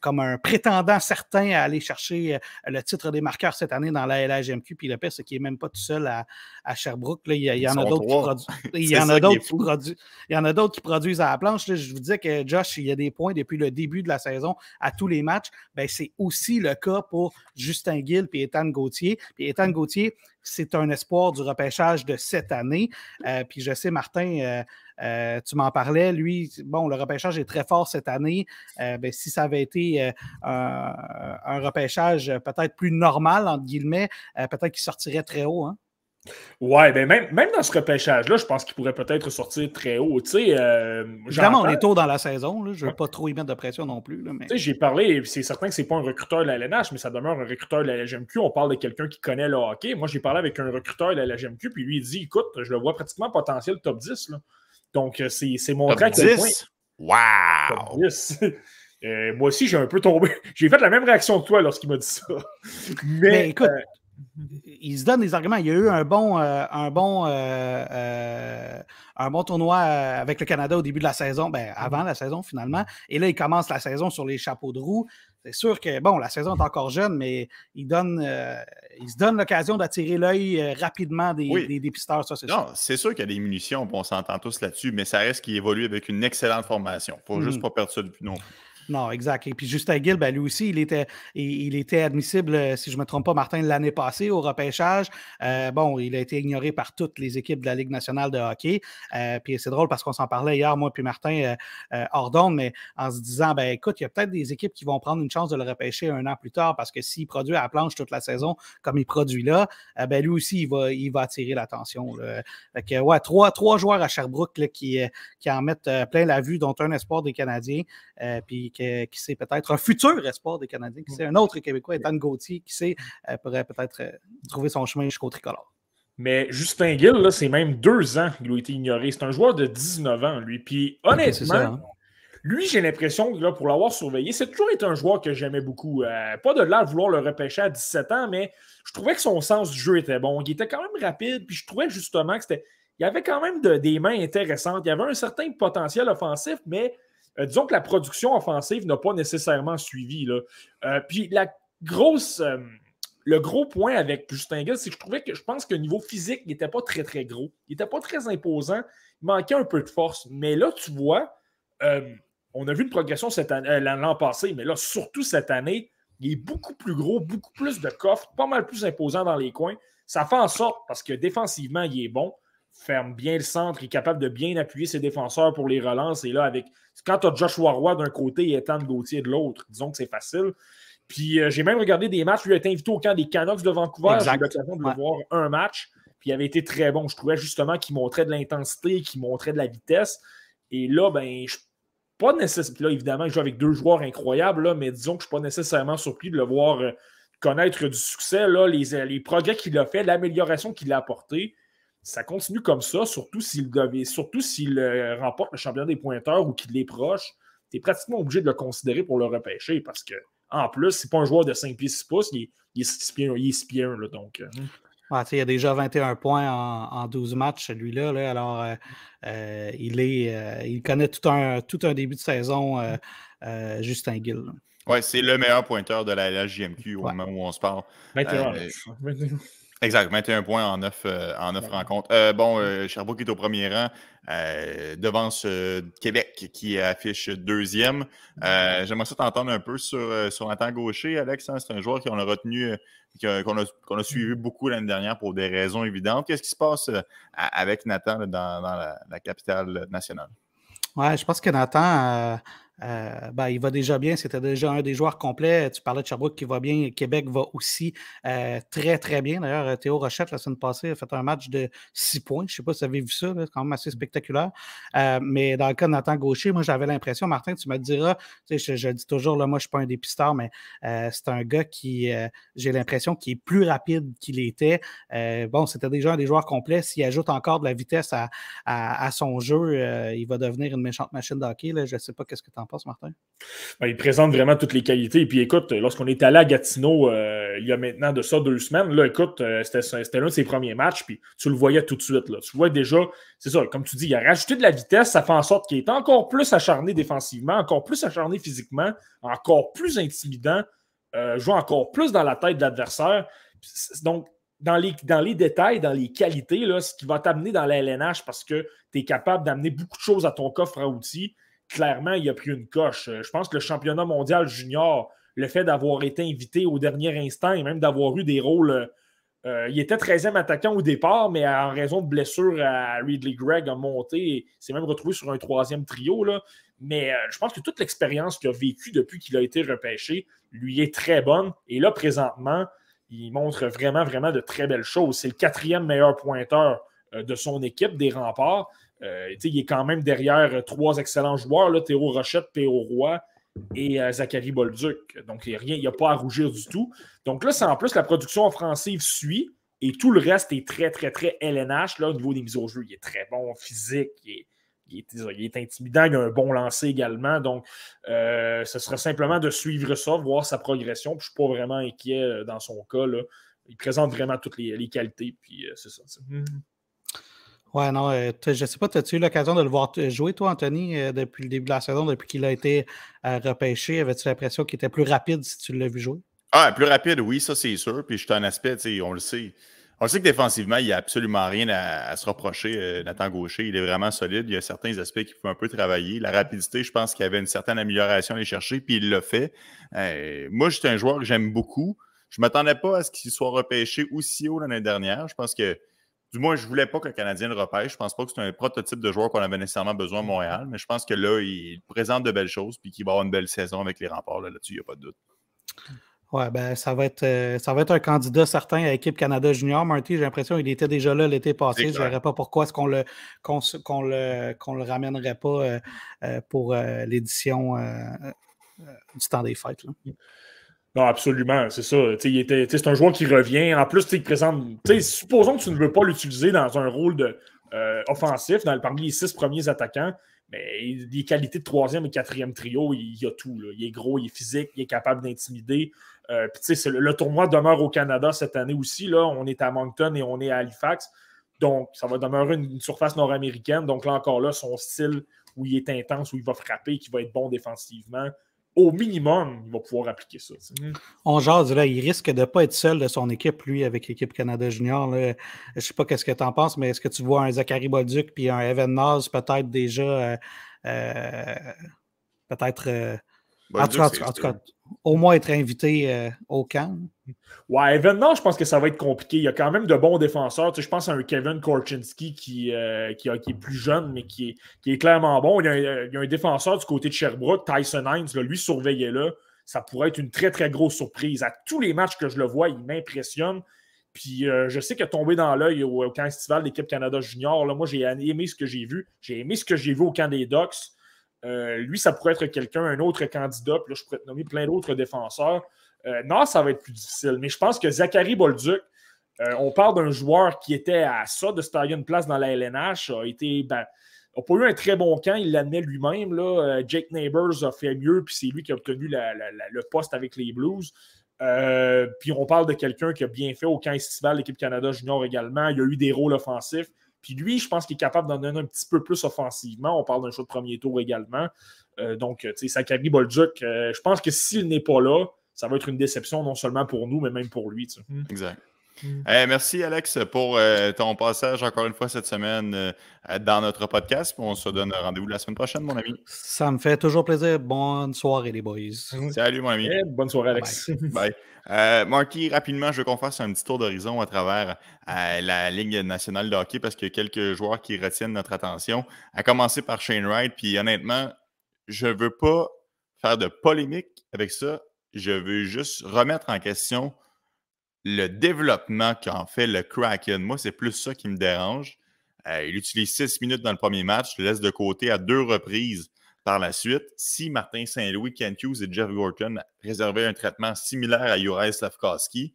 [SPEAKER 4] comme un prétendant certain à aller chercher euh, le titre des marqueurs cette année dans la LHMQ. Puis le pire, c'est qu'il n'est même pas tout seul à, Sherbrooke. il, y, en a d'autres qui produisent. Il y en a d'autres qui produisent. Il y en a d'autres qui produisent à la planche. je vous disais que Josh, il y a des points depuis le début de la saison à tous les matchs. Ben, c'est aussi le cas pour Justin Gill et Ethan Gauthier. Puis Ethan Gauthier, c'est un espoir du repêchage de cette année. Euh, puis je sais, Martin, euh, tu m'en parlais, lui, bon, le repêchage est très fort cette année. Euh, ben, si ça avait été euh, un, repêchage peut-être plus normal, entre guillemets, peut-être qu'il sortirait très haut. Hein?
[SPEAKER 3] Ouais, ben même, même dans ce repêchage-là, je pense qu'il pourrait peut-être sortir très haut. Tu sais,
[SPEAKER 4] Évidemment, on est tôt dans la saison. je ne veux pas trop y mettre de pression non plus. mais...
[SPEAKER 3] J'ai parlé, c'est certain que ce n'est pas un recruteur de la LNH, mais ça demeure un recruteur de la LGMQ. On parle de quelqu'un qui connaît le hockey. Moi, j'ai parlé avec un recruteur de la LGMQ, puis lui, il dit Écoute, je le vois pratiquement potentiel top 10. Là. Donc, euh, c'est à quel point.
[SPEAKER 1] Wow!
[SPEAKER 3] Euh, moi aussi, j'ai un peu tombé. J'ai fait la même réaction que toi lorsqu'il m'a dit ça.
[SPEAKER 4] Mais, écoute, euh, il se donne des arguments. Il y a eu un bon, un bon, un bon tournoi avec le Canada au début de la saison, ben, avant la saison finalement. Et là, il commence la saison sur les chapeaux de roue. C'est sûr que, bon, la saison est encore jeune, mais il, donne, euh, il se donne l'occasion d'attirer l'œil euh, rapidement des, dépisteurs, ça, c'est
[SPEAKER 1] Non, c'est sûr qu'il y a des munitions, on s'entend tous là-dessus, mais ça reste qu'il évolue avec une excellente formation. Il ne faut juste mm. pas perdre ça depuis non
[SPEAKER 4] non, exact. Et puis Justin Gill, ben, lui aussi, il était, il, était admissible, euh, si je ne me trompe pas, Martin, l'année passée au repêchage. Euh, bon, il a été ignoré par toutes les équipes de la Ligue nationale de hockey. Euh, puis c'est drôle parce qu'on s'en parlait hier, moi puis Martin, hors mais en se disant, ben écoute, il y a peut-être des équipes qui vont prendre une chance de le repêcher un an plus tard parce que s'il produit à la planche toute la saison comme il produit là, ben lui aussi, il va, il va attirer l'attention. Fait ouais, trois, trois joueurs à Sherbrooke qui, qui en mettent plein la vue, dont un espoir des Canadiens. puis qui, sait peut-être un futur espoir des Canadiens, qui sait un autre Québécois, Ethan Gauthier, qui sait euh, pourrait peut-être euh, trouver son chemin jusqu'au tricolore.
[SPEAKER 3] Mais Justin Gill, c'est même deux ans qu'il a été ignoré. C'est un joueur de 19 ans, lui. Puis honnêtement, hein. lui, j'ai l'impression que pour l'avoir surveillé, c'est toujours été un joueur que j'aimais beaucoup. Euh, pas de là de vouloir le repêcher à 17 ans, mais je trouvais que son sens du jeu était bon. Il était quand même rapide, puis je trouvais justement que c'était. Il y avait quand même des mains intéressantes. Il y avait un certain potentiel offensif, mais euh, disons que la production offensive n'a pas nécessairement suivi. Là. Euh, puis la grosse, euh, le gros point avec Justin c'est que je trouvais que je pense que niveau physique, il n'était pas très, très gros. Il n'était pas très imposant. Il manquait un peu de force. Mais là, tu vois, on a vu une progression l'an passé, mais là, surtout cette année, il est beaucoup plus gros, beaucoup plus de coffre, pas mal plus imposant dans les coins. Ça fait en sorte, parce que défensivement, il est bon, ferme bien le centre, il est capable de bien appuyer ses défenseurs pour les relances. Et là, avec quand tu as Joshua Roy d'un côté et Ethan Gauthier de l'autre, disons que c'est facile. Puis euh, j'ai même regardé des matchs. Lui a été invité au camp des Canucks de Vancouver. J'ai eu l'occasion de le voir un match. Puis il avait été très bon. Je trouvais justement qu'il montrait de l'intensité, qu'il montrait de la vitesse. Et là, ben, je pas nécessairement. Là, évidemment, il joue avec deux joueurs incroyables, là, mais disons que je ne suis pas nécessairement surpris de le voir euh, connaître du succès. Là, les, les progrès qu'il a fait, l'amélioration qu'il a apportée ça continue comme ça, surtout s'il surtout s'il euh, remporte le championnat des pointeurs ou qu'il est proche, tu es pratiquement obligé de le considérer pour le repêcher parce que en plus, c'est pas un joueur de 5 pieds 6 pouces, il est, il 6 pieds 1, donc. Euh.
[SPEAKER 4] il a déjà 21 points en, 12 matchs, celui-là. Là, alors, euh, il, est, il connaît tout un, tout un début de saison, Justin Gill.
[SPEAKER 1] Oui, c'est le meilleur pointeur de la LGMQ au moment où on se parle.
[SPEAKER 3] 21.
[SPEAKER 1] Exact, 21 points en 9, euh, en rencontres. Euh, bon, euh, Sherbrooke est au premier rang, devance Québec qui affiche deuxième. J'aimerais ça t'entendre un peu sur, sur Nathan Gaucher, Alex. Hein, c'est un joueur qu'on a retenu, qu'on a, suivi beaucoup l'année dernière pour des raisons évidentes. Qu'est-ce qui se passe avec Nathan dans, la, la, capitale nationale?
[SPEAKER 4] Ouais, je pense que Nathan euh, ben, il va déjà bien. C'était déjà un des joueurs complets. Tu parlais de Sherbrooke qui va bien. Québec va aussi euh, très, très bien. D'ailleurs, Théo Rochette, la semaine passée, a fait un match de six points. Je ne sais pas si vous avez vu ça. C'est quand même assez mmh. spectaculaire. Euh, mais dans le cas de Nathan Gaucher, moi, j'avais l'impression, Martin, tu me diras, je, je, dis toujours, là, moi, je ne suis pas un dépisteur, mais c'est un gars qui, j'ai l'impression, qui est plus rapide qu'il était. bon, c'était déjà un des joueurs complets. S'il ajoute encore de la vitesse à, à, son jeu, il va devenir une méchante machine de hockey. Je ne sais pas qu'est-ce que tu en penses, Martin?
[SPEAKER 3] Ben, il présente vraiment toutes les qualités. Et puis écoute, lorsqu'on est allé à Gatineau euh, il y a maintenant de ça deux semaines, là, écoute, euh, c'était l'un de ses premiers matchs, puis tu le voyais tout de suite. Là. Tu vois déjà, c'est ça, comme tu dis, il a rajouté de la vitesse, ça fait en sorte qu'il est encore plus acharné défensivement, encore plus acharné physiquement, encore plus intimidant, euh, joue encore plus dans la tête de l'adversaire. Donc, dans les, dans les détails, dans les qualités, là, ce qui va t'amener dans la LNH parce que tu es capable d'amener beaucoup de choses à ton coffre à outils clairement, il a pris une coche. Euh, je pense que le championnat mondial junior, le fait d'avoir été invité au dernier instant et même d'avoir eu des rôles. Euh, euh, il était 13e attaquant au départ, mais en raison de blessure à Ridley Gregg a monté et s'est même retrouvé sur un troisième trio. Mais je pense que toute l'expérience qu'il a vécue depuis qu'il a été repêché lui est très bonne. Et là, présentement, il montre vraiment, vraiment de très belles choses. C'est le quatrième meilleur pointeur de son équipe des remparts. Euh, il est quand même derrière euh, trois excellents joueurs, là, Théo Rochette, Théo Roy et euh, Zachary Bolduc. Donc, il n'y a, pas à rougir du tout. Donc là, c'est en plus la production offensive suit et tout le reste est très, très, très LNH. Là, au niveau des mises au jeu, il est très bon, physique, il est, intimidant, il a un bon lancer également. Donc, ce serait simplement de suivre ça, voir sa progression. je ne suis pas vraiment inquiet dans son cas. Il présente vraiment toutes les, qualités. Puis c'est ça.
[SPEAKER 4] Ouais, non, euh, je ne sais pas, as-tu eu l'occasion de le voir jouer, toi, Anthony, euh, depuis le début de la saison, depuis qu'il a été euh, repêché? Avais-tu l'impression qu'il était plus rapide si tu l'as vu jouer?
[SPEAKER 1] Ah, plus rapide, oui, ça c'est sûr. Puis je un aspect, on le sait. On sait que défensivement, il n'y a absolument rien à, se reprocher, Nathan Gaucher. Il est vraiment solide. Il y a certains aspects qu'il faut un peu travailler. La rapidité, je pense qu'il y avait une certaine amélioration à aller chercher, puis il l'a fait. moi, j'étais un joueur que j'aime beaucoup. Je ne m'attendais pas à ce qu'il soit repêché aussi haut l'année dernière. Je pense que du moins, je ne voulais pas que le Canadien le repêche. Je ne pense pas que c'est un prototype de joueur qu'on avait nécessairement besoin à Montréal, mais je pense que là, il présente de belles choses et qu'il va avoir une belle saison avec les remparts. Là-dessus, il n'y a pas de doute.
[SPEAKER 4] Ouais, ben, ça va, être, euh, ça va être un candidat certain à l'équipe Canada Junior. Marty, j'ai l'impression qu'il était déjà là l'été passé. Je ne verrais pas pourquoi est-ce qu'on le, le, qu'on le ramènerait pas euh, euh, pour l'édition du temps des fêtes. Là.
[SPEAKER 3] Non, absolument, c'est ça. C'est un joueur qui revient. En plus, il présente. Supposons que tu ne veux pas l'utiliser dans un rôle de, euh, offensif, dans, parmi les six premiers attaquants, mais les qualités de troisième et quatrième trio, il, y a tout. Il est gros, il est physique, il est capable d'intimider. Euh, le, le, tournoi demeure au Canada cette année aussi. Là. On est à Moncton et on est à Halifax. Donc, ça va demeurer une, surface nord-américaine. Donc, là encore, là, son style où il est intense, où il va frapper, qui va être bon défensivement, au minimum, il va pouvoir appliquer ça.
[SPEAKER 4] On jase, là, il risque de ne pas être seul de son équipe, lui, avec l'équipe Canada Junior. Je ne sais pas qu'est-ce que tu en penses, mais est-ce que tu vois un Zachary Bolduc puis un Evan Naz peut-être déjà euh, euh, peut-être euh, en, tout cas, au moins être invité euh, au camp?
[SPEAKER 3] Ouais, événement, je pense que ça va être compliqué. Il y a quand même de bons défenseurs. Tu sais, je pense à un Kevin Korchinski qui, euh, qui, est plus jeune, mais qui est, clairement bon. Il y, a, un défenseur du côté de Sherbrooke, Tyson Hines, lui, surveillez-le. Ça pourrait être une très, très grosse surprise. À tous les matchs que je le vois, il m'impressionne. Puis euh, je sais que tombé dans l'œil au, camp estival l'équipe Canada Junior, là, moi j'ai aimé ce que j'ai vu. J'ai aimé ce que j'ai vu au camp des Ducks. Euh, lui, ça pourrait être quelqu'un, un autre candidat. Puis là, je pourrais te nommer plein d'autres défenseurs. Euh, non, ça va être plus difficile. Mais je pense que Zachary Bolduc, euh, on parle d'un joueur qui était à ça de se tailler une place dans la LNH, a été. Ben, n'a pas eu un très bon camp, il l'admet lui-même. Là. Jake Neighbors a fait mieux, puis c'est lui qui a obtenu le poste avec les Blues. puis on parle de quelqu'un qui a bien fait au camp estival, l'équipe Canada Junior également. Il a eu des rôles offensifs. Puis lui, je pense qu'il est capable d'en donner un petit peu plus offensivement. On parle d'un show de premier tour également. Euh, donc, tu sais, Sakari Bolduc, euh, je pense que s'il n'est pas là, ça va être une déception non seulement pour nous, mais même pour lui.
[SPEAKER 1] Exact. Mm. Eh, merci, Alex, pour euh, ton passage encore une fois cette semaine euh, dans notre podcast. On se donne rendez-vous la semaine prochaine, mon ami.
[SPEAKER 4] Ça me fait toujours plaisir. Bonne soirée, les boys.
[SPEAKER 1] Salut, mon ami.
[SPEAKER 3] Eh, bonne soirée, Alex.
[SPEAKER 1] Bye. Euh, Marky, rapidement, je veux qu'on fasse un petit tour d'horizon à travers la Ligue nationale de hockey parce qu'il y a quelques joueurs qui retiennent notre attention. À commencer par Shane Wright. Puis honnêtement, je ne veux pas faire de polémique avec ça. Je veux juste remettre en question le développement qu'en fait le Kraken. Moi, c'est plus ça qui me dérange. Euh, il utilise six minutes dans le premier match, le laisse de côté à deux reprises par la suite. Si Martin Saint-Louis, Hughes et Jeff Gorton réservaient un traitement similaire à Juraj Slavkowski,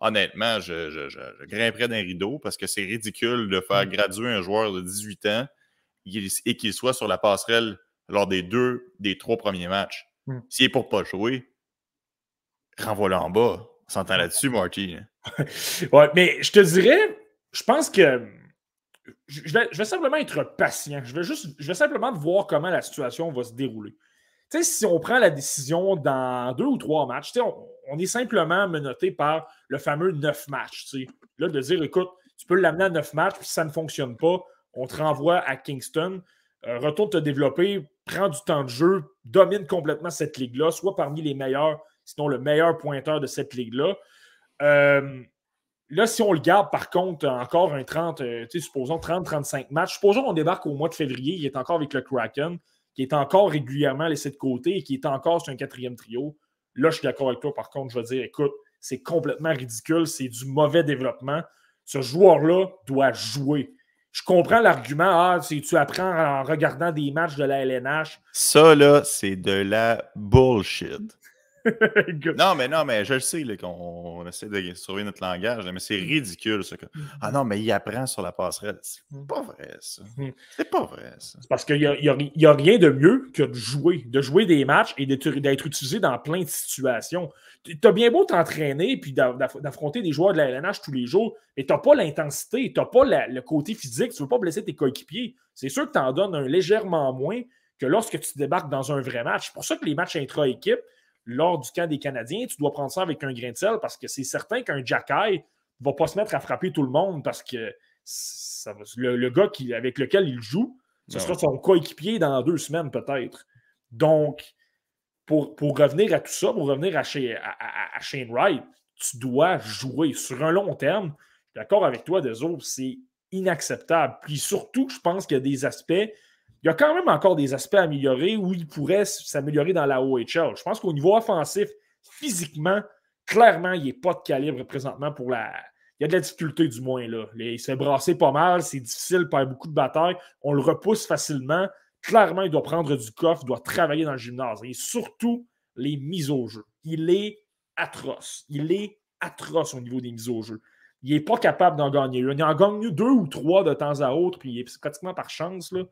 [SPEAKER 1] honnêtement, je, je, grimperais d'un rideau parce que c'est ridicule de faire mm. graduer un joueur de 18 ans et qu'il soit sur la passerelle lors des deux, des trois premiers matchs. Mm. S'il est pour pas jouer, renvoie-le en bas. On s'entend là-dessus, Marty.
[SPEAKER 3] Ouais, mais je te dirais, je pense que je vais, simplement être patient. Je vais juste, je vais simplement voir comment la situation va se dérouler. Tu sais, si on prend la décision dans deux ou trois matchs, on, on, est simplement menotté par le fameux neuf matchs. Tu sais. Là, de dire, écoute, tu peux l'amener à neuf matchs, puis si ça ne fonctionne pas, on te renvoie à Kingston. Euh, retourne te développer, prends du temps de jeu, domine complètement cette ligue-là, soit parmi les meilleurs, sinon le meilleur pointeur de cette ligue-là. Euh, là, si on le garde, par contre, encore un 30, euh, supposons 30-35 matchs, supposons qu'on débarque au mois de février, il est encore avec le Kraken, qui est encore régulièrement laissé de côté et qui est encore sur un quatrième trio. Là, je suis d'accord avec toi, par contre, je vais dire, écoute, c'est complètement ridicule, c'est du mauvais développement. Ce joueur-là doit jouer. Je comprends l'argument, ah, tu apprends en regardant des matchs de la LNH.
[SPEAKER 1] Ça, là, c'est de la bullshit. non, mais non, mais je le sais qu'on essaie de sauver notre langage, mais c'est ridicule ça. Ah non, mais il apprend sur la passerelle. C'est mm. pas vrai ça. C'est pas vrai ça.
[SPEAKER 3] C'est parce qu'il n'y a, y a, rien de mieux que de jouer, de jouer des matchs et d'être utilisé dans plein de situations. Tu as bien beau t'entraîner puis d'affronter des joueurs de la LNH tous les jours, mais tu n'as pas l'intensité, tu n'as pas le côté physique, tu ne veux pas blesser tes coéquipiers. C'est sûr que tu en donnes un légèrement moins que lorsque tu débarques dans un vrai match. C'est pour ça que les matchs intra-équipe, lors du camp des Canadiens, tu dois prendre ça avec un grain de sel parce que c'est certain qu'un Jacky ne va pas se mettre à frapper tout le monde parce que le, gars qui, avec lequel il joue, ce sera son coéquipier dans deux semaines peut-être. Donc, pour, pour, revenir à tout ça, pour revenir à, à, Shane Wright, tu dois jouer sur un long terme. D'accord avec toi, Deso, c'est inacceptable. Puis surtout, je pense qu'il y a des aspects il y a quand même encore des aspects à améliorer où il pourrait s'améliorer dans la OHL. Je pense qu'au niveau offensif, physiquement, clairement, il n'est pas de calibre présentement pour la. Il y a de la difficulté du moins. Là. Il s'est brassé pas mal, c'est difficile, perd beaucoup de batailles. On le repousse facilement. Clairement, il doit prendre du coffre, il doit travailler dans le gymnase. Et surtout, les mises au jeu. Il est atroce. Il est atroce au niveau des mises au jeu. Il n'est pas capable d'en gagner une. Il en gagne deux ou trois de temps à autre, puis il est pratiquement par chance. Là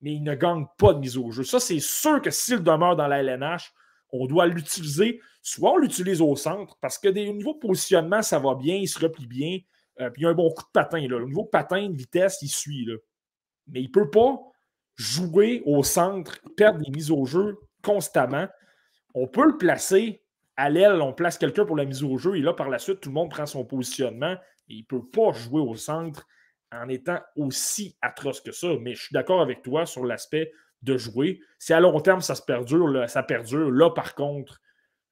[SPEAKER 3] mais il ne gagne pas de mise au jeu. Ça, c'est sûr que s'il demeure dans la LNH, on doit l'utiliser. Soit on l'utilise au centre, parce que des, au niveau de positionnement, ça va bien, il se replie bien, euh, puis il a un bon coup de patin. Là. Au niveau patin, de vitesse, il suit. Mais il ne peut pas jouer au centre, perdre des mises au jeu constamment. On peut le placer à l'aile, on place quelqu'un pour la mise au jeu, et là, par la suite, tout le monde prend son positionnement. Et il ne peut pas jouer au centre en étant aussi atroce que ça. Mais je suis d'accord avec toi sur l'aspect de jouer. Si à long terme, ça se perdure, là, ça perdure. Là, par contre,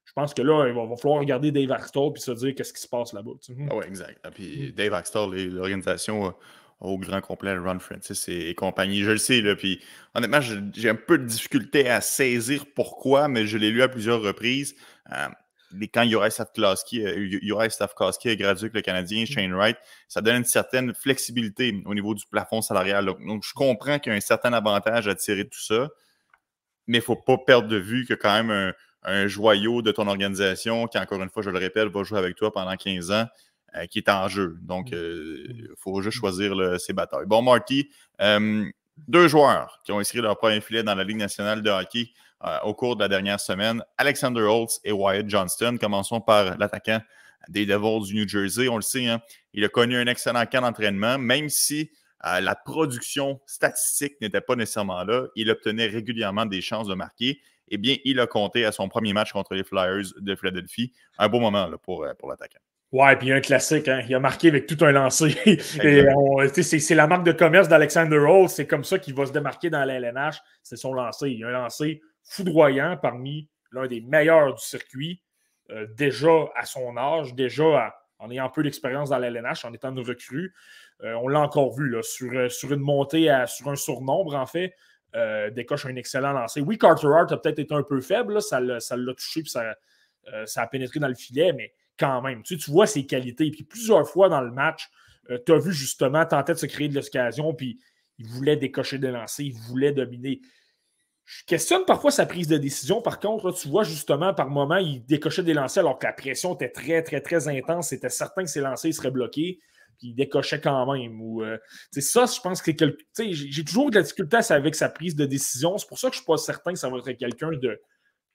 [SPEAKER 3] je pense que là, il va, falloir regarder Dave Axtell et se dire qu'est-ce qui se passe là-bas.
[SPEAKER 1] Ah oui, exact. Ah, puis. Dave Axtell l'organisation euh, au grand complet, Run Francis et, compagnie, je le sais. Puis honnêtement, j'ai un peu de difficulté à saisir pourquoi, mais je l'ai lu à plusieurs reprises. Euh, quand Juraj Stavkowski, euh, est gradué avec le Canadien, mm. Shane Wright, ça donne une certaine flexibilité au niveau du plafond salarial. Donc, je comprends qu'il y a un certain avantage à tirer de tout ça, mais il ne faut pas perdre de vue que quand même un, joyau de ton organisation, qui, encore une fois, je le répète, va jouer avec toi pendant 15 ans, euh, qui est en jeu. Donc, il mm. euh, faut juste choisir ses batailles. Bon, Marty, deux joueurs qui ont inscrit leur premier filet dans la Ligue nationale de hockey euh, au cours de la dernière semaine. Alexander Holtz et Wyatt Johnston. Commençons par l'attaquant des Devils du New Jersey. On le sait, hein, il a connu un excellent camp d'entraînement, même si euh, la production statistique n'était pas nécessairement là. Il obtenait régulièrement des chances de marquer. Eh bien, il a compté à son premier match contre les Flyers de Philadelphie. Un beau moment pour, euh, pour l'attaquant.
[SPEAKER 3] Ouais, puis il y a un classique, hein. il a marqué avec tout un lancer. c'est la marque de commerce d'Alexander Hall, c'est comme ça qu'il va se démarquer dans la LNH, c'est son lancer. Il a un lancer foudroyant parmi l'un des meilleurs du circuit, euh, déjà à son âge, déjà en ayant peu d'expérience dans la LNH, en étant une recrue. Euh, on l'a encore vu là, sur, euh, sur une montée, à, sur un surnombre, en fait. décoche un excellent lancer. Oui, Carter Hart a peut-être été un peu faible, ça l'a touché, puis ça, ça a pénétré dans le filet, mais quand même. Tu, vois ses qualités. Puis plusieurs fois dans le match, euh, tu as vu justement tenter de se créer de l'occasion, puis il voulait décocher des lancers, il voulait dominer. Je questionne parfois sa prise de décision. Par contre, tu vois justement, par moment, il décochait des lancers alors que la pression était très, très, très intense. C'était certain que ses lancers seraient bloqués. Puis il décochait quand même. Ou, euh, ça, je pense que j'ai toujours de la difficulté avec sa prise de décision. C'est pour ça que je ne suis pas certain que ça va être quelqu'un de,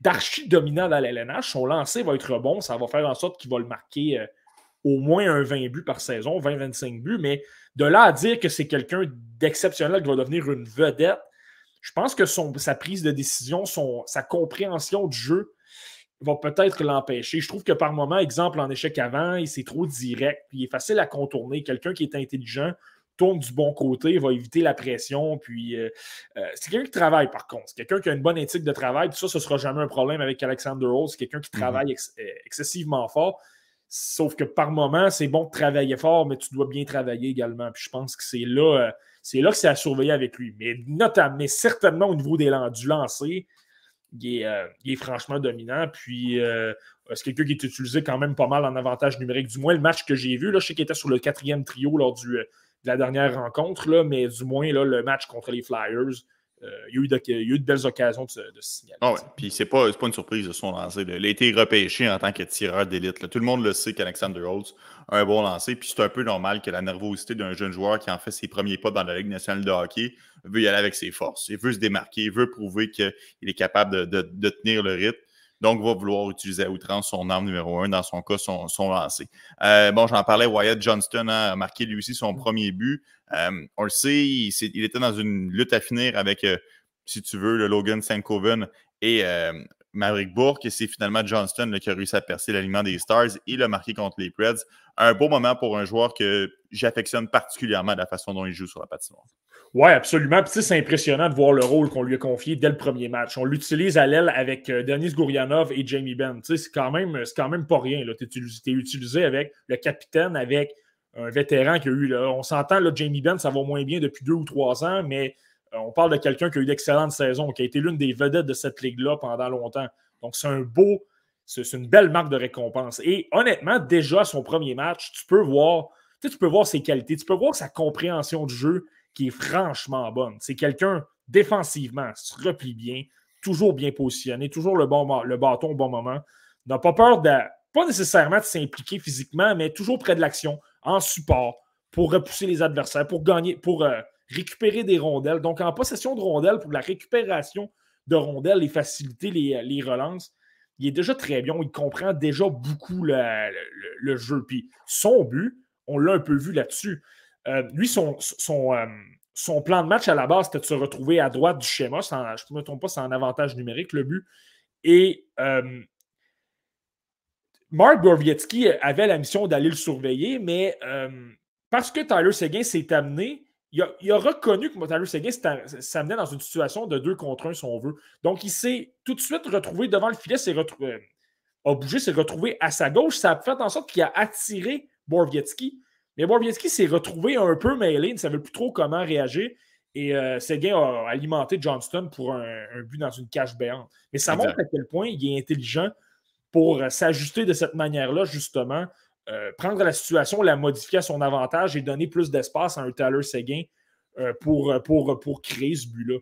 [SPEAKER 3] d'archi dominant dans l'LNH. Son lancer va être bon. Ça va faire en sorte qu'il va le marquer euh, au moins un 20 buts par saison, 20-25 buts. Mais de là à dire que c'est quelqu'un d'exceptionnel qui va devenir une vedette, je pense que sa prise de décision, sa compréhension du jeu va peut-être l'empêcher. Je trouve que par moment, exemple en échec avant, il c'est trop direct, puis il est facile à contourner. Quelqu'un qui est intelligent tourne du bon côté, va éviter la pression. Puis euh, euh, c'est quelqu'un qui travaille, par contre. C'est quelqu'un qui a une bonne éthique de travail. Puis ça, ce ne sera jamais un problème avec Alexander Rose. C'est quelqu'un qui mhm. travaille euh, excessivement fort. Sauf que par moment, c'est bon de travailler fort, mais tu dois bien travailler également. Puis je pense que c'est là, c'est là que c'est à surveiller avec lui. Mais notamment, mais certainement au niveau des, du lancer, il est, franchement dominant. Puis c'est quelqu'un qui est utilisé quand même pas mal en avantage numérique? Du moins, le match que j'ai vu, là, je sais qu'il était sur le quatrième trio lors du, la dernière rencontre, là, mais du moins là, le match contre les Flyers, euh, il, y a eu de, belles occasions de, signaler.
[SPEAKER 1] Ah. Puis c'est pas, pas une surprise de son lancer. Il a été repêché en tant que tireur d'élite. Tout le monde le sait qu'Alexander Holtz a un bon lancer. Puis c'est un peu normal que la nervosité d'un jeune joueur qui en fait ses premiers pas dans la Ligue nationale de hockey veut y aller avec ses forces. Il veut se démarquer, il veut prouver qu'il est capable de, de, tenir le rythme donc va vouloir utiliser à outrance son arme numéro un, dans son cas, son, son lancer. Euh, bon, j'en parlais, Wyatt Johnston a marqué lui aussi son mm. premier but. Euh, on le sait, il, était dans une lutte à finir avec, euh, si tu veux, le Logan Sankoven et Maverick Bourque, et c'est finalement Johnston qui a réussi à percer l'aliment des Stars. Il a marqué contre les Preds. Un beau moment pour un joueur que j'affectionne particulièrement de la façon dont il joue sur la patinoire.
[SPEAKER 3] Oui, absolument. Puis c'est impressionnant de voir le rôle qu'on lui a confié dès le premier match. On l'utilise à l'aile avec euh, Denis Gourianov et Jamie Benn. C'est quand, même, quand même pas rien. Tu es, utilisé avec le capitaine, avec un vétéran qui a eu. Là, on s'entend, Jamie Benn, ça va moins bien depuis deux ou trois ans, mais on parle de quelqu'un qui a eu d'excellentes saisons, qui a été l'une des vedettes de cette ligue-là pendant longtemps. Donc c'est un beau, c'est une belle marque de récompense. Et honnêtement, déjà son premier match, tu peux voir, tu peux voir ses qualités, tu peux voir sa compréhension du jeu qui est franchement bonne. C'est quelqu'un défensivement, se replie bien, toujours bien positionné, toujours le bâton au bon moment. N'a pas peur de, pas nécessairement de s'impliquer physiquement, mais toujours près de l'action, en support, pour repousser les adversaires, pour gagner, pour euh, récupérer des rondelles. Donc, en possession de rondelles, pour la récupération de rondelles et faciliter les, les relances, il est déjà très bien. Il comprend déjà beaucoup le jeu. Puis son but, on l'a un peu vu là-dessus. Euh, lui, son, euh, son, plan de match à la base, c'était de se retrouver à droite du schéma. je ne me trompe pas, c'est un avantage numérique, le but. Et euh, Mark Gorvietsky avait la mission d'aller le surveiller, mais parce que Tyler Seguin s'est amené, il a, reconnu que Tyler Seguin s'amenait dans une situation de deux contre un, si on veut. Donc, il s'est tout de suite retrouvé devant le filet, s'est a bougé, s'est retrouvé à sa gauche. Ça a fait en sorte qu'il a attiré Borvietsky. Mais Bobinski s'est retrouvé un peu mêlé, il ne savait plus trop comment réagir. Et euh, Seguin a alimenté Johnston pour un, but dans une cage béante. Mais ça montre à quel point il est intelligent pour euh, s'ajuster de cette manière-là, justement, euh, prendre la situation, la modifier à son avantage et donner plus d'espace à un Tyler Seguin pour, pour, pour créer ce but-là.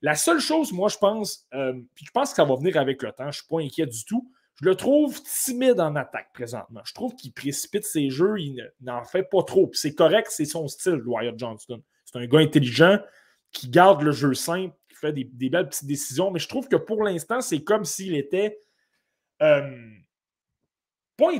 [SPEAKER 3] La seule chose, moi, je pense, puis je pense que ça va venir avec le temps, je ne suis pas inquiet du tout, je le trouve timide en attaque présentement. Je trouve qu'il précipite ses jeux, il n'en fait pas trop. c'est correct, c'est son style, Wyatt Johnston. C'est un gars intelligent qui garde le jeu simple, qui fait des, belles petites décisions, mais je trouve que pour l'instant, c'est comme s'il était euh, pas,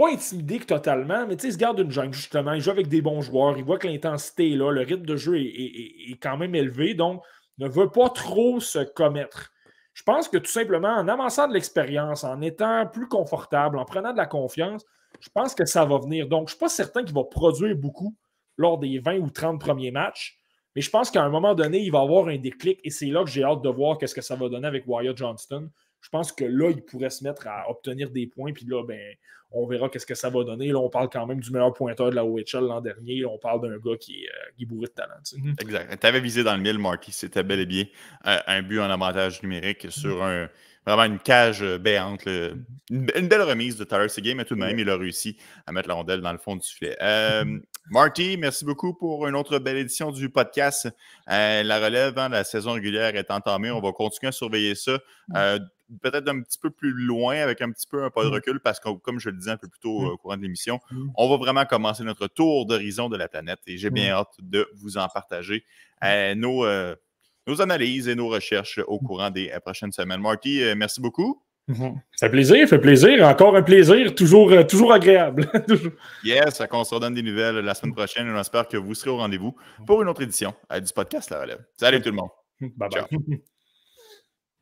[SPEAKER 3] intimidé totalement, mais il se garde une jungle, justement. Il joue avec des bons joueurs, il voit que l'intensité est là, le rythme de jeu est quand même élevé, donc ne veut pas trop se commettre. Je pense que tout simplement, en avançant de l'expérience, en étant plus confortable, en prenant de la confiance, Je pense que ça va venir. Donc, je ne suis pas certain qu'il va produire beaucoup lors des 20 ou 30 premiers matchs. Mais je pense qu'à un moment donné, il va avoir un déclic et c'est là que j'ai hâte de voir qu'est-ce que ça va donner avec Wyatt Johnston. Je pense que là, il pourrait se mettre à obtenir des points. Puis là, ben, on verra qu'est-ce que ça va donner. Là, on parle quand même du meilleur pointeur de la OHL l'an dernier. on parle d'un gars qui est, euh, bourré de talent.
[SPEAKER 1] Exact. Tu avais visé dans le mille, Marty. C'était bel et bien euh, un but en avantage numérique sur un, vraiment une cage euh, béante. Une, belle remise de Tyler Seguin, mais tout de même, il a réussi à mettre la rondelle dans le fond du filet. Euh, Marty, merci beaucoup pour une autre belle édition du podcast. La relève, hein, la saison régulière est entamée. On va continuer à surveiller ça. Peut-être un petit peu plus loin, avec un petit peu un pas de recul, parce que, comme je le disais un peu plus tôt au courant de l'émission, on va vraiment commencer notre tour d'horizon de la planète et j'ai bien hâte de vous en partager. nos nos analyses et nos recherches au mmh. courant des euh, prochaines semaines. Marty, euh, merci beaucoup.
[SPEAKER 3] Mmh. Ça fait plaisir, fait plaisir. Encore un plaisir, toujours, euh, toujours agréable.
[SPEAKER 1] yes, on se redonne des nouvelles la semaine prochaine et on espère que vous serez au rendez-vous pour une autre édition du podcast La Relève. Salut tout le monde.
[SPEAKER 3] Bye bye.